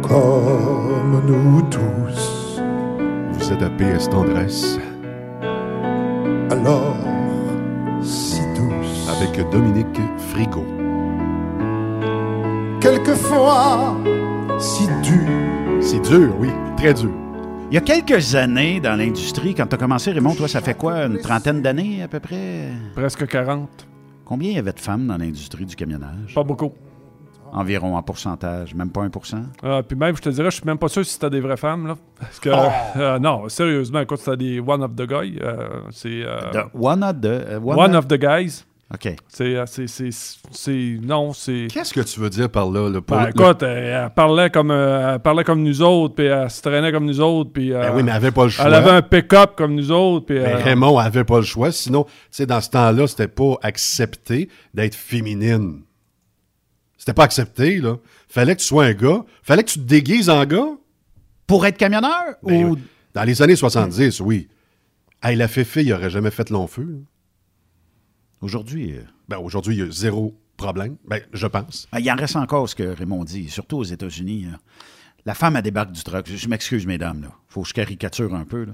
Comme nous tous. Vous êtes à PS Tendresse. Alors, si douce. Avec Dominique Frigo. quelquefois si dur. C'est dur, oui, très dur. Il y a quelques années dans l'industrie, quand tu as commencé, Raymond, toi, ça fait quoi, une trentaine d'années à peu près? Presque 40. Combien il y avait de femmes dans l'industrie du camionnage? Pas beaucoup. Environ en pourcentage, même pas un pour cent? Ah, puis même, je te dirais, je suis même pas sûr si c'était des vraies femmes. Là. Parce que, Oh! euh, non, sérieusement, écoute, c'était des one of the guys. euh, c'est. euh, one of the... one, of the guys. OK. C'est. euh, c'est, non, c'est. Qu'est-ce que tu veux dire par là? Ben, le- écoute, elle, elle parlait comme, euh, elle parlait comme nous autres, puis elle se traînait comme nous autres, puis... euh, Ben oui, mais elle avait pas le choix. Elle avait un pick-up comme nous autres, puis... Mais euh, Raymond avait pas le choix. Sinon, tu sais, dans ce temps-là, c'était pas accepté d'être féminine. C'était pas accepté, là. Fallait que tu sois un gars. Fallait que tu te déguises en gars. Pour être camionneur? Ben ou... Dans les années 70, oui. Hey, la Féfé, il aurait jamais fait long feu. là. Aujourd'hui... euh, Ben, aujourd'hui, il y a zéro problème. Ben, je pense. Ah, Il en reste encore ce que Raymond dit, surtout aux États-Unis. là. La femme, elle débarque du truck. Je m'excuse, mesdames, là. Faut que je caricature un peu.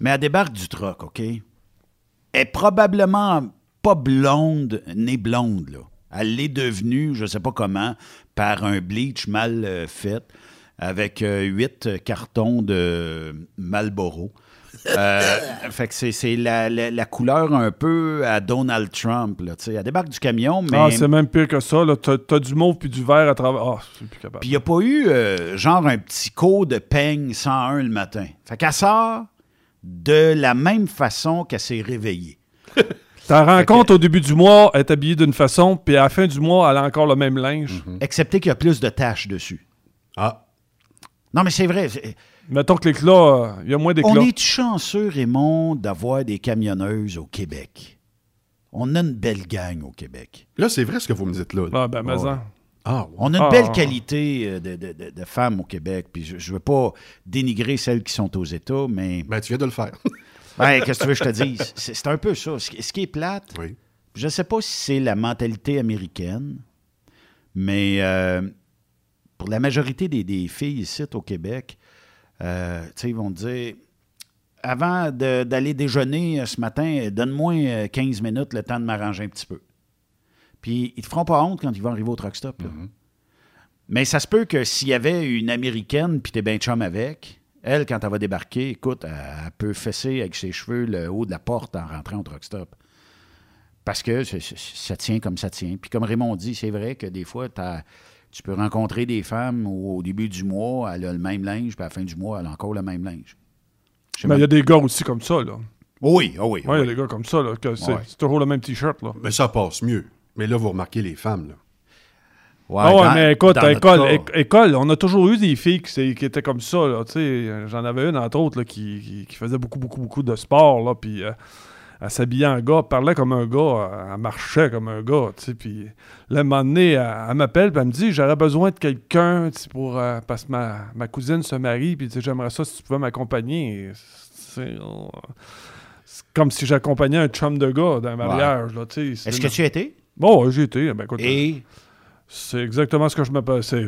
Mais elle débarque du truck, OK? Elle est probablement pas blonde, née blonde, là. Elle l'est devenue, je sais pas comment, par un bleach mal euh, fait, avec euh, huit cartons de Marlboro. Euh, fait que c'est- c'est la, la- la couleur un peu à Donald Trump, là, tu sais. Elle débarque du camion, mais... Ah, c'est même pire que ça, là. T'as, t'as du mauve puis du vert à travers... Ah, je suis plus capable. Puis il n'y a pas eu euh, genre un petit coup de peigne 101 le matin. Fait qu'elle sort de la même façon qu'elle s'est réveillée. T'en rends compte au début du mois, elle est habillée d'une façon, puis à la fin du mois, elle a encore le même linge. Excepté qu'il y a plus de taches dessus. Ah. Non, mais c'est vrai. Mettons que l'éclat, euh, il y a moins d'éclat. On est chanceux, Raymond, d'avoir des camionneuses au Québec. On a une belle gang au Québec. Là, c'est vrai ce que vous me dites là. Ah, ben, mais. Ah, ouais. On a une Ah, belle ah. qualité euh, de, de- de- de femmes au Québec. Puis je ne veux pas dénigrer celles qui sont aux États, mais. Ben, tu viens de le faire. Ouais, (laughs) qu'est-ce que tu veux que je te dise? (laughs) C'est c'est un peu ça. Ce qui, ce qui est plate, je ne sais pas si c'est la mentalité américaine, mais euh, pour la majorité des, des filles ici au Québec, euh, tu sais, ils vont te dire avant d'aller déjeuner euh, ce matin, donne-moi euh, 15 minutes le temps de m'arranger un petit peu. Puis ils te feront pas honte quand ils vont arriver au truck stop. là. Mais ça se peut que s'il y avait une Américaine, puis t'es bien chum avec, elle, quand elle va débarquer, écoute, elle, elle peut fesser avec ses cheveux le haut de la porte en rentrant au truck stop. Parce que ça tient comme ça tient. Puis comme Raymond dit, c'est vrai que des fois, t'as- tu peux rencontrer des femmes où au début du mois, elle a le même linge, puis à la fin du mois, elle a encore le même linge. Mais il y a des gars aussi comme ça, là. Oui, ah oui. Ouais, il y a oui. des gars comme ça, là. que c'est, Ouais. c'est toujours le même T-shirt, là. Mais ça passe mieux. Mais là, vous remarquez les femmes, là. Ouais, ah ouais, dans- mais écoute, école, école, on a toujours eu des filles qui, étaient comme ça, là, tu sais. J'en avais une, entre autres, là, qui, qui, qui faisait beaucoup, beaucoup, beaucoup de sport, là, puis euh, elle s'habillait en gars, parlait comme un gars, euh, elle marchait comme un gars, tu sais, puis là, un moment donné, elle, elle m'appelle, puis elle me dit, j'aurais besoin de quelqu'un, tu sais, pour, euh, parce que ma, ma cousine se marie, puis tu sais, j'aimerais ça si tu pouvais m'accompagner. C'est euh, comme si j'accompagnais un chum de gars d'un mariage, là, tu sais. Est-ce une- que tu étais? Bon, ouais, j'ai été. Ben, écoute, Et? C'est exactement ce que je m'appelle. C'est,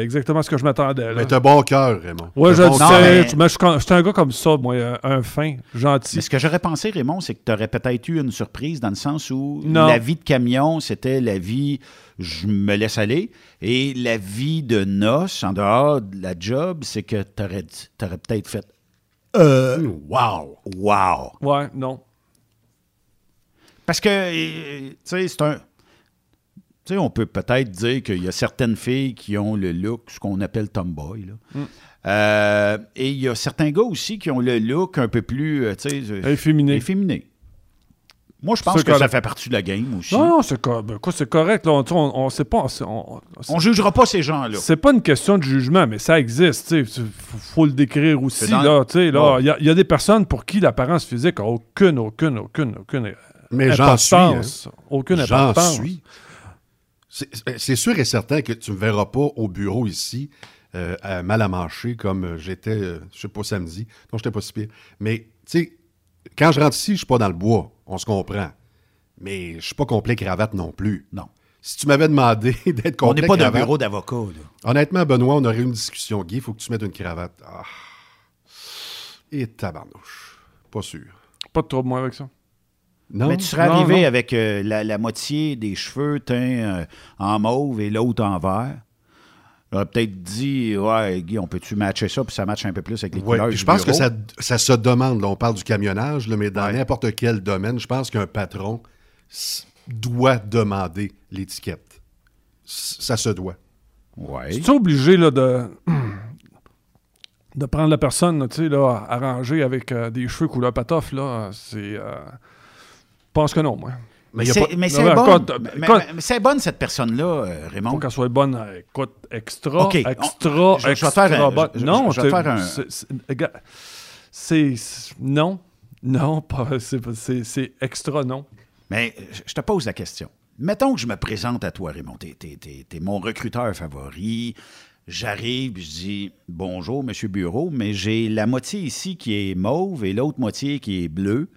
exactement ce que je m'attendais. Mais t'as bon cœur, Raymond. Ouais, je bon sais. mais... je, suis, je suis un gars comme ça, moi, un, fin, gentil. Mais ce que j'aurais pensé, Raymond, c'est que tu aurais peut-être eu une surprise dans le sens où Non. la vie de camion, c'était la vie je me laisse aller, et la vie de noces, en dehors de la job, c'est que tu aurais, peut-être fait Euh, wow, wow. Ouais, non. Parce que, euh, tu sais, c'est un. Tu sais, on peut peut-être dire qu'il y a certaines filles qui ont le look, ce qu'on appelle tomboy. Là. Mm. Euh, et il y a certains gars aussi qui ont le look un peu plus, euh, tu sais... euh, Efféminé. efféminé. Moi, je pense que ça fait partie de la game aussi. Non, non, c'est, co- ben, quoi, c'est correct. Là, on, on, on sait pas. c'est- On, On jugera pas ces gens-là. C'est pas une question de jugement, mais ça existe. tu sais. Faut, faut le décrire aussi. C'est dans- là, tu sais, là. Ouais. Il y a- il y, a des personnes pour qui l'apparence physique a aucune, aucune, aucune, aucune euh, Mais j'en suis. importance. hein. Aucune J'en importance. suis. C'est sûr et certain que tu ne me verras pas au bureau ici, euh, à mal à manger, comme euh, j'étais, euh, je sais pas, samedi. Non, j'étais pas si pire. Mais, tu sais, quand je rentre ici, je suis pas dans le bois. On se comprend. Mais je suis pas complet cravate non plus. Non. Si tu m'avais demandé (laughs) d'être On complet n'est pas dans un cravate- bureau d'avocat. là. Honnêtement, Benoît, on aurait eu une discussion. Guy, il faut que tu mettes une cravate. Ah. Et tabarnouche. Pas sûr. Pas de trouble, moi, avec ça. Non. Mais tu serais Non, arrivé non. avec euh, la, la moitié des cheveux teints euh, en mauve et l'autre en vert. J'aurais peut-être dit, ouais, Guy, on peut-tu matcher ça, puis ça matche un peu plus avec les Ouais, couleurs je pense que ça, ça se demande. Là, on parle du camionnage, là, mais dans n'importe quel domaine, je pense qu'un patron doit demander l'étiquette. Ça se doit. Ouais. Tu es obligé là, de, (clears throat) de prendre la personne, tu sais, là, arrangée avec euh, des cheveux couleur patoff, là, c'est... je pense que non, moi. Mais mais c'est mais bonne. écoute, Mais- écoute, mais c'est bonne, cette personne-là, euh, Raymond. faut qu'elle soit bonne, euh, écoute, extra, OK, on- extra, je- extra faire un- bonne. je- je- non, je vais faire un- c'est- Non, non, (laughs) pas- c'est c'est- c'est extra non. Mais euh, je te pose la question. Mettons que je me présente à toi, Raymond. T'es, t'es- t'es- t'es mon recruteur favori. J'arrive, je dis bonjour, monsieur Bureau, mais j'ai la moitié ici qui est mauve et l'autre moitié qui est bleue.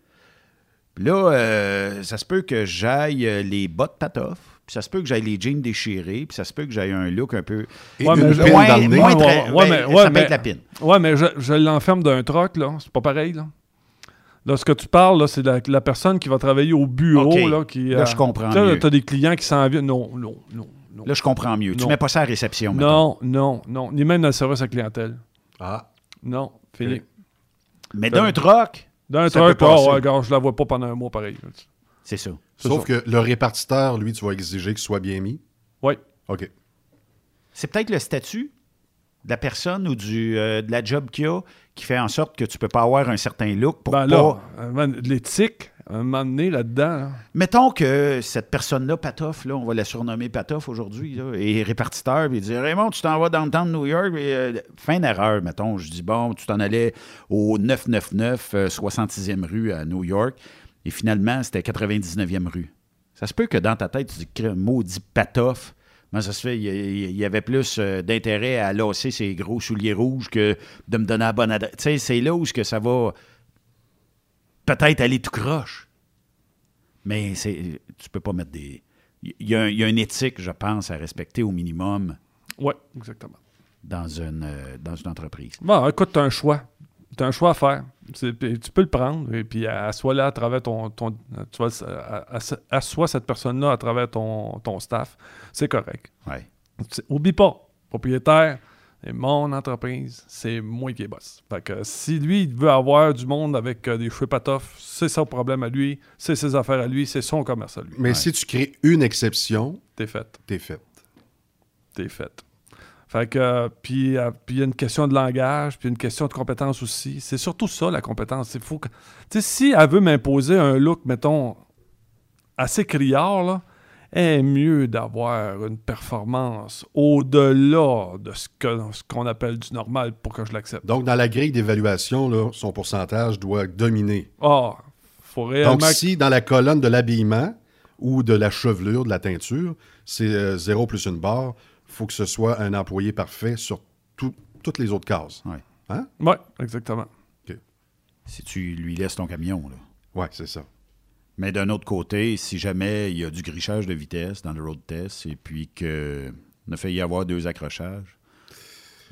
Puis là, euh, ça se peut que j'aille euh, les bottes patoff, puis ça se peut que j'aille les jeans déchirés, puis ça se peut que j'aille un look un peu. Ouais, mais je- moins, dans le nez. moins Ouais, très- ouais, mais- ça ouais, peut mais- être la pine. Ouais, mais je, je l'enferme d'un troc, là. C'est pas pareil, là. Là, ce que tu parles, là, c'est la, la personne qui va travailler au bureau, là, qui... Là, euh, je comprends tu sais, mieux. T'as des clients qui s'en viennent. Non, non, non, non. Là, je comprends mieux. Tu Non. mets pas ça à la réception, mettons. Non, non, non. Ni même dans le service à clientèle. Ah. Non, fini. Mais d'un troc, D'un ça oh, ouais, regarde, je la vois pas pendant un mois, pareil. C'est ça. Sauf ça. que le répartiteur, lui, tu vas exiger qu'il soit bien mis? Oui. OK. C'est peut-être le statut de la personne ou du, euh, de la job qu'il y a qui fait en sorte que tu peux pas avoir un certain look pour Ben pas... là, un l'éthique, donné, là-dedans, là. Mettons que cette personne-là, Patoff, là, on va la surnommer Patoff aujourd'hui, est répartiteur, puis il dit Raymond, tu t'en vas dans le temps de New York, euh, fin d'erreur, mettons. Je dis bon, tu t'en allais au 999 euh, 66e rue à New York, et finalement, c'était 99e rue. Ça se peut que dans ta tête, tu dis maudit Patoff. Mais ça se fait, il y, avait plus euh, d'intérêt à lasser ses gros souliers rouges que de me donner la bonne adresse. Tu sais, c'est là où que ça va peut-être aller tout croche. Mais c'est, tu peux pas mettre des. Il y, a un- il y a une éthique, je pense, à respecter au minimum Oui, exactement. dans une, euh, dans une entreprise. Bon, écoute, tu as un choix. Tu as un choix à faire. C'est- tu peux le prendre et puis assois là à travers ton. ton tu vois, assois cette personne-là à travers ton, ton staff. C'est correct. C'est- Oublie pas, propriétaire, c'est mon entreprise, c'est moi qui est boss. Fait que si lui, il veut avoir du monde avec euh, des cheveux patoffs, c'est son problème à lui, c'est ses affaires à lui, c'est son commerce à lui. Mais si tu crées une exception, T'es fait. t'es fait. T'es fait. Fait que, euh, puis euh, puis il y a une question de langage, puis une question de compétence aussi. C'est surtout ça, la compétence. Il faut que... Tu sais, si elle veut m'imposer un look, mettons, assez criard, là, est mieux d'avoir une performance au-delà de ce que- ce qu'on appelle du normal pour que je l'accepte. Donc, dans la grille d'évaluation, là, son pourcentage doit dominer. Ah, faut réellement... Donc, si dans la colonne de l'habillement ou de la chevelure, de la teinture, c'est euh, zéro plus une barre, il faut que ce soit un employé parfait sur tout- toutes les autres cases. Ouais. Hein? Oui, exactement. Si tu lui laisses ton camion, là. Oui, c'est ça. Mais d'un autre côté, si jamais il y a du grichage de vitesse dans le road test et puis que ne fait y avoir deux accrochages,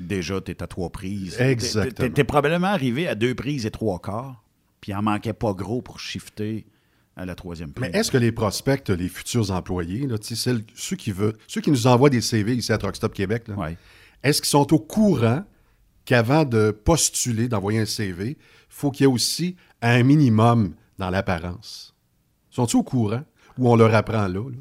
déjà, tu es à trois prises. Exactement. Tu es probablement arrivé à deux prises et trois quarts, puis il en manquait pas gros pour shifter à la troisième prise. Mais est-ce que les prospects, les futurs employés, là, celles- ceux, qui veulent, ceux qui nous envoient des CV ici à Truckstop Québec, est-ce qu'ils sont au courant qu'avant de postuler, d'envoyer un CV, il faut qu'il y ait aussi un minimum dans l'apparence? Sont-ils au courant? Ou on leur apprend là? là?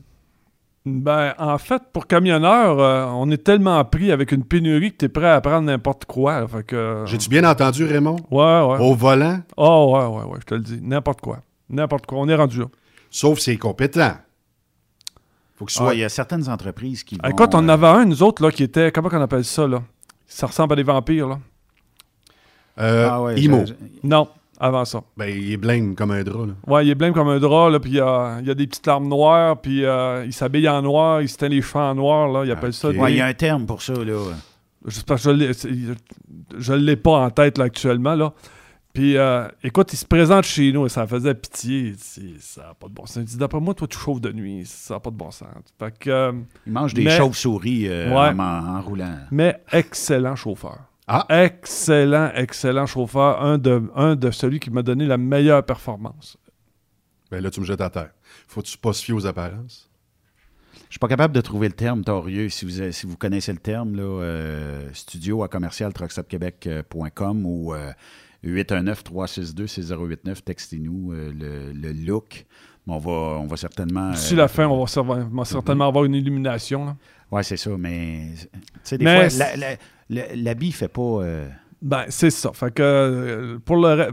Ben, en fait, pour camionneur, euh, on est tellement pris avec une pénurie que tu es prêt à prendre n'importe quoi. Fait que, J'ai-tu bien entendu, Raymond? Ouais, ouais. Au volant? Oh, ouais, ouais, ouais, je te le dis. N'importe quoi. N'importe quoi. On est rendu là. Sauf s'il est compétent. Faut qu'il Ah, soit... il y a certaines entreprises qui vont... Écoute, on en euh, avait un, nous autres, là, qui était. Comment on appelle ça, là? Ça ressemble à des vampires, là. Euh, Ah ouais, Imo. Non, avant ça. Ben, il est blême comme un drap. Là. Ouais, il est blême comme un drap, là, puis il y a, il a des petites larmes noires, puis euh, il s'habille en noir, il se teint les cheveux en noir, là, il appelle ça. Ouais, il y a un terme pour ça, là. Que je je l'ai pas en tête là, actuellement. Là. Puis, euh, écoute, il se présente chez nous et ça faisait pitié. Il dit, ça n'a pas de bon sens. Il dit, d'après moi, toi, tu chauffes de nuit. Ça n'a pas de bon sens. Fait que, euh, Il mange des mais- chauves-souris euh, Ouais. en, en roulant. Mais excellent chauffeur. Ah. Excellent, excellent chauffeur. Un de, un de celui qui m'a donné la meilleure performance. Ben là, tu me jettes à terre. Faut-tu pas se fier aux apparences? Je suis pas capable de trouver le terme torieux. Si vous, si vous connaissez le terme, là, euh, studio à commercial truckstopquebec.com ou euh, 819-362-6089, textez-nous euh, le, le look. On va, on va certainement. D'ici euh, la fin, on va, serva- on va certainement avoir une illumination. Ouais, c'est ça, mais. Tu sais, des Mais fois, la- la- la- l'habit fait pas. euh, Ben, c'est ça. Fait que euh, pour le.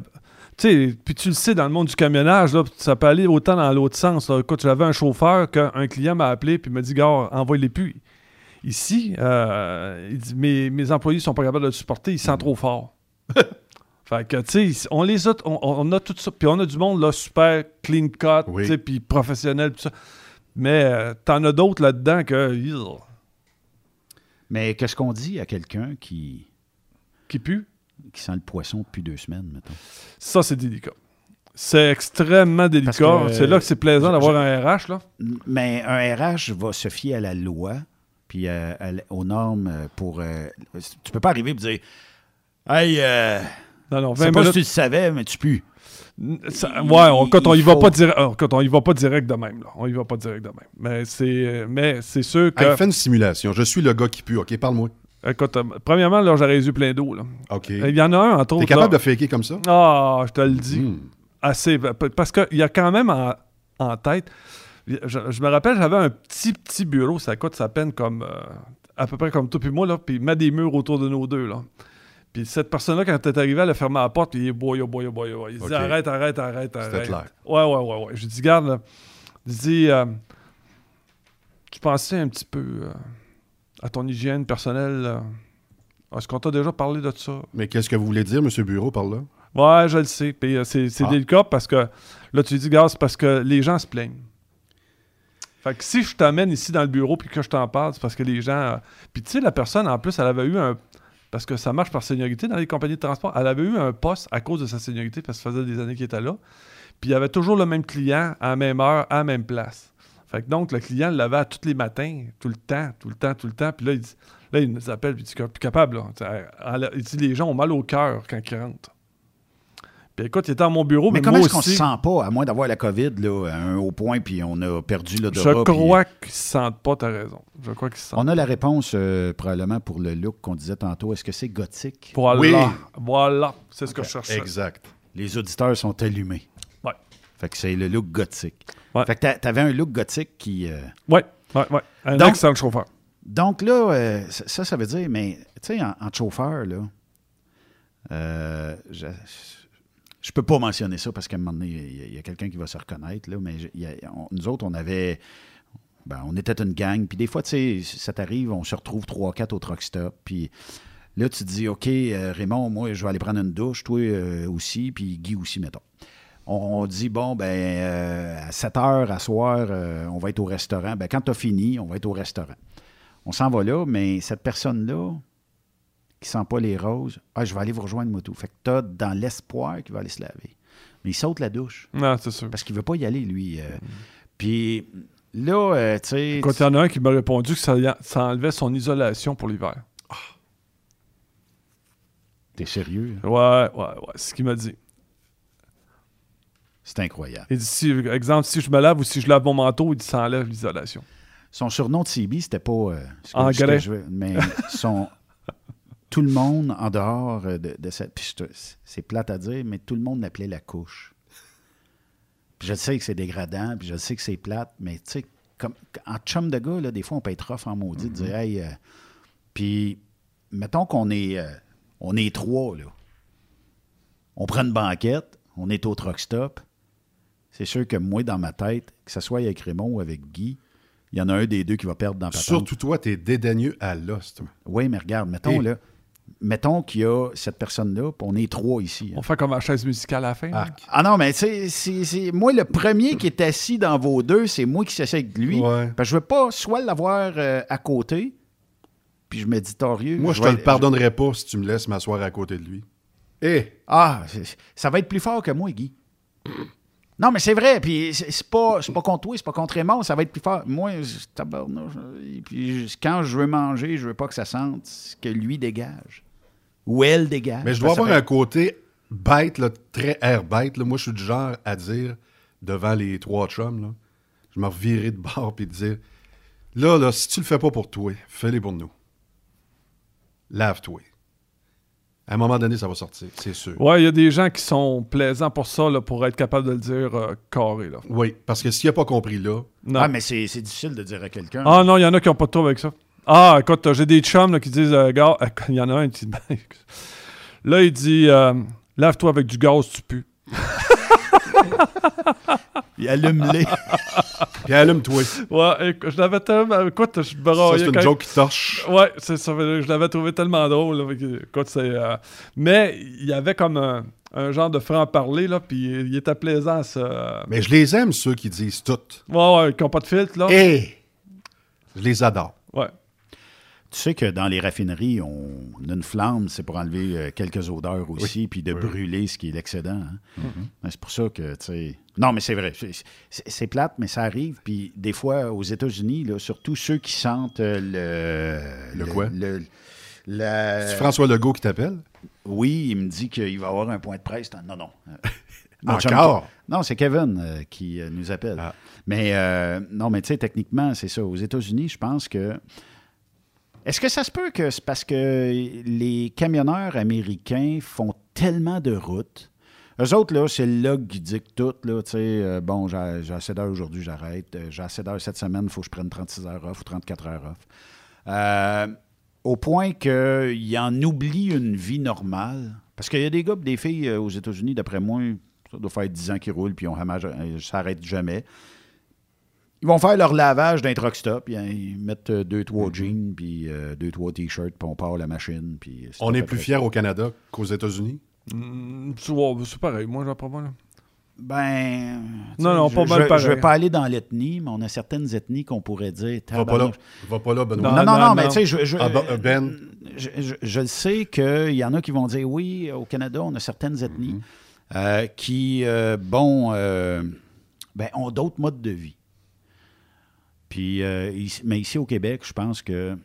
Tu sais, puis tu le sais, dans le monde du camionnage, là, ça peut aller autant dans l'autre sens. là. Écoute, j'avais un chauffeur qu'un client m'a appelé puis m'a dit Gars, envoie-les plus. Ici, euh, il dit mes, mes employés sont pas capables de le supporter, ils sentent trop fort. (laughs) fait que, tu sais, on les a, on, on a tout ça. Puis on a du monde, là, super clean cut, tu sais, puis professionnel, tout ça. Mais euh, t'en as d'autres là-dedans que. Mais qu'est-ce qu'on dit à quelqu'un qui. Qui pue? Qui sent le poisson depuis deux semaines, mettons? Ça, c'est délicat. C'est extrêmement délicat. C'est là que c'est plaisant d'avoir un RH, là. Mais un RH va se fier à la loi, puis euh, à aux normes euh, pour. euh, tu peux pas arriver et dire Hey, euh, Non, non, je sais 20 pas si tu le savais, mais tu pues. Ça- ouais, on, quand on y va pas direct, euh, quand on y va pas direct de même, là. On y va pas direct de même. Mais c'est, euh, mais c'est sûr que. Hey, fais une simulation. Je suis le gars qui pue. OK, parle-moi. Écoute, euh, premièrement, là, j'aurais les yeux pleins d'eau. OK. Il y en a un, entre autres. T'es capable là- de faker comme ça? Ah, je te le dis. Assez. p- Parce qu'il y a quand même en, en tête. Je, je me rappelle, j'avais un petit, petit bureau, ça coûte sa peine comme. euh, à peu près comme toi puis moi, là. Puis il met des murs autour de nos deux, là. Puis cette personne-là, quand elle est arrivée, elle a fermé la porte, puis il est boy, oh boy, oh boy, oh boy. Il dit arrête, arrête, arrête, C'était arrête. clair. Ouais, ouais, ouais, ouais. Je dis, garde, là. Je dis, euh, tu pensais un petit peu euh, à ton hygiène personnelle. là. Est-ce qu'on t'a déjà parlé de ça? Mais qu'est-ce que vous voulez dire, M. Bureau, par là? Ouais, je le sais. Puis euh, c'est c'est Ah. délicat parce que là, tu dis, gars, c'est parce que les gens se plaignent. Fait que si je t'amène ici dans le bureau puis que je t'en parle, c'est parce que les gens. euh, Puis tu sais, la personne, en plus, elle avait eu un. Parce que ça marche par seniorité dans les compagnies de transport. Elle avait eu un poste à cause de sa seniorité parce que ça faisait des années qu'il était là. Puis il y avait toujours le même client à la même heure, à la même place. Fait donc, le client l'avait tous les matins, tout le temps, tout le temps, tout le temps. Puis là, il, là, il nous appelle, puis il dit plus capable. Il dit les gens ont mal au cœur quand ils rentrent. Puis écoute, il était à mon bureau, Mais mais, comment est-ce qu'on se sent pas, à moins d'avoir la COVID, là, à un haut point, puis on a perdu Je l'odorat? puis- crois qu'ils se sentent pas, t'as raison. Je crois qu'ils se sentent On a la réponse euh, probablement pour le look qu'on disait tantôt. Est-ce que c'est gothique? Voilà. Voilà. C'est ce que je cherchais. Exact. Les auditeurs sont allumés. Ouais. Fait que c'est le look gothique. Fait que t'a- t'avais un look gothique qui. euh, Ouais, ouais, ouais. Un Donc- excellent chauffeur. Donc là, euh, ça, ça, veut dire, mais tu sais, en, en chauffeur, là, euh, je, je peux pas mentionner ça parce qu'à un moment donné, il y a- quelqu'un qui va se reconnaître, là, mais nous autres, on avait. ben, on était une gang, puis des fois, tu sais, ça t'arrive, on se retrouve 3-4 au truck stop, puis là, tu te dis, OK, euh, Raymond, moi, je vais aller prendre une douche, toi euh, aussi, puis Guy aussi, mettons. On, dit, bon, ben, euh, à 7 heures, à soir, on va être au restaurant. Ben, quand tu as fini, on va être au restaurant. On s'en va là, mais cette personne-là, qui sent pas les roses, ah, je vais aller vous rejoindre, moi tout. Fait que tu as dans l'espoir qu'il va aller se laver. Mais il saute la douche. Non, c'est sûr. Parce qu'il veut pas y aller, lui. euh. Puis là, euh, tu sais. Quand il y en a un qui m'a répondu que ça, ça enlevait son isolation pour l'hiver. T'es sérieux? Ouais, ouais, ouais. C'est ce qu'il m'a dit. C'est incroyable. Il dit, si, exemple, si je me lave ou si je lave mon manteau, il dit, ça enlève l'isolation. Son surnom de CB, c'était pas. euh, ce que- En ce que grès. je veux, mais son. Tout le monde en dehors euh, de, de cette. C'est plate à dire, mais tout le monde l'appelait la couche. Puis je sais que c'est dégradant, puis je sais que c'est plate, mais tu sais, comme en chum de gars, là, des fois, on peut être en maudit, de dire, hey. euh, puis, mettons qu'on est, euh, on est trois, là. On prend une banquette, on est au truck stop. C'est sûr que moi, dans ma tête, que ce soit avec Raymond ou avec Guy, il y en a un des deux qui va perdre dans la patente. Surtout toi, t'es dédaigneux à l'os. Oui, mais regarde, mettons, Et- là, mettons qu'il y a cette personne-là, puis on est trois ici. hein. On fait comme la chaise musicale à la fin. là. Ah non, mais tu sais, c'est- c'est- moi, le premier qui est assis dans vos deux, c'est moi qui s'assieds avec lui. Parce que je veux pas soit l'avoir euh, à côté, puis je me dis torieux. Moi, je te le pardonnerai pas si tu me laisses m'asseoir à côté de lui. Eh! Ah, ça va être plus fort que moi, Guy. Non, mais c'est vrai, puis c'est pas, c'est pas contre toi, c'est pas contre Raymond, ça va être plus fort. Moi, tabarnouche, puis quand je veux manger, je veux pas que ça sente ce que lui dégage. Ou elle dégage. Mais je dois avoir un côté bête, là, très air bête. là. Moi, je suis du genre à dire devant les trois chums, là, je me revirais de bord et dire Là, là, si tu le fais pas pour toi, fais-les pour nous. Lave-toi. À un moment donné, ça va sortir, c'est sûr. Ouais, il y a des gens qui sont plaisants pour ça, là, pour être capable de le dire euh, carré. Là. Oui, parce que s'il n'a pas compris là. Non. Ah, mais c'est c'est difficile de dire à quelqu'un. Ah non, il y en a qui n'ont pas de trouble avec ça. Ah, écoute, j'ai des chums là, qui disent, euh, gars, euh, (laughs) il y en a un qui dit, (laughs) ben, là, il dit, euh, lave-toi avec du gaz, tu pues. (laughs) Il allume-les. Puis allume-toi. Ouais, écoute, je l'avais tellement. Écoute, je me Ça, c'est une quand- joke qui torche. Ouais, c'est ça. Je l'avais trouvé tellement drôle. là, écoute, c'est. euh, Mais il y avait comme un, un genre de franc-parler, là, puis il était plaisant, ça. Mais je les aime, ceux qui disent tout. Ouais, ouais, qui n'ont pas de filtre, là. Hé! Je les adore. Ouais. Tu sais que dans les raffineries, on a une flamme, c'est pour enlever euh, quelques odeurs aussi, puis de Oui. brûler ce qui est l'excédent. hein. Mhm. Ben, C'est pour ça que, tu sais... Non, mais c'est vrai. C'est- plate, mais ça arrive. Puis des fois, aux États-Unis, surtout ceux qui sentent euh, le... Le quoi? le- la- C'est François Legault qui t'appelle? Oui, il me dit qu'il va avoir un point de presse. Non, non. Euh, (laughs) Encore? chum Ke- Non, c'est Kevin euh, qui euh, nous appelle. Mais euh, non, mais tu sais, techniquement, c'est ça. Aux États-Unis, je pense que. Est-ce que ça se peut que c'est parce que les camionneurs américains font tellement de routes? Eux autres, là, c'est le log qui dicte tout. Là, euh, bon, j'ai assez d'heures aujourd'hui, j'arrête. Euh, J'ai assez d'heures cette semaine, il faut que je prenne 36 heures off ou 34 heures off. Euh, au point qu'il en oublie une vie normale. Parce qu'il y a des gars des filles euh, aux États-Unis, d'après moi, ça doit faire 10 ans qu'ils roulent, puis ils ont jamais- ils vont faire leur lavage d'un truck stop, puis, ils mettent euh, deux, trois jeans, puis euh, deux, trois t-shirts, puis on part la machine. Puis c'est On est plus fiers au Canada qu'aux États-Unis? Mm, c'est pareil, moi, j'en pas, là. Ben. Non, non, je- pas mal je, pareil. Je veux pas aller dans l'ethnie, mais on a certaines ethnies qu'on pourrait dire. Va pas là, va pas là Benoît. Non, non, non, mais tu sais, je, je- Ah, ben, euh, Ben, je, je- je le sais qu'il y en a qui vont dire oui, au Canada, on a certaines ethnies Mhm. euh, qui, euh, bon, euh, ben, ont d'autres modes de vie. Puis, euh, ici- mais ici au Québec, je pense que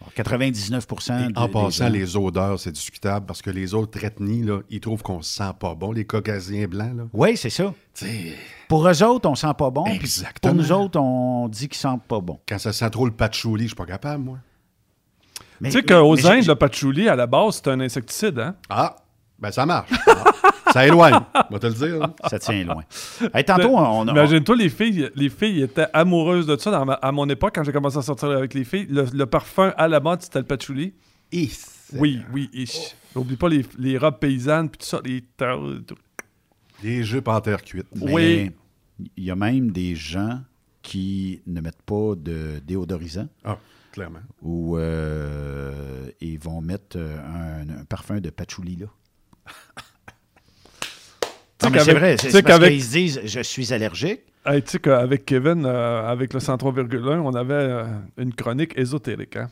bon, 99 Et de- en passant, gens- les odeurs, c'est discutable parce que les autres ethnies, là, ils trouvent qu'on se sent pas bon, les caucasiens blancs. Là. Oui, c'est ça. Pour eux autres, on sent pas bon. Exactement. Pour nous autres, on dit qu'ils sentent pas bon. Quand ça sent trop le patchouli, je suis pas capable, moi. Mais- tu sais qu'aux Indes, le patchouli, à la base, c'est un insecticide, hein? Ah, ben ça marche. ça éloigne, on va te le dire. hein. Ça tient loin. Hey, tantôt, on a. Imagine-toi, les filles, les filles étaient amoureuses de ça dans ma- à mon époque, quand j'ai commencé à sortir avec les filles. Le, le parfum à la mode, c'était le patchouli. Oui, oui. ish. N'oublie pas les, les robes paysannes, puis tout ça. Les... Les jupes en terre cuite. Oui. Il y a même des gens qui ne mettent pas de déodorisant. Ah, clairement. Ou euh, ils vont mettre euh, un, un parfum de patchouli, là. C'est vrai, c'est parce qu'ils se disent je suis allergique. Hey, tu sais qu'avec Kevin, euh, avec le 103,1, on avait euh, une chronique ésotérique. hein.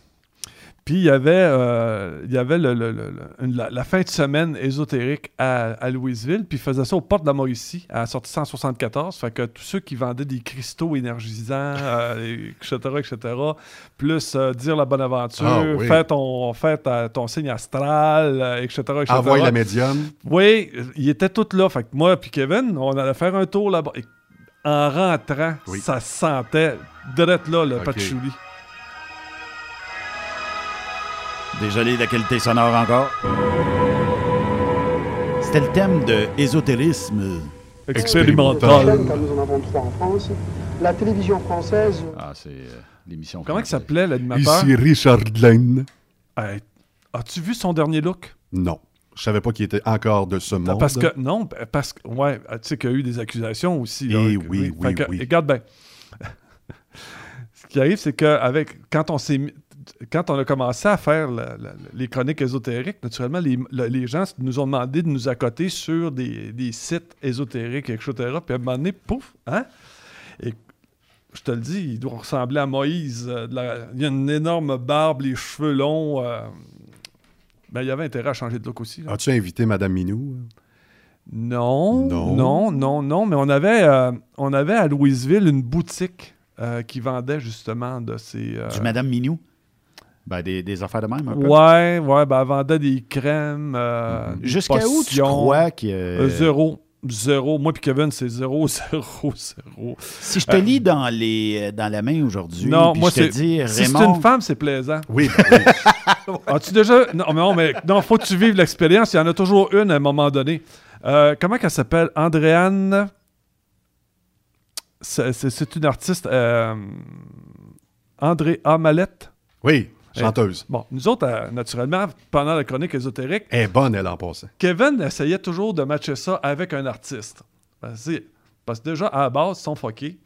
Puis il y avait, euh, il y avait le- le- le- le- une- la, la fin de semaine ésotérique à, à Louisville, puis il faisait ça aux portes de la Mauricie, à la sortie 174. Fait que tous ceux qui vendaient des cristaux énergisants, (laughs) euh, etc., etc., plus euh, dire la bonne aventure, Ah oui. fais, ton, fais ta- ton signe astral, etc., etc. Envoie la médium. Oui, il était tout là. Fait que moi puis Kevin, on allait faire un tour là-bas. En rentrant, Oui. ça sentait direct là, le patchouli. Désolé de la qualité sonore encore? C'était le thème de ésotérisme. Expérimental. Nous en avons trois en France. La télévision française. Ah, c'est euh, l'émission. Comment il s'appelait l'animateur? Ici Richard Lane. Hey, As-tu vu son dernier look? Non. Je savais pas qu'il était encore de ce monde. Parce que, non, parce que, ouais, tu sais qu'il y a eu des accusations aussi. là, Eh que- oui, oui, que, oui. Regarde bien. (laughs) Ce qui arrive, c'est qu'avec, quand on s'est mis- quand on a commencé à faire la- la- les chroniques ésotériques, naturellement, les, le- les gens nous ont demandé de nous accoter sur des, des sites ésotériques, etc. Puis à un moment donné, pouf, hein? Et je te le dis, il doit ressembler à Moïse. euh, de il a une énorme barbe, les cheveux longs. euh, ben, il y avait intérêt à changer de look aussi. là. As-tu invité Madame Minou? Non, Non. non, non, non, mais on avait, euh, on avait à Louisville une boutique euh, qui vendait justement de ces... euh, Du Madame Minou? Ben, des, des affaires de même, un peu. Ouais, ouais, ben elle vendait des crèmes, euh, des Jusqu'à où tu crois que- Euh, zéro. zéro. Moi puis Kevin, c'est zéro, (laughs) zéro, zéro. Si je te Euh, lis dans, les, dans la main aujourd'hui, Non, moi, je te c'est. dis, Si c'est une femme, c'est plaisant. Oui, ben oui. (laughs) As-tu déjà. Non, mais non, mais non, faut que tu vives l'expérience. Il y en a toujours une à un moment donné. Euh, comment qu'elle s'appelle? Andréane. C'est une artiste. André Amalette? Oui, chanteuse. Bon, nous autres, euh, naturellement, pendant la chronique ésotérique, Elle est bonne, elle, en passant. Kevin essayait toujours de matcher ça avec un artiste. Parce que, parce que déjà, à la base, ils sont fuckés.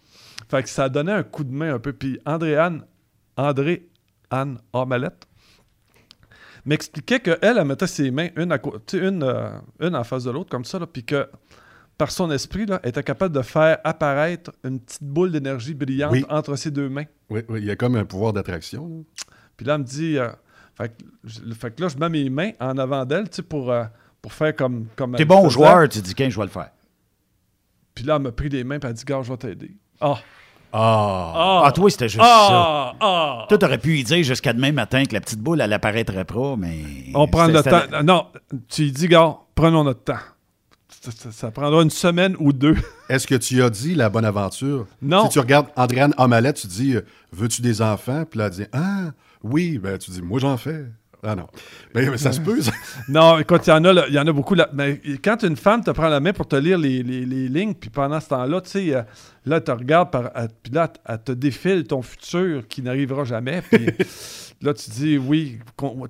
Fait que ça donnait un coup de main un peu. Puis André-Anne, André-Anne Amalette m'expliquait qu'elle, elle mettait ses mains une, à une, euh, une en face de l'autre, comme ça, là, puis que par son esprit, là, elle était capable de faire apparaître une petite boule d'énergie brillante Oui. entre ses deux mains. Oui, oui, il y a comme un pouvoir d'attraction. Puis là, elle me dit. euh, fait, que, je- fait que là, je mets mes mains en avant d'elle, tu sais, pour, euh, pour faire comme. comme t'es bon faisait. joueur, tu dis, qu'un, je vais le faire. Puis là, elle m'a pris les mains, puis elle a dit, gars, je vais t'aider. Ah! Ah! Ah, toi, c'était juste Ah! ça. Ah! Toi, t'aurais pu y dire jusqu'à demain matin que la petite boule, elle apparaîtrait pas, mais. On prend notre temps. Non, tu lui dis, gars, prenons notre temps. Ça, ça- ça prendra une semaine ou deux. (laughs) Est-ce que tu as dit la bonne aventure? Non. Si tu regardes Andréane Amalette, tu dis euh, Veux-tu des enfants? Puis là, elle dit Ah, oui. Ben, tu dis Moi, j'en fais. Ah non. Ben, mais ça se peut, ça. (laughs) Non, écoute, il y en a, il y en a beaucoup. Là. Mais quand une femme te prend la main pour te lire les, les- les lignes, puis pendant ce temps-là, tu sais, euh, là, elle te regarde, par, puis là, elle te défile ton futur qui n'arrivera jamais. Puis (laughs) là, tu dis, oui,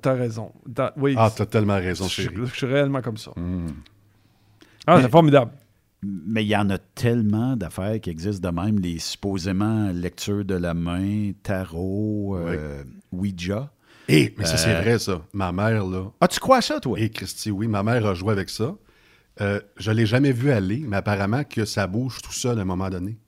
t'as raison. Oui, Ah, t'as tellement raison, chérie. je suis réellement comme ça. Hmm. Ah, c'est formidable. Mais il y en a tellement d'affaires qui existent de même, les supposément lectures de la main, tarot, euh, Ouija. Eh, mais ça, c'est Euh, vrai, ça. Ma mère, là. Ah, tu crois à ça, toi? Et Christy, oui, ma mère a joué avec ça. Euh, je l'ai jamais vu aller, mais apparemment que ça bouge tout seul à un moment donné.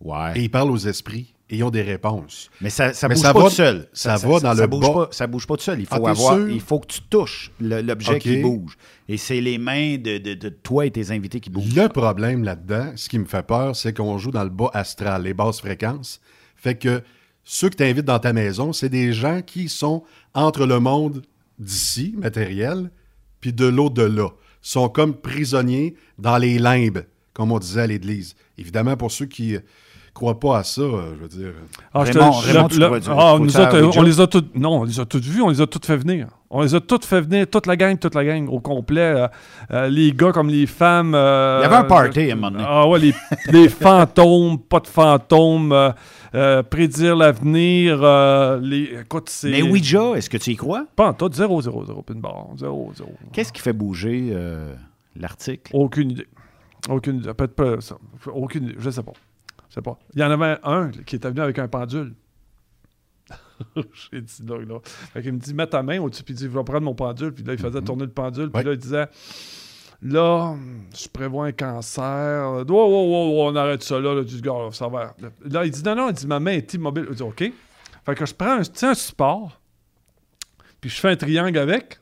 Ouais. Et ils parlent aux esprits et ils ont des réponses. Mais ça, ça bouge ça pas va- tout seul. ça va dans ça le bouge bas. Pas, ça bouge pas tout seul. Il faut, Ah, avoir, il faut que tu touches l'objet qui bouge. Et c'est les mains de, de- de toi et tes invités qui bougent. Le problème là-dedans, ce qui me fait peur, c'est qu'on joue dans le bas astral, les basses fréquences. Fait que ceux que tu invites dans ta maison, c'est des gens qui sont entre le monde d'ici, matériel, puis de l'au-delà. sont comme prisonniers dans les limbes, comme on disait à l'Église. Évidemment, pour ceux qui ne croient pas à ça, euh, je veux dire... Ah, je te- Raymond, tu crois ah, nous autres, on les a toutes. Non, on les a toutes vues, on les a toutes fait venir. On les a toutes fait venir, toute la gang, toute la gang au complet. euh, euh, les gars comme les femmes. euh, Il y avait un party à un moment donné. Ah ouais, les, les fantômes, pas de fantômes, euh, euh, prédire l'avenir. euh, les, écoute, c'est. Mais Ouija, est-ce que tu y crois? Pas en tout, 0, 0, 0, puis une barre. 0, 0. Qu'est-ce qui fait bouger euh, l'article? Aucune idée. Aucune idée. Peut-être pas ça. Aucune idée. Je sais pas. Je sais pas. Il y en avait un qui était venu avec un pendule. (laughs) J'ai dit là, là. Fait qu'il me dit, mets ta main au-dessus, puis il dit, je vais prendre mon pendule. Puis là, il faisait tourner le pendule. Puis Ouais. là, il disait, là, je prévois un cancer. Oh, oh, oh, on arrête ça là. là. Du gars, ça va. Là, il dit, non, non, il dit, ma main est immobile. Je dis, OK. Fait que je prends un, un support, puis je fais un triangle avec.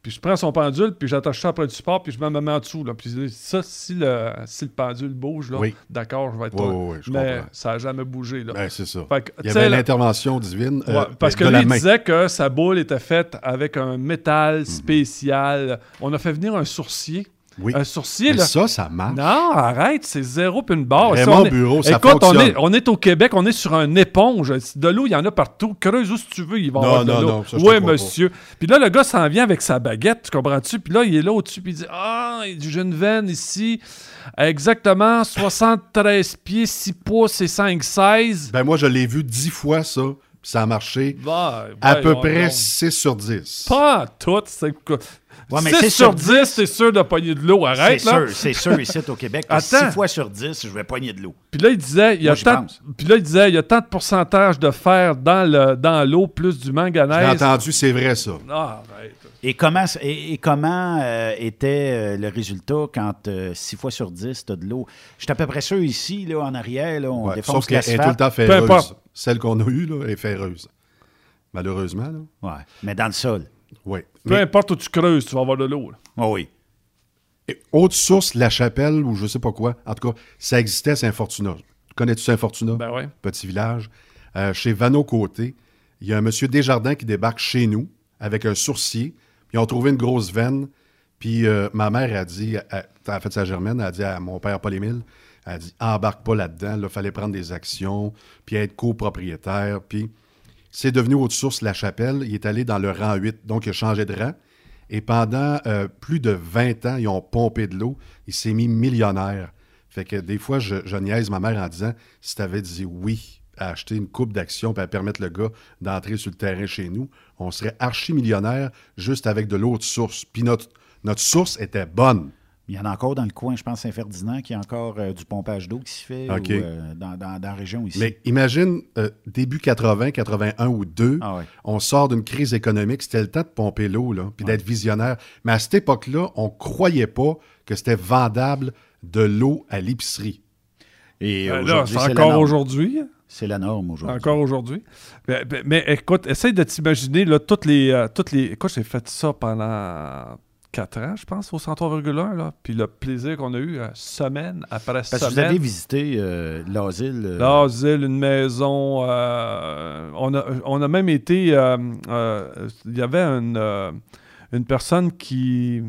Puis je prends son pendule, puis j'attache ça après le support, puis je mets ma main en dessous. Là. Puis ça, si le, si le pendule bouge, là, Oui. d'accord, je vais être Oui, oui, oui, je Mais comprends. ça n'a jamais bougé. Là. Ben, c'est ça. Que, Il y avait l'intervention divine euh, Ouais, parce que de lui, la il main. disait que sa boule était faite avec un Mhm. métal spécial. On a fait venir un sourcier. Oui. Un sourcier, Mais ça, ça marche. Non, arrête, c'est zéro puis une barre. Raymond on est- Bureau, ça Écoute, on fonctionne. est, on est au Québec, on est sur un éponge. De l'eau, il y en a partout. Creuse où si tu veux, il va y Non, avoir de non, l'eau. non, te Oui, monsieur. Puis là, le gars s'en vient avec sa baguette, tu comprends-tu? Puis là, il est là au-dessus, puis il dit Ah, il j'ai une veine ici, exactement 73 pieds, 6 pouces et 5, 16. Ben moi, je l'ai vu dix fois, ça. puis Ça a marché Bah, à peu près donc. 6 sur 10. Pas tout. Ouais, mais 6 c'est sur sur 10, c'est sûr de pogner de l'eau. Arrête, C'est sûr, c'est sûr ici au Québec. que Attends. 6 fois sur 10, je vais pogner de l'eau. Puis là, il disait, il y a Moi, tant, pense. puis là, il disait, il y a tant de pourcentage de fer dans le dans l'eau plus du J'ai manganèse. entendu, c'est vrai, ça. Ah, arrête. Et comment, et, et comment euh, était euh, le résultat quand 6 fois sur 10, tu as de l'eau? Je suis à peu près sûr ici, là, en arrière, là, on Ouais, défonce Sauf qu'elle est tout le temps ferreuse. Celle qu'on a eue, là, est ferreuse. Malheureusement, là. Ouais, mais dans le sol. Oui. Peu importe où tu creuses, tu vas avoir de l'eau. Oh oui. Et Autre source, La Chapelle, ou je sais pas quoi. En tout cas, ça existait à Saint-Fortuna. Connais-tu Saint-Fortuna? Ben ouais. Petit village. Euh, chez Vano Côté, il y a un monsieur Desjardins qui débarque chez nous avec un sourcier. Puis ils ont trouvé une grosse veine. Puis euh, ma mère a dit, elle, en fait, sa germaine, elle a dit à mon père Paul-Émile, elle a dit embarque pas là-dedans, il fallait prendre des actions, puis être copropriétaire. Puis c'est devenu haute source La Chapelle. Il est allé dans le rang 8, donc il a changé de rang. Et pendant euh, plus de 20 ans, ils ont pompé de l'eau. Il s'est mis millionnaire. Fait que des fois, je, niaise ma mère en disant si tu avais dit oui à acheter une coupe d'actions et permettre le gars d'entrer sur le terrain chez nous, on serait archi-millionnaire juste avec de l'eau de source. Puis notre source était bonne. Il y en a encore dans le coin, je pense, Saint-Ferdinand, qui a encore euh, du pompage d'eau qui se fait ou, euh, dans, dans- dans la région ici. Mais imagine, euh, début 80, 81 ou 2, Ah ouais. on sort d'une crise économique, c'était le temps de pomper l'eau, puis d'être visionnaire. Mais à cette époque-là, on croyait pas que c'était vendable de l'eau à l'épicerie. Et Ben là, aujourd'hui, c'est encore aujourd'hui? C'est la norme aujourd'hui. Encore aujourd'hui? Mais, mais- mais écoute, essaye de t'imaginer, là, toutes les, toutes les... Écoute, j'ai fait ça pendant 4 ans, je pense, au 103,1, là. Puis le plaisir qu'on a eu, euh, semaine après Parce que semaine. vous avez visité euh, l'asile. euh, L'asile, une maison. euh, on, a, on a même été. euh, Il y avait une, une personne qui.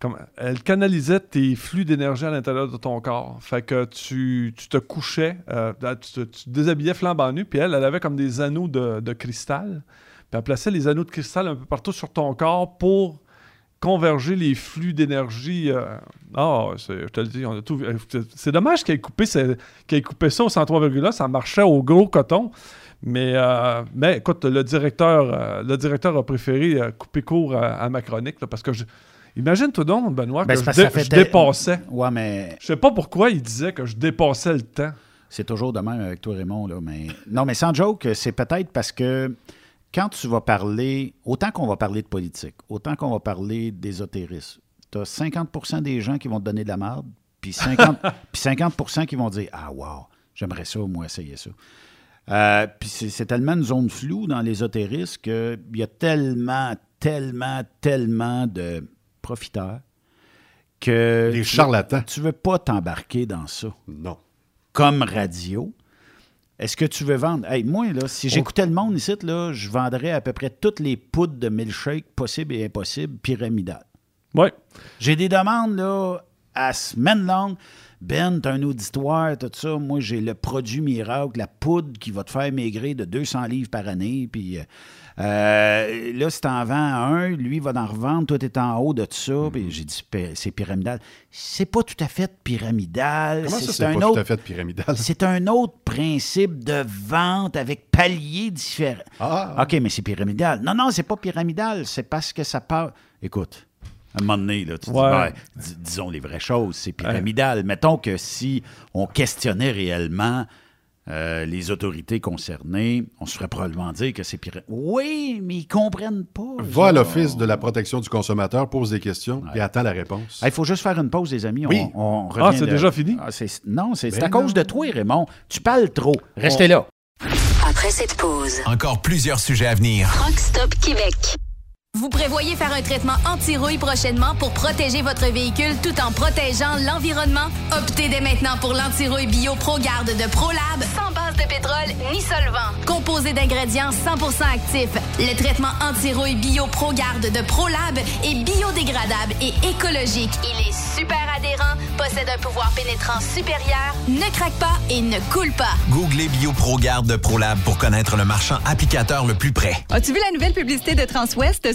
Comme, elle canalisait tes flux d'énergie à l'intérieur de ton corps. Fait que tu, tu te couchais, tu, te, tu te déshabillais flambant nu, puis elle, elle avait comme des anneaux de, de cristal. Puis elle plaçait les anneaux de cristal un peu partout sur ton corps pour converger les flux d'énergie. euh, Ah, c'est- je te le dis, on a tout c'est- dommage qu'elle ait, coupé qu'elle coupé ça au 103,1, ça marchait au gros coton. Mais, euh, mais écoute, le directeur, euh, le directeur a préféré couper court à, à ma chronique, là, parce que je- Imagine-toi donc, Benoît, Ben, que je, dé- je tel- dépassais. Ouais, mais. Je sais pas pourquoi il disait que je dépassais le temps. C'est toujours de même avec toi, Raymond. Là, mais... Non, mais sans joke, c'est peut-être parce que quand tu vas parler, autant qu'on va parler de politique, autant qu'on va parler d'ésotérisme, tu as 50% des gens qui vont te donner de la merde, puis 50, (laughs) puis 50 qui vont dire Ah, wow, j'aimerais ça, moi, essayer ça. Euh, puis c'est tellement une zone floue dans l'ésotérisme qu'il y a tellement, tellement, tellement de profiteurs que. Des charlatans. Tu veux pas t'embarquer dans ça. Non. Comme radio. Est-ce que tu veux vendre? Hey, moi, là, si j'écoutais le monde ici, là, je vendrais à peu près toutes les poudres de milkshake possibles et impossibles pyramidales. Oui. J'ai des demandes, là, à semaine longue. Ben, t'as un auditoire, tout ça. Moi, j'ai le produit miracle, la poudre qui va te faire maigrir de 200 livres par année. Puis euh, euh, là, si t'en vends un, lui va en revendre. Toi, t'es en haut de ça. Puis j'ai dit, c'est pyramidal. C'est pas tout à fait pyramidal. C'est un pas autre- tout à fait pyramidal? (laughs) c'est un autre principe de vente avec paliers différents. Ah. OK, mais c'est pyramidal. Non, non, c'est pas pyramidal. C'est parce que ça part. Écoute, à un moment donné, là, tu dis, ben, dis- disons les vraies choses, c'est pyramidal. Mettons que si on questionnait réellement euh, les autorités concernées, on se ferait probablement dire que c'est pyramidal. Oui, mais ils comprennent pas. Va à l'Office de la protection du consommateur, pose des questions et attends la réponse. Il faut juste faire une pause, les amis. On- Oui. On, Ah, revient c'est de- déjà fini? Ah, c'est- non, c'est c'est Ben à cause de toi, Raymond. Tu parles trop. Restez On- là. Après cette pause, Encore plusieurs sujets à venir. Rock Stop Québec. Vous prévoyez faire un traitement anti-rouille prochainement pour protéger votre véhicule tout en protégeant l'environnement? Optez dès maintenant pour l'anti-rouille bio ProGarde de ProLab sans base de pétrole ni solvant. Composé d'ingrédients 100% actifs, le traitement anti-rouille bio ProGarde de ProLab est biodégradable et écologique. Il est super adhérent, possède un pouvoir pénétrant supérieur, ne craque pas et ne coule pas. Googlez BioProGarde de ProLab pour connaître le marchand applicateur le plus près. As-tu vu la nouvelle publicité de Transwest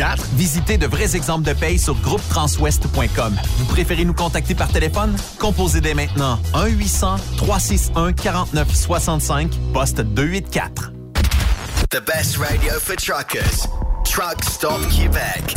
T4. Visitez de vrais exemples de paye sur groupetranswest.com. Vous préférez nous contacter par téléphone? Composez dès maintenant 1-800-361-4965, poste 284. The best radio for truckers. Truck Stop Québec.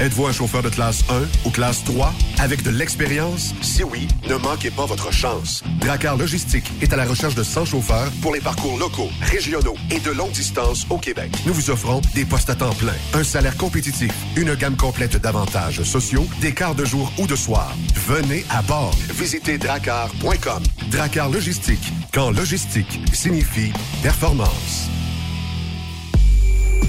Êtes-vous un chauffeur de classe 1 ou classe 3 avec de l'expérience? Si oui, ne manquez pas votre chance. Dracar Logistique est à la recherche de 100 chauffeurs pour les parcours locaux, régionaux et de longue distance au Québec. Nous vous offrons des postes à temps plein, un salaire compétitif, une gamme complète d'avantages sociaux, des quarts de jour ou de soir. Venez à bord. Visitez dracar.com. Dracar Logistique, quand logistique signifie performance.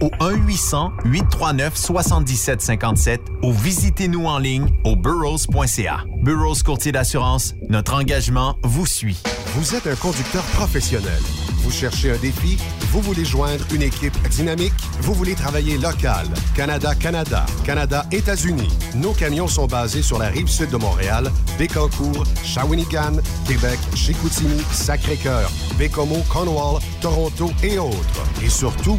au 1-800-839-7757 ou visitez-nous en ligne au burrows.ca. Burrows Courtier d'assurance, notre engagement vous suit. Vous êtes un conducteur professionnel. Vous cherchez un défi? Vous voulez joindre une équipe dynamique? Vous voulez travailler local? Canada-Canada, Canada-États-Unis. Nos camions sont basés sur la rive sud de Montréal, Bécancour, Shawinigan, Québec, Chicoutimi, Sacré-Cœur, Bécomo, Cornwall, Toronto et autres. Et surtout,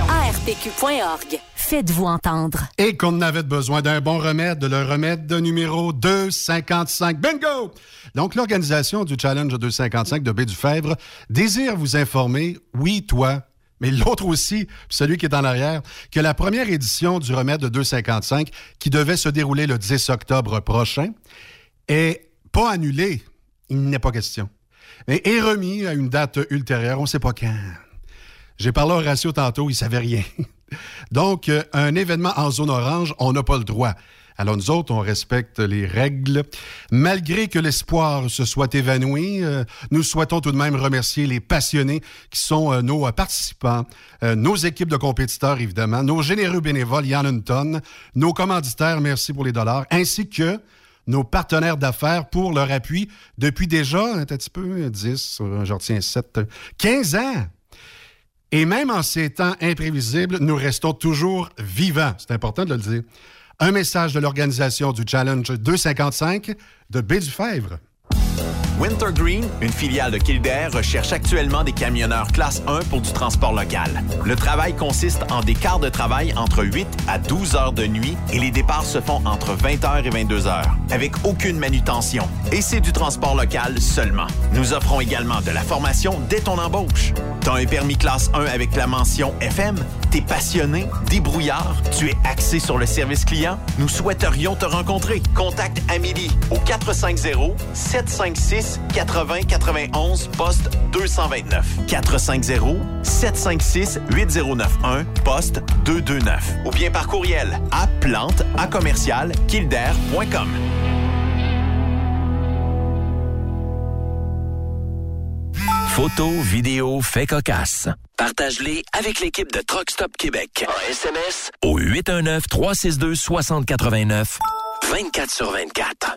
ARPQ.org. Faites-vous entendre. Et qu'on avait besoin d'un bon remède, le remède de numéro 255. Bingo! Donc, l'organisation du Challenge 255 de Baie du Fèvre désire vous informer, oui, toi, mais l'autre aussi, celui qui est en arrière, que la première édition du remède de 255, qui devait se dérouler le 10 octobre prochain, est pas annulée. Il n'est pas question. Mais est remis à une date ultérieure, on ne sait pas quand. J'ai parlé à Horatio tantôt, il savait rien. (laughs) Donc, euh, un événement en zone orange, on n'a pas le droit. Alors nous autres, on respecte les règles. Malgré que l'espoir se soit évanoui, euh, nous souhaitons tout de même remercier les passionnés qui sont euh, nos participants, nos équipes de compétiteurs évidemment, nos généreux bénévoles, il y nos commanditaires, merci pour les dollars, ainsi que nos partenaires d'affaires pour leur appui depuis déjà, un petit peu, 10, je retiens 7, 15 ans. Et même en ces temps imprévisibles, nous restons toujours vivants. C'est important de le dire. Un message de l'organisation du Challenge 255 de Baie du Fèvre. Wintergreen, une filiale de Kildare, recherche actuellement des camionneurs classe 1 pour du transport local. Le travail consiste en des quarts de travail entre 8 à 12 heures de nuit et les départs se font entre 20h et 22h, avec aucune manutention. Et c'est du transport local seulement. Nous offrons également de la formation dès ton embauche. T'as un permis classe 1 avec la mention FM? T'es passionné, débrouillard, tu es axé sur le service client? Nous souhaiterions te rencontrer. Contacte Amélie au 450 756 80 91 poste 229 450 756 8091 poste 229 ou bien par courriel à plante à commercial kildare.com. Photos, vidéos, faits cocasse. Partage-les avec l'équipe de Truck Stop Québec. En SMS au 819-362-6089. 24 sur 24.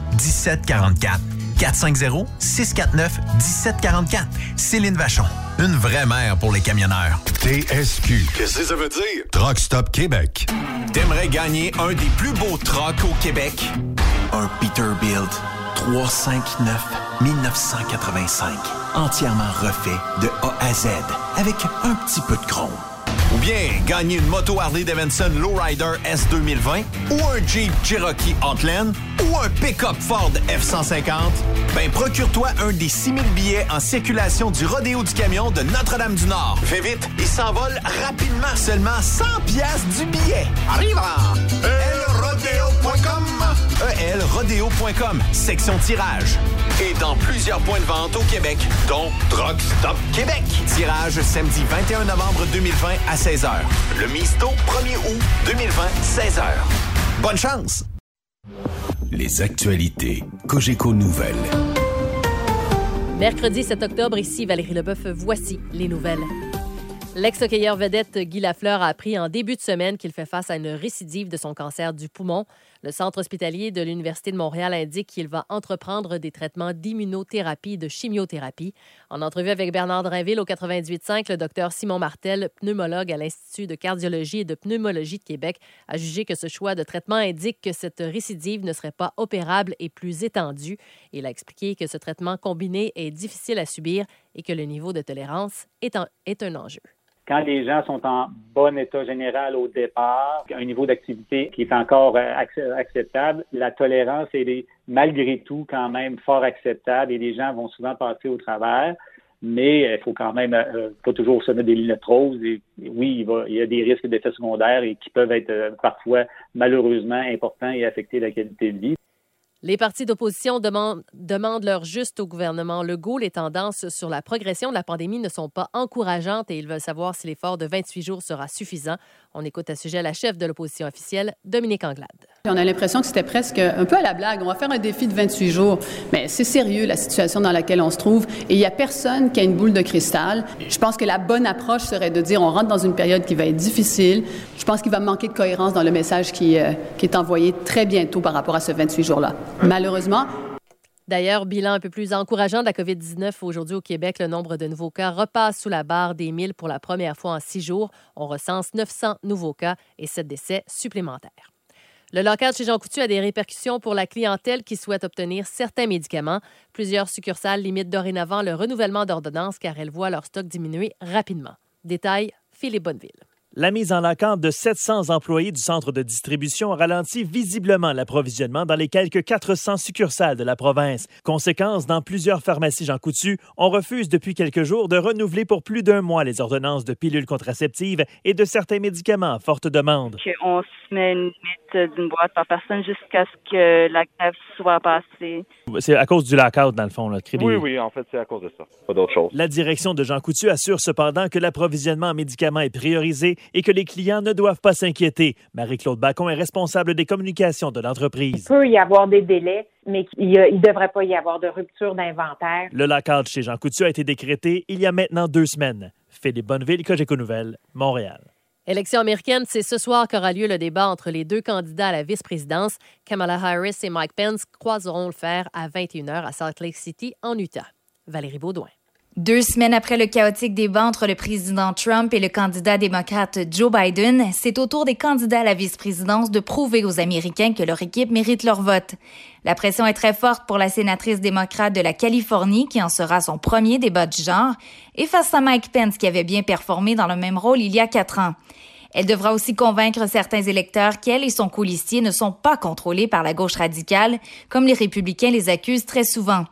1744. 450-649-1744. Céline Vachon. Une vraie mère pour les camionneurs. TSQ. Qu'est-ce que ça veut dire? Truck Stop Québec. T'aimerais gagner un des plus beaux trucks au Québec? Un Peterbilt 359 1985. Entièrement refait de A à Z. Avec un petit peu de chrome. Ou bien gagner une moto Harley Davidson Lowrider S 2020 ou un Jeep Cherokee Outland ou un pick-up Ford F-150, ben procure-toi un des 6000 billets en circulation du Rodéo du Camion de Notre-Dame-du-Nord. Fais vite, il s'envole rapidement. Seulement 100 pièces du billet. Arrive elrodeo.com elrodeo.com, section tirage. Et dans plusieurs points de vente au Québec, dont Truck Stop Québec. Tirage samedi 21 novembre 2020 à 16h. Le Misto, 1er août 2020, 16h. Bonne chance! Les actualités Cogeco Nouvelles. Mercredi 7 octobre, ici Valérie Leboeuf, voici les nouvelles. L'ex-hockeyeur vedette Guy Lafleur a appris en début de semaine qu'il fait face à une récidive de son cancer du poumon. Le centre hospitalier de l'Université de Montréal indique qu'il va entreprendre des traitements d'immunothérapie et de chimiothérapie. En entrevue avec Bernard Drinville au 98.5, le docteur Simon Martel, pneumologue à l'Institut de cardiologie et de pneumologie de Québec, a jugé que ce choix de traitement indique que cette récidive ne serait pas opérable et plus étendue. Il a expliqué que ce traitement combiné est difficile à subir et que le niveau de tolérance est un, est un enjeu quand les gens sont en bon état général au départ, un niveau d'activité qui est encore euh, acceptable, la tolérance est malgré tout quand même fort acceptable et les gens vont souvent passer au travers. Mais il faut quand même euh, pas toujours se mettre des lunettes roses. Et, oui, il, y a des risques d'effets secondaires et qui peuvent être euh, parfois malheureusement importants et affecter la qualité de vie. Les partis d'opposition demandent, leur juste au gouvernement Legault. Les tendances sur la progression de la pandémie ne sont pas encourageantes et ils veulent savoir si l'effort de 28 jours sera suffisant. On écoute à ce sujet la chef de l'opposition officielle, Dominique Anglade. On a l'impression que c'était presque un peu à la blague. On va faire un défi de 28 jours. Mais c'est sérieux, la situation dans laquelle on se trouve. Et il n'y a personne qui a une boule de cristal. Je pense que la bonne approche serait de dire on rentre dans une période qui va être difficile. Je pense qu'il va manquer de cohérence dans le message qui, euh, est envoyé très bientôt par rapport à ce 28 jours-là. Malheureusement, D'ailleurs, bilan un peu plus encourageant de la COVID-19 aujourd'hui au Québec. Le nombre de nouveaux cas repasse sous la barre des 1000 pour la première fois en six jours. On recense 900 nouveaux cas et 7 décès supplémentaires. Le local chez Jean Coutu a des répercussions pour la clientèle qui souhaite obtenir certains médicaments. Plusieurs succursales limitent dorénavant le renouvellement d'ordonnances car elles voient leur stock diminuer rapidement. Détail, Philippe Bonneville. La mise en vacance de 700 employés du centre de distribution ralentit visiblement l'approvisionnement dans les quelques 400 succursales de la province. Conséquence, dans plusieurs pharmacies Jean Coutu, on refuse depuis quelques jours de renouveler pour plus d'un mois les ordonnances de pilules contraceptives et de certains médicaments à forte demande. On se met une limite d'une boîte par personne jusqu'à ce que la grève soit passée. C'est à cause du lockout, dans le fond. Là, oui, oui, en fait, c'est à cause de ça. Pas d'autre chose. La direction de Jean Coutu assure cependant que l'approvisionnement en médicaments est priorisé et que les clients ne doivent pas s'inquiéter. Marie-Claude Bacon est responsable des communications de l'entreprise. Il peut y avoir des délais, mais il ne devrait pas y avoir de rupture d'inventaire. Le lockout chez Jean Coutu a été décrété il y a maintenant deux semaines. Philippe Bonneville, Cogeco Nouvelles, Montréal. Élection américaine, c'est ce soir qu'aura lieu le débat entre les deux candidats à la vice-présidence. Kamala Harris et Mike Pence croiseront le fer à 21h à Salt Lake City, en Utah. Valérie Baudouin. Deux semaines après le chaotique débat entre le président Trump et le candidat démocrate Joe Biden, c'est au tour des candidats à la vice-présidence de prouver aux Américains que leur équipe mérite leur vote. La pression est très forte pour la sénatrice démocrate de la Californie, qui en sera son premier débat du genre, et face à Mike Pence, qui avait bien performé dans le même rôle il y a quatre ans. Elle devra aussi convaincre certains électeurs qu'elle et son colistier ne sont pas contrôlés par la gauche radicale, comme les républicains les accusent très souvent.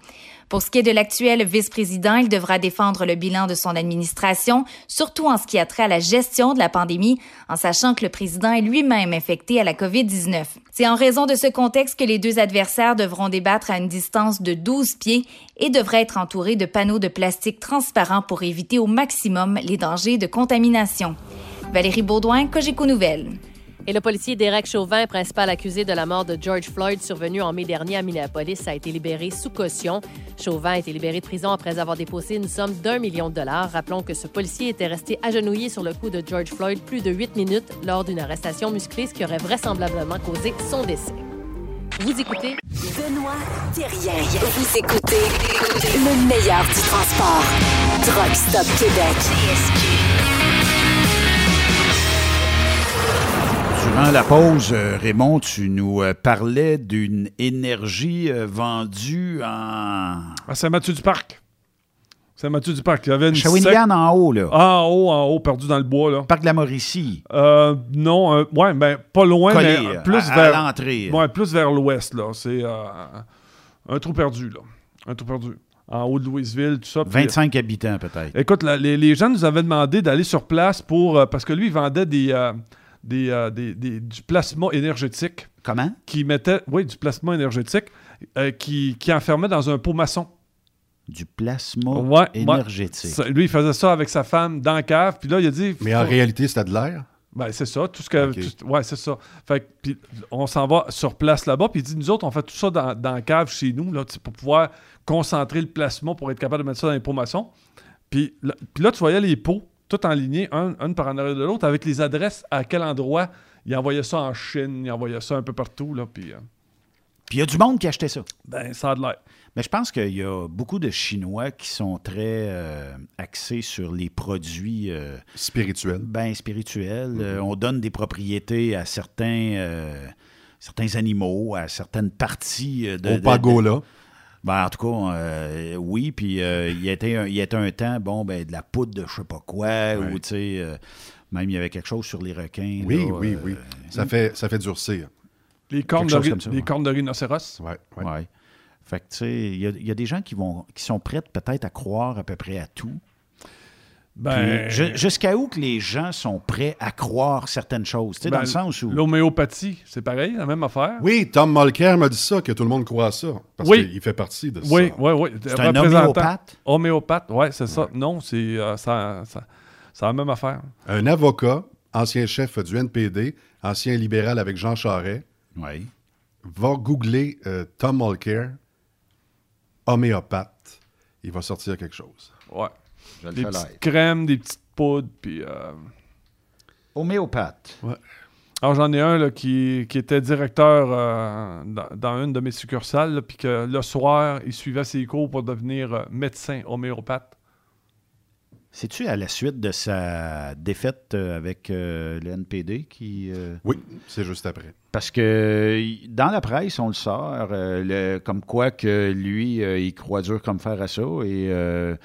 Pour ce qui est de l'actuel vice-président, il devra défendre le bilan de son administration, surtout en ce qui a trait à la gestion de la pandémie, en sachant que le président est lui-même infecté à la COVID-19. C'est en raison de ce contexte que les deux adversaires devront débattre à une distance de 12 pieds et devraient être entourés de panneaux de plastique transparents pour éviter au maximum les dangers de contamination. Valérie Baudouin, Cogeco Nouvelles. Et le policier Derek Chauvin, principal accusé de la mort de George Floyd survenue en mai dernier à Minneapolis, a été libéré sous caution. Chauvin a été libéré de prison après avoir déposé une somme d'un million de dollars. Rappelons que ce policier était resté agenouillé sur le cou de George Floyd plus de huit minutes lors d'une arrestation musclée, qui aurait vraisemblablement causé son décès. Vous écoutez Benoît Thérien. Vous écoutez le meilleur du transport. Truck Stop Québec. Durant la pause, euh, Raymond, tu nous euh, parlais d'une énergie euh, vendue en. À Saint-Mathieu-du-Parc. Saint-Mathieu-du-Parc. Il y avait une Shawinigan en haut, là. Ah, en haut, en haut, perdu dans le bois, là. Parc de la Mauricie. Euh, non, euh, ouais, ben, pas loin, Collé, mais plus à vers. l'entrée. Ouais, plus vers l'ouest, là. C'est euh, un trou perdu, là. Un trou perdu. En haut de Louisville, tout ça. puis- 25 habitants, peut-être. Écoute, la- les, les gens nous avaient demandé d'aller sur place pour. euh, parce que lui, il vendait des, euh, des, euh, des- des- du plasma énergétique. Comment? Qui mettait. Oui, du plasma énergétique euh, qui, qui enfermait dans un pot maçon. Du plasma Ouais, ouais. énergétique. Ça, lui, il faisait ça avec sa femme dans la cave. Puis là, il a dit. Mais en faut- réalité, c'était de l'air? Ben, c'est ça. Tout ce que. tout- ouais, c'est ça. Fait que, puis on s'en va sur place là-bas. Puis il dit nous autres, on fait tout ça dans, dans la cave chez nous, là, pour pouvoir concentrer le plasma pour être capable de mettre ça dans les pots maçons. Puis là, puis là, tu voyais les pots, tout en lignée, un, un par en arrière de l'autre, avec les adresses à quel endroit. Il envoyait ça en Chine, il envoyait ça un peu partout. Là, puis, euh, Puis il y a du monde qui achetait ça. ben, ça a de l'air. Mais je pense qu'il y a beaucoup de Chinois qui sont très euh, axés sur les produits euh, spirituels. Ben spirituels. Euh, on donne des propriétés à certains, euh, certains animaux, à certaines parties euh, de. Au de- pagola. de- Ben, en tout cas, euh, oui. Puis euh, il y a été un, il y a été un temps, bon, ben, de la poudre de je sais pas quoi, ou tu sais, euh, même il y avait quelque chose sur les requins. Oui, là, oui, euh, oui. Ça fait, ça fait durcir. Les cornes, de, ri- comme ça, les ouais. cornes de rhinocéros. Ouais, Ouais. Fait que, tu sais, il y y a des gens qui, vont, qui sont prêts peut-être à croire à peu près à tout. Ben- Jusqu'à où que les gens sont prêts à croire certaines choses? Tu sais, dans Ben, le sens où. L'homéopathie, c'est pareil, la même affaire? Oui, Tom Mulcair m'a dit ça, que tout le monde croit à ça. Parce Oui. qu'il fait partie de Oui, ça. oui, oui. C'est un homéopathe? Homéopathe, oui, c'est ça. Non, c'est euh, ça, ça- c'est la même affaire. Un avocat, ancien chef du NPD, ancien libéral avec Jean Charest, Oui. va googler euh, Tom Mulcair, homéopathe. Il va sortir quelque chose. Ouais. Je le Des fais petites crèmes, des petites poudres, puis... euh, Homéopathe. Ouais. Alors, j'en ai un là, qui, qui était directeur euh, dans, dans une de mes succursales, puis que le soir, il suivait ses cours pour devenir euh, médecin homéopathe. C'est-tu à la suite de sa défaite avec euh, le NPD qui. euh, Oui, c'est juste après. Parce que dans la presse, on le sort, euh, le- comme quoi que lui, euh, il croit dur comme fer à ça. Et euh,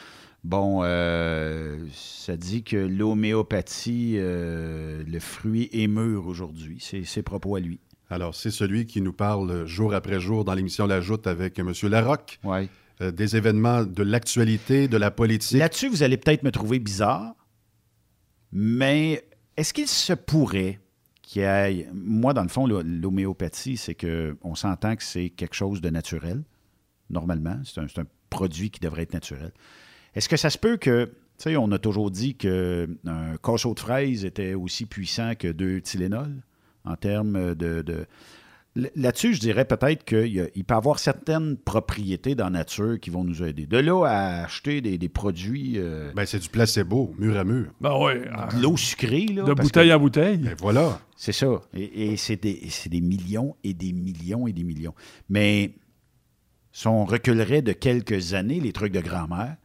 bon, euh, ça dit que l'homéopathie, euh, le fruit est mûr aujourd'hui. C'est ses propos à lui. Alors, c'est celui qui nous parle jour après jour dans l'émission La Joute avec M. Larocque. Ouais. Euh, des événements de l'actualité, de la politique. Là-dessus, vous allez peut-être me trouver bizarre, mais est-ce qu'il se pourrait qu'il y ait. Moi, dans le fond, l'homéopathie, c'est que on s'entend que c'est quelque chose de naturel, normalement. C'est un, c'est un produit qui devrait être naturel. Est-ce que ça se peut que. Tu sais, on a toujours dit qu'un cachot de fraises était aussi puissant que deux Tylenol en termes de. de- Là-dessus, je dirais peut-être qu'il peut y avoir certaines propriétés dans la nature qui vont nous aider. De là à acheter des, des produits. euh, Ben, c'est du placebo, mur à mur. Ben oui. de l'eau sucrée, là. De bouteille que- en bouteille. Ben voilà. C'est ça. Et, et c'est des, c'est des millions et des millions et des millions. Mais si on reculerait de quelques années, les trucs de grand-mère,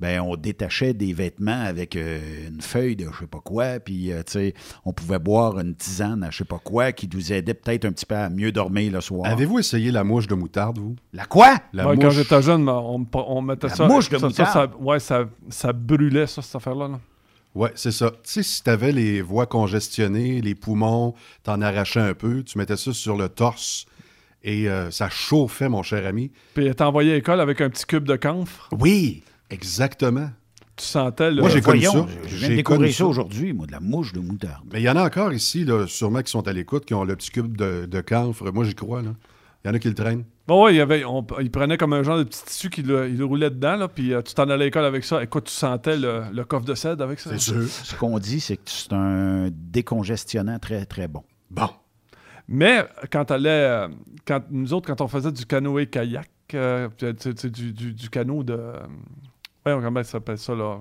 ben on détachait des vêtements avec euh, une feuille de je sais pas quoi, puis euh, tu sais, on pouvait boire une tisane à je sais pas quoi qui nous aidait peut-être un petit peu à mieux dormir le soir. Avez-vous essayé la mouche de moutarde, vous? La quoi? La mouche. Quand j'étais jeune, on, on mettait La ça. mouche de ça, ça, moutarde? ça- ouais, ça, ça brûlait, ça, cette affaire-là. là. Ouais, c'est ça. Tu sais, si t'avais les voies congestionnées, les poumons, t'en arrachais un peu, tu mettais ça sur le torse et euh, ça chauffait, mon cher ami. Puis elle envoyé à l'école avec un petit cube de camphre? Oui, exactement. Tu sentais le. Moi, j'ai connu ça. je viens J'ai de découvrir connu ça ça. aujourd'hui, moi, de la mouche de moutarde. Mais il y en a encore ici, là, sûrement qui sont à l'écoute, qui ont le petit cube de, de camphre. Moi, j'y crois. Là. Il y en a qui le traînent. Bon, ouais, il, y avait, on- il prenait comme un genre de petit tissu qu'il le, il le roulait dedans, là, puis euh, tu t'en allais à l'école avec ça. Écoute, tu sentais le, le coffre de cèdre avec ça? C'est sûr. Ce qu'on dit, c'est que c'est un décongestionnant très, très bon. Bon. Mais quand t'allais, euh, quand nous autres, quand on faisait du canoë-kayak, euh, sais, du, du, du canot de... voyons, comment ça s'appelle ça, là?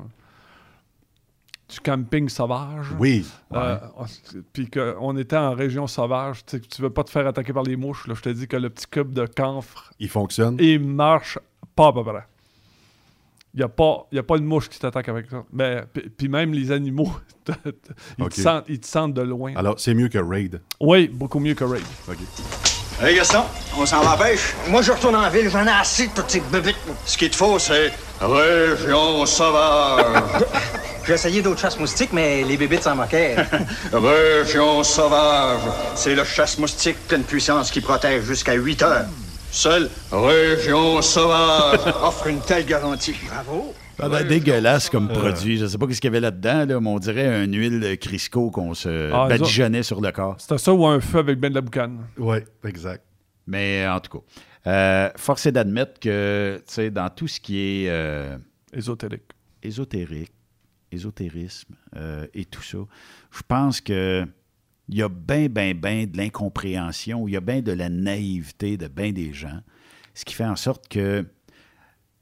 Du camping sauvage. Oui. Euh, on- Puis qu'on était en région sauvage. Tu tu veux pas te faire attaquer par les mouches. Là. Je te dis que le petit cube de camphre, Il fonctionne. il marche pas à peu près. Il n'y a, pas- y a pas une mouche qui t'attaque avec ça. Mais, puis- même les animaux, (laughs) ils, te sentent, ils te sentent de loin. Alors, c'est mieux que Raid. Oui, beaucoup mieux que Raid. OK. Hey Gaston, on s'en va à pêche? Moi, je retourne en ville, j'en ai assez de toutes ces bébites. Ce qu'il te faut, c'est Région sauvage. (laughs) J'ai essayé d'autres chasses moustiques, mais les bébites s'en moquaient. (laughs) Région sauvage, c'est le chasse-moustique d'une puissance qui protège jusqu'à 8 heures. Seule Région sauvage (laughs) offre une telle garantie. Bravo. Ça a l'air dégueulasse comme Euh. produit. Je ne sais pas ce qu'il y avait là-dedans, là, mais on dirait une huile Crisco qu'on se Ah, badigeonnait sur le corps. C'était ça ou un feu avec ben de la boucane. Oui, exact. Mais en tout cas, euh, force est d'admettre que, tu sais, dans tout ce qui est... euh, Ésotérique. Ésotérique, ésotérisme euh, et tout ça, je pense que il y a bien, bien, bien de l'incompréhension, il y a bien de la naïveté de bien des gens, ce qui fait en sorte que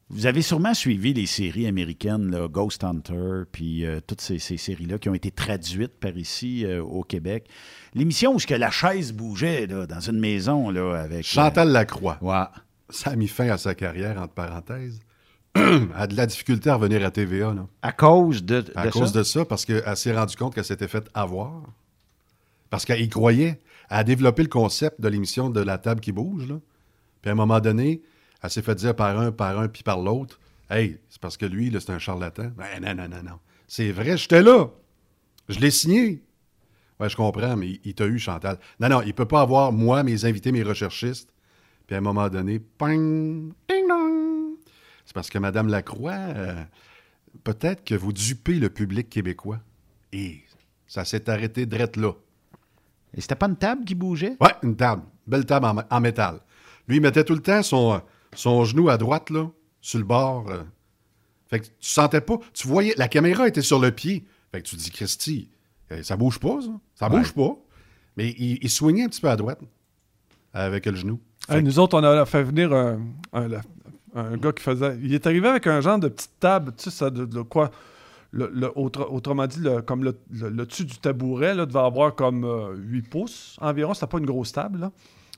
vous avez sûrement suivi les séries américaines, là, Ghost Hunter, puis euh, toutes ces, ces séries-là qui ont été traduites par ici euh, au Québec. L'émission où ce que la chaise bougeait là, dans une maison là, avec... euh, Chantal Lacroix. Ouais. Ça a mis fin à sa carrière, entre parenthèses. (clears throat) Elle a de la difficulté à revenir à TVA. Là. À cause de, À de cause ça? de ça, parce qu'elle s'est rendue compte qu'elle s'était fait avoir. Parce qu'elle y croyait. Elle a développé le concept de l'émission de la table qui bouge. Là. Puis à un moment donné, elle s'est fait dire par un, par un, puis par l'autre Hey, c'est parce que lui, là, c'est un charlatan. Ben, non, non, non, non. C'est vrai, j'étais là. Je l'ai signé. Ouais, je comprends, mais il, il t'a eu, Chantal. Non, non, il peut pas avoir moi, mes invités, mes recherchistes. Puis à un moment donné, ping, ding dong. C'est parce que Madame Lacroix, euh, peut-être que vous dupez le public québécois. Et ça s'est arrêté drette là. Et c'était pas une table qui bougeait? Ouais, une table. Belle table en, en métal. Lui, il mettait tout le temps son, son genou à droite, là, sur le bord. euh. Fait que tu sentais pas. Tu voyais, la caméra était sur le pied. Fait que tu dis, Christy, euh, ça bouge pas, ça. Ça bouge pas. Mais il, il swingait un petit peu à droite avec le genou. Hey, nous autres, on a fait venir un, un- un gars qui faisait. Il est arrivé avec un genre de petite table, tu sais, ça, de, de quoi. Le, le- autre- autrement dit, le, comme le dessus du tabouret là, devait avoir comme euh, 8 pouces environ. C'était pas une grosse table. Là.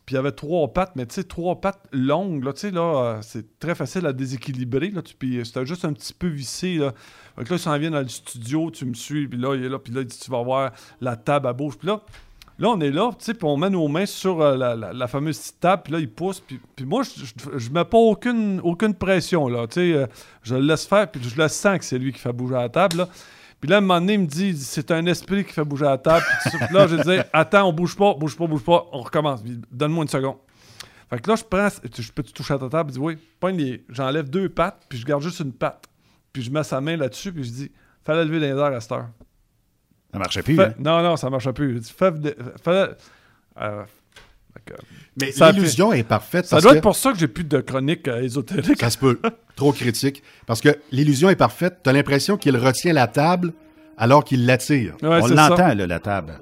Puis il y avait trois pattes, mais tu sais, trois pattes longues. Là, tu sais, là, euh, c'est très facile à déséquilibrer. Là, puis c'était juste un petit peu vissé. Là. Fait que là, vient dans le studio, tu me suis, puis là, il est là, puis là, il dit Tu vas voir la table à bouche. Puis là, Là, on est là, tu sais, puis on met nos mains sur euh, la, fameuse petite table, puis là, il pousse, puis, puis moi, je, mets pas aucune, aucune pression, là, tu sais, euh, je le laisse faire, puis je le sens que c'est lui qui fait bouger la table, là. Puis là, à un moment donné, il me dit, c'est un esprit qui fait bouger la table, puis là, je dis, attends, on bouge pas, bouge pas, bouge pas, on recommence, donne-moi une seconde. Fait que là, je prends, je peux-tu toucher à ta table? Il dit, oui, les- j'enlève deux pattes, puis je garde juste une patte. Puis je mets sa main là-dessus, puis je dis, fallait lever les airs à cette heure. Ça marchait plus, hein? Non, non, ça marchait plus. Euh, fait que- Mais ça l'illusion fait- est parfaite Ça parce doit que- être pour ça que j'ai plus de chronique euh, ésotérique. Ça se peut. Trop critique. Parce que l'illusion est parfaite. Tu as l'impression qu'il retient la table alors qu'il l'attire. Ouais, On l'entend, là, la table.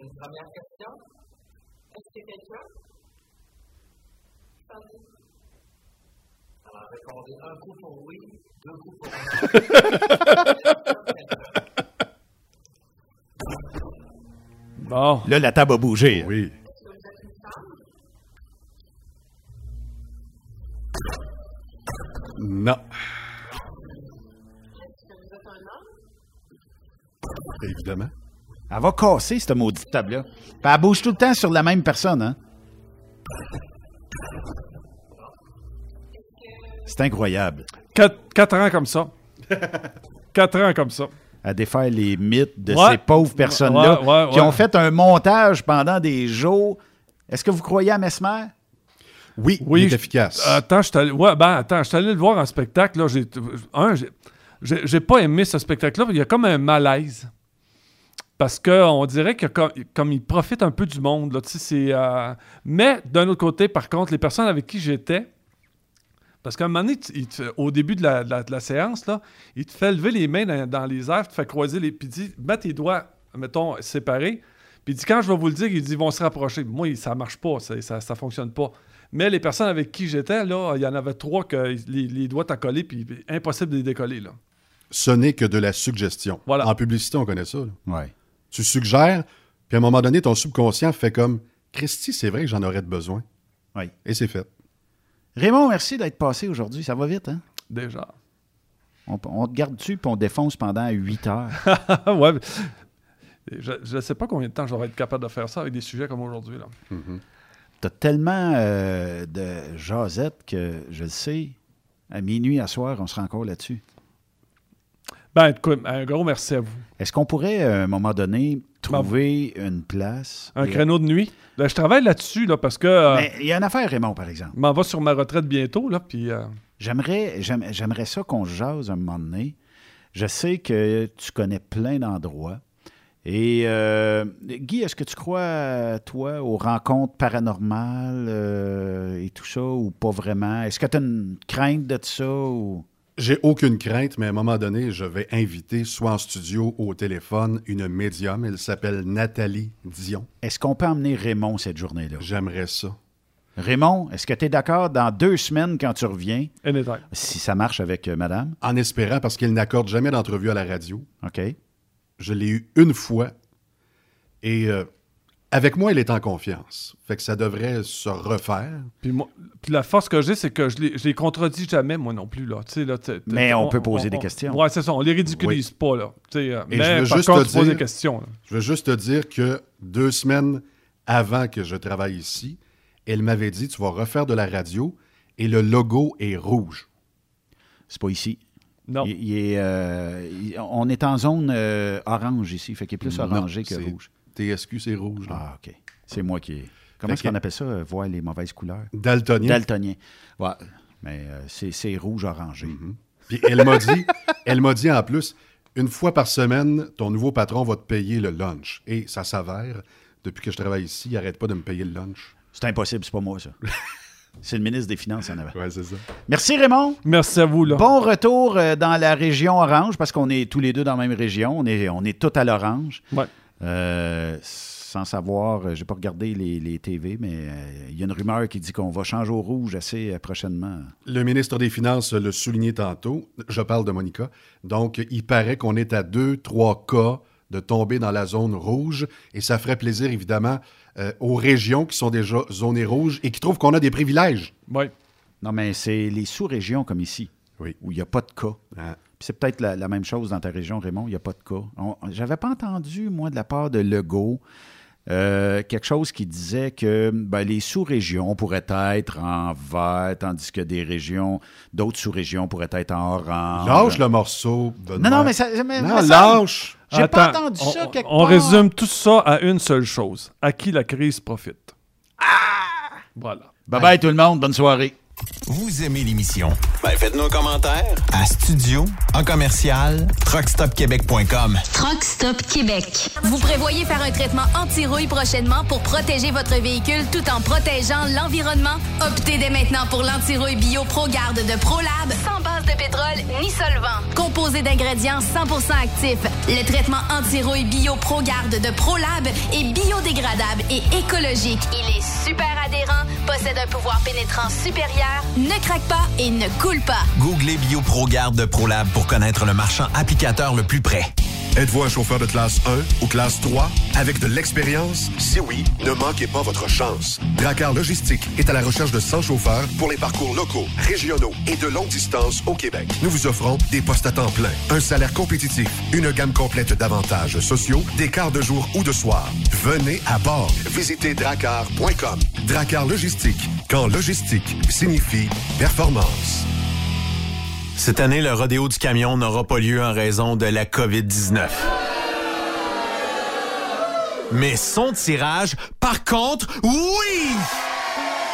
une première question? Est-ce que quelqu'un? Alors, répondez un coup pour oui, deux coups pour (laughs) Bon. Là, la table a bougé. Oui. Non. Évidemment. Elle va casser, cette maudite table-là. Elle bouge tout le temps sur la même personne, hein? C'est incroyable. Quatre, quatre ans comme ça. (laughs) quatre ans comme ça. À défaire les mythes de Ouais. ces pauvres personnes-là Ouais, ouais, qui ouais. ont fait un montage pendant des jours. Est-ce que vous croyez à Mesmer? Oui, Oui, il est je- efficace. Attends, je suis ouais, ben, attends, je suis allé le voir en spectacle. Là, j'ai, un, j'ai, j'ai, j'ai pas aimé ce spectacle-là. Il y a comme un malaise. Parce qu'on dirait que comme, comme il profite un peu du monde. Là, tu sais, c'est, euh, Mais d'un autre côté, par contre, les personnes avec qui j'étais Parce qu'à un moment donné, tu- il te- au début de la, de la- de la séance, là, il te fait lever les mains dans, dans les airs, te fait croiser les. Puis il dit mets tes doigts, mettons, séparés. Puis il dit quand je vais vous le dire, il dit ils vont se rapprocher. Moi, ça marche pas, ça, ça, ça fonctionne pas. Mais les personnes avec qui j'étais, là, il y en avait trois que les, les doigts t'ont collé, puis impossible de les décoller. Là. Ce n'est que de la suggestion. En publicité, on connaît ça. Ouais. Tu suggères, puis à un moment donné, ton subconscient fait comme Christy, c'est vrai que j'en aurais besoin. Oui. Et c'est fait. Raymond, merci d'être passé aujourd'hui. Ça va vite, hein? Déjà. On, on te garde dessus puis on défonce pendant 8 heures. (laughs) ouais. Je ne sais pas combien de temps j'aurais être capable de faire ça avec des sujets comme aujourd'hui. là. T'as tellement euh, de jasette que je le sais. À minuit, à soir, on sera encore là-dessus. Ben, écoute, un gros merci à vous. Est-ce qu'on pourrait, à un moment donné, trouver une place? Un Et- créneau de nuit? Là, je travaille là-dessus là, parce que. euh, Mais il y a une affaire, Raymond, par exemple. je m'en vais sur ma retraite bientôt. Là, puis, euh, J'aimerais, j'aime- j'aimerais ça qu'on jase un moment donné. Je sais que tu connais plein d'endroits. Et euh, Guy, est-ce que tu crois, toi, aux rencontres paranormales euh, et tout ça, ou pas vraiment? Est-ce que tu as une crainte de ça? Ou... J'ai aucune crainte, mais à un moment donné, je vais inviter, soit en studio ou au téléphone, une médium. Elle s'appelle Nathalie Dion. Est-ce qu'on peut emmener Raymond cette journée-là? J'aimerais ça. Raymond, est-ce que tu es d'accord dans deux semaines quand tu reviens? Anytime. Si ça marche avec euh, madame? En espérant, parce qu'elle n'accorde jamais d'entrevue à la radio. OK. Je l'ai eu une fois. Et euh, avec moi, elle est en confiance. Fait que ça devrait se refaire. puis, moi- puis la force que j'ai, c'est que je les, je les contredis jamais, moi non plus. Là. Tu sais, là, t'es- t'es- Mais on peut poser des questions. Ouais, c'est ça. On les ridiculise pas. Là. Tu sais, euh, Et mais je veux par juste contre, te tu poses dire, des questions. là. Je veux juste te dire que deux semaines avant que je travaille ici, elle m'avait dit Tu vas refaire de la radio et le logo est rouge. C'est pas ici. Non. Il- il est, euh, il- on est en zone euh, orange ici, fait qu'il est plus Non, orangé que rouge. TSQ, c'est rouge. là. Ah, OK. C'est moi qui. Comment est-ce qu'on appelle ça, euh, voir les mauvaises couleurs? Daltonien. Daltonien. Ouais, mais euh, c'est c'est rouge-orangé. Mm-hmm. Puis elle m'a dit, (laughs) elle m'a dit en plus, une fois par semaine, ton nouveau patron va te payer le lunch. Et ça s'avère, depuis que je travaille ici, il n'arrête pas de me payer le lunch. C'est impossible, c'est pas moi, ça. (laughs) c'est le ministre des Finances en avant. Ouais, c'est ça. Merci, Raymond. Merci à vous. Là. Bon retour euh, dans la région orange, parce qu'on est tous les deux dans la même région. On est, on est tous à l'orange. Ouais. Euh, sans savoir, euh, j'ai pas regardé les, les TV, mais euh, il y a une rumeur qui dit qu'on va changer au rouge assez euh, prochainement. Le ministre des Finances l'a souligné tantôt. Je parle de Monica. Donc, il paraît qu'on est à deux, trois cas de tomber dans la zone rouge. Et ça ferait plaisir, évidemment, euh, aux régions qui sont déjà zonées rouges et qui trouvent qu'on a des privilèges. Oui. Non, mais c'est les sous-régions comme ici, Oui. où il n'y a pas de cas. Ah. C'est peut-être la, la même chose dans ta région, Raymond, il n'y a pas de cas. On- J'avais pas entendu, moi, de la part de Legault, euh, quelque chose qui disait que ben, les sous-régions pourraient être en vert, tandis que des régions, d'autres sous-régions pourraient être en orange. Lâche le morceau. Non, Benoît. non, mais ça. mais- Non, mais ça- lâche. J'ai pas entendu on, ça on- quelque on part. résume tout ça à une seule chose. À qui la crise profite? Voilà. Bye bye tout le monde, bonne soirée. Vous aimez l'émission? Ben faites-nous un commentaire à studio en commercial truckstopquebec.com. Truck Stop Québec. Vous prévoyez faire un traitement anti-rouille prochainement pour protéger votre véhicule tout en protégeant l'environnement? Optez dès maintenant pour l'anti-rouille bio ProGarde de ProLab sans base de pétrole ni solvant. Composé d'ingrédients 100% actifs, le traitement anti-rouille bio ProGarde de ProLab est biodégradable et écologique. Il est super adhérent, possède un pouvoir pénétrant supérieur, ne craque pas et ne coule pas. Googlez BioProGarde de ProLab pour connaître le marchand applicateur le plus près. Êtes-vous un chauffeur de classe 1 ou classe 3 avec de l'expérience? Si oui, ne manquez pas votre chance. Dracar Logistique est à la recherche de 100 chauffeurs pour les parcours locaux, régionaux et de longue distance au Québec. Nous vous offrons des postes à temps plein, un salaire compétitif, une gamme complète d'avantages sociaux, des quarts de jour ou de soir. Venez à bord. Visitez dracar.com. Dracar Logistique, quand logistique signifie performance. Cette année, le rodéo du camion n'aura pas lieu en raison de la COVID-19. Mais son tirage, par contre, oui!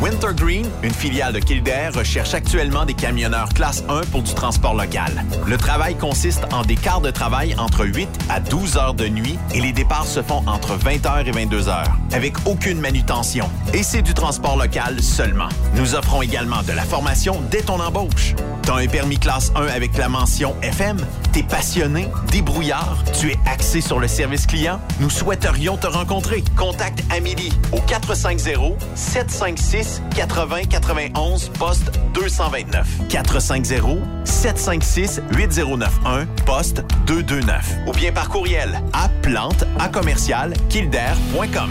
Wintergreen, une filiale de Kildare, recherche actuellement des camionneurs classe 1 pour du transport local. Le travail consiste en des quarts de travail entre 8 à 12 heures de nuit et les départs se font entre 20h et 22h, avec aucune manutention. Et c'est du transport local seulement. Nous offrons également de la formation dès ton embauche. T'as un permis classe 1 avec la mention FM? T'es passionné, débrouillard, tu es axé sur le service client? Nous souhaiterions te rencontrer. Contacte Amélie au 450 756 80 91 poste 229. 450 756 8091 poste 229. Ou bien par courriel à plante à commercial kildare.com.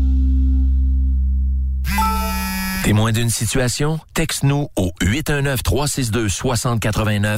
Témoin d'une situation? Texte-nous au 819-362-6089,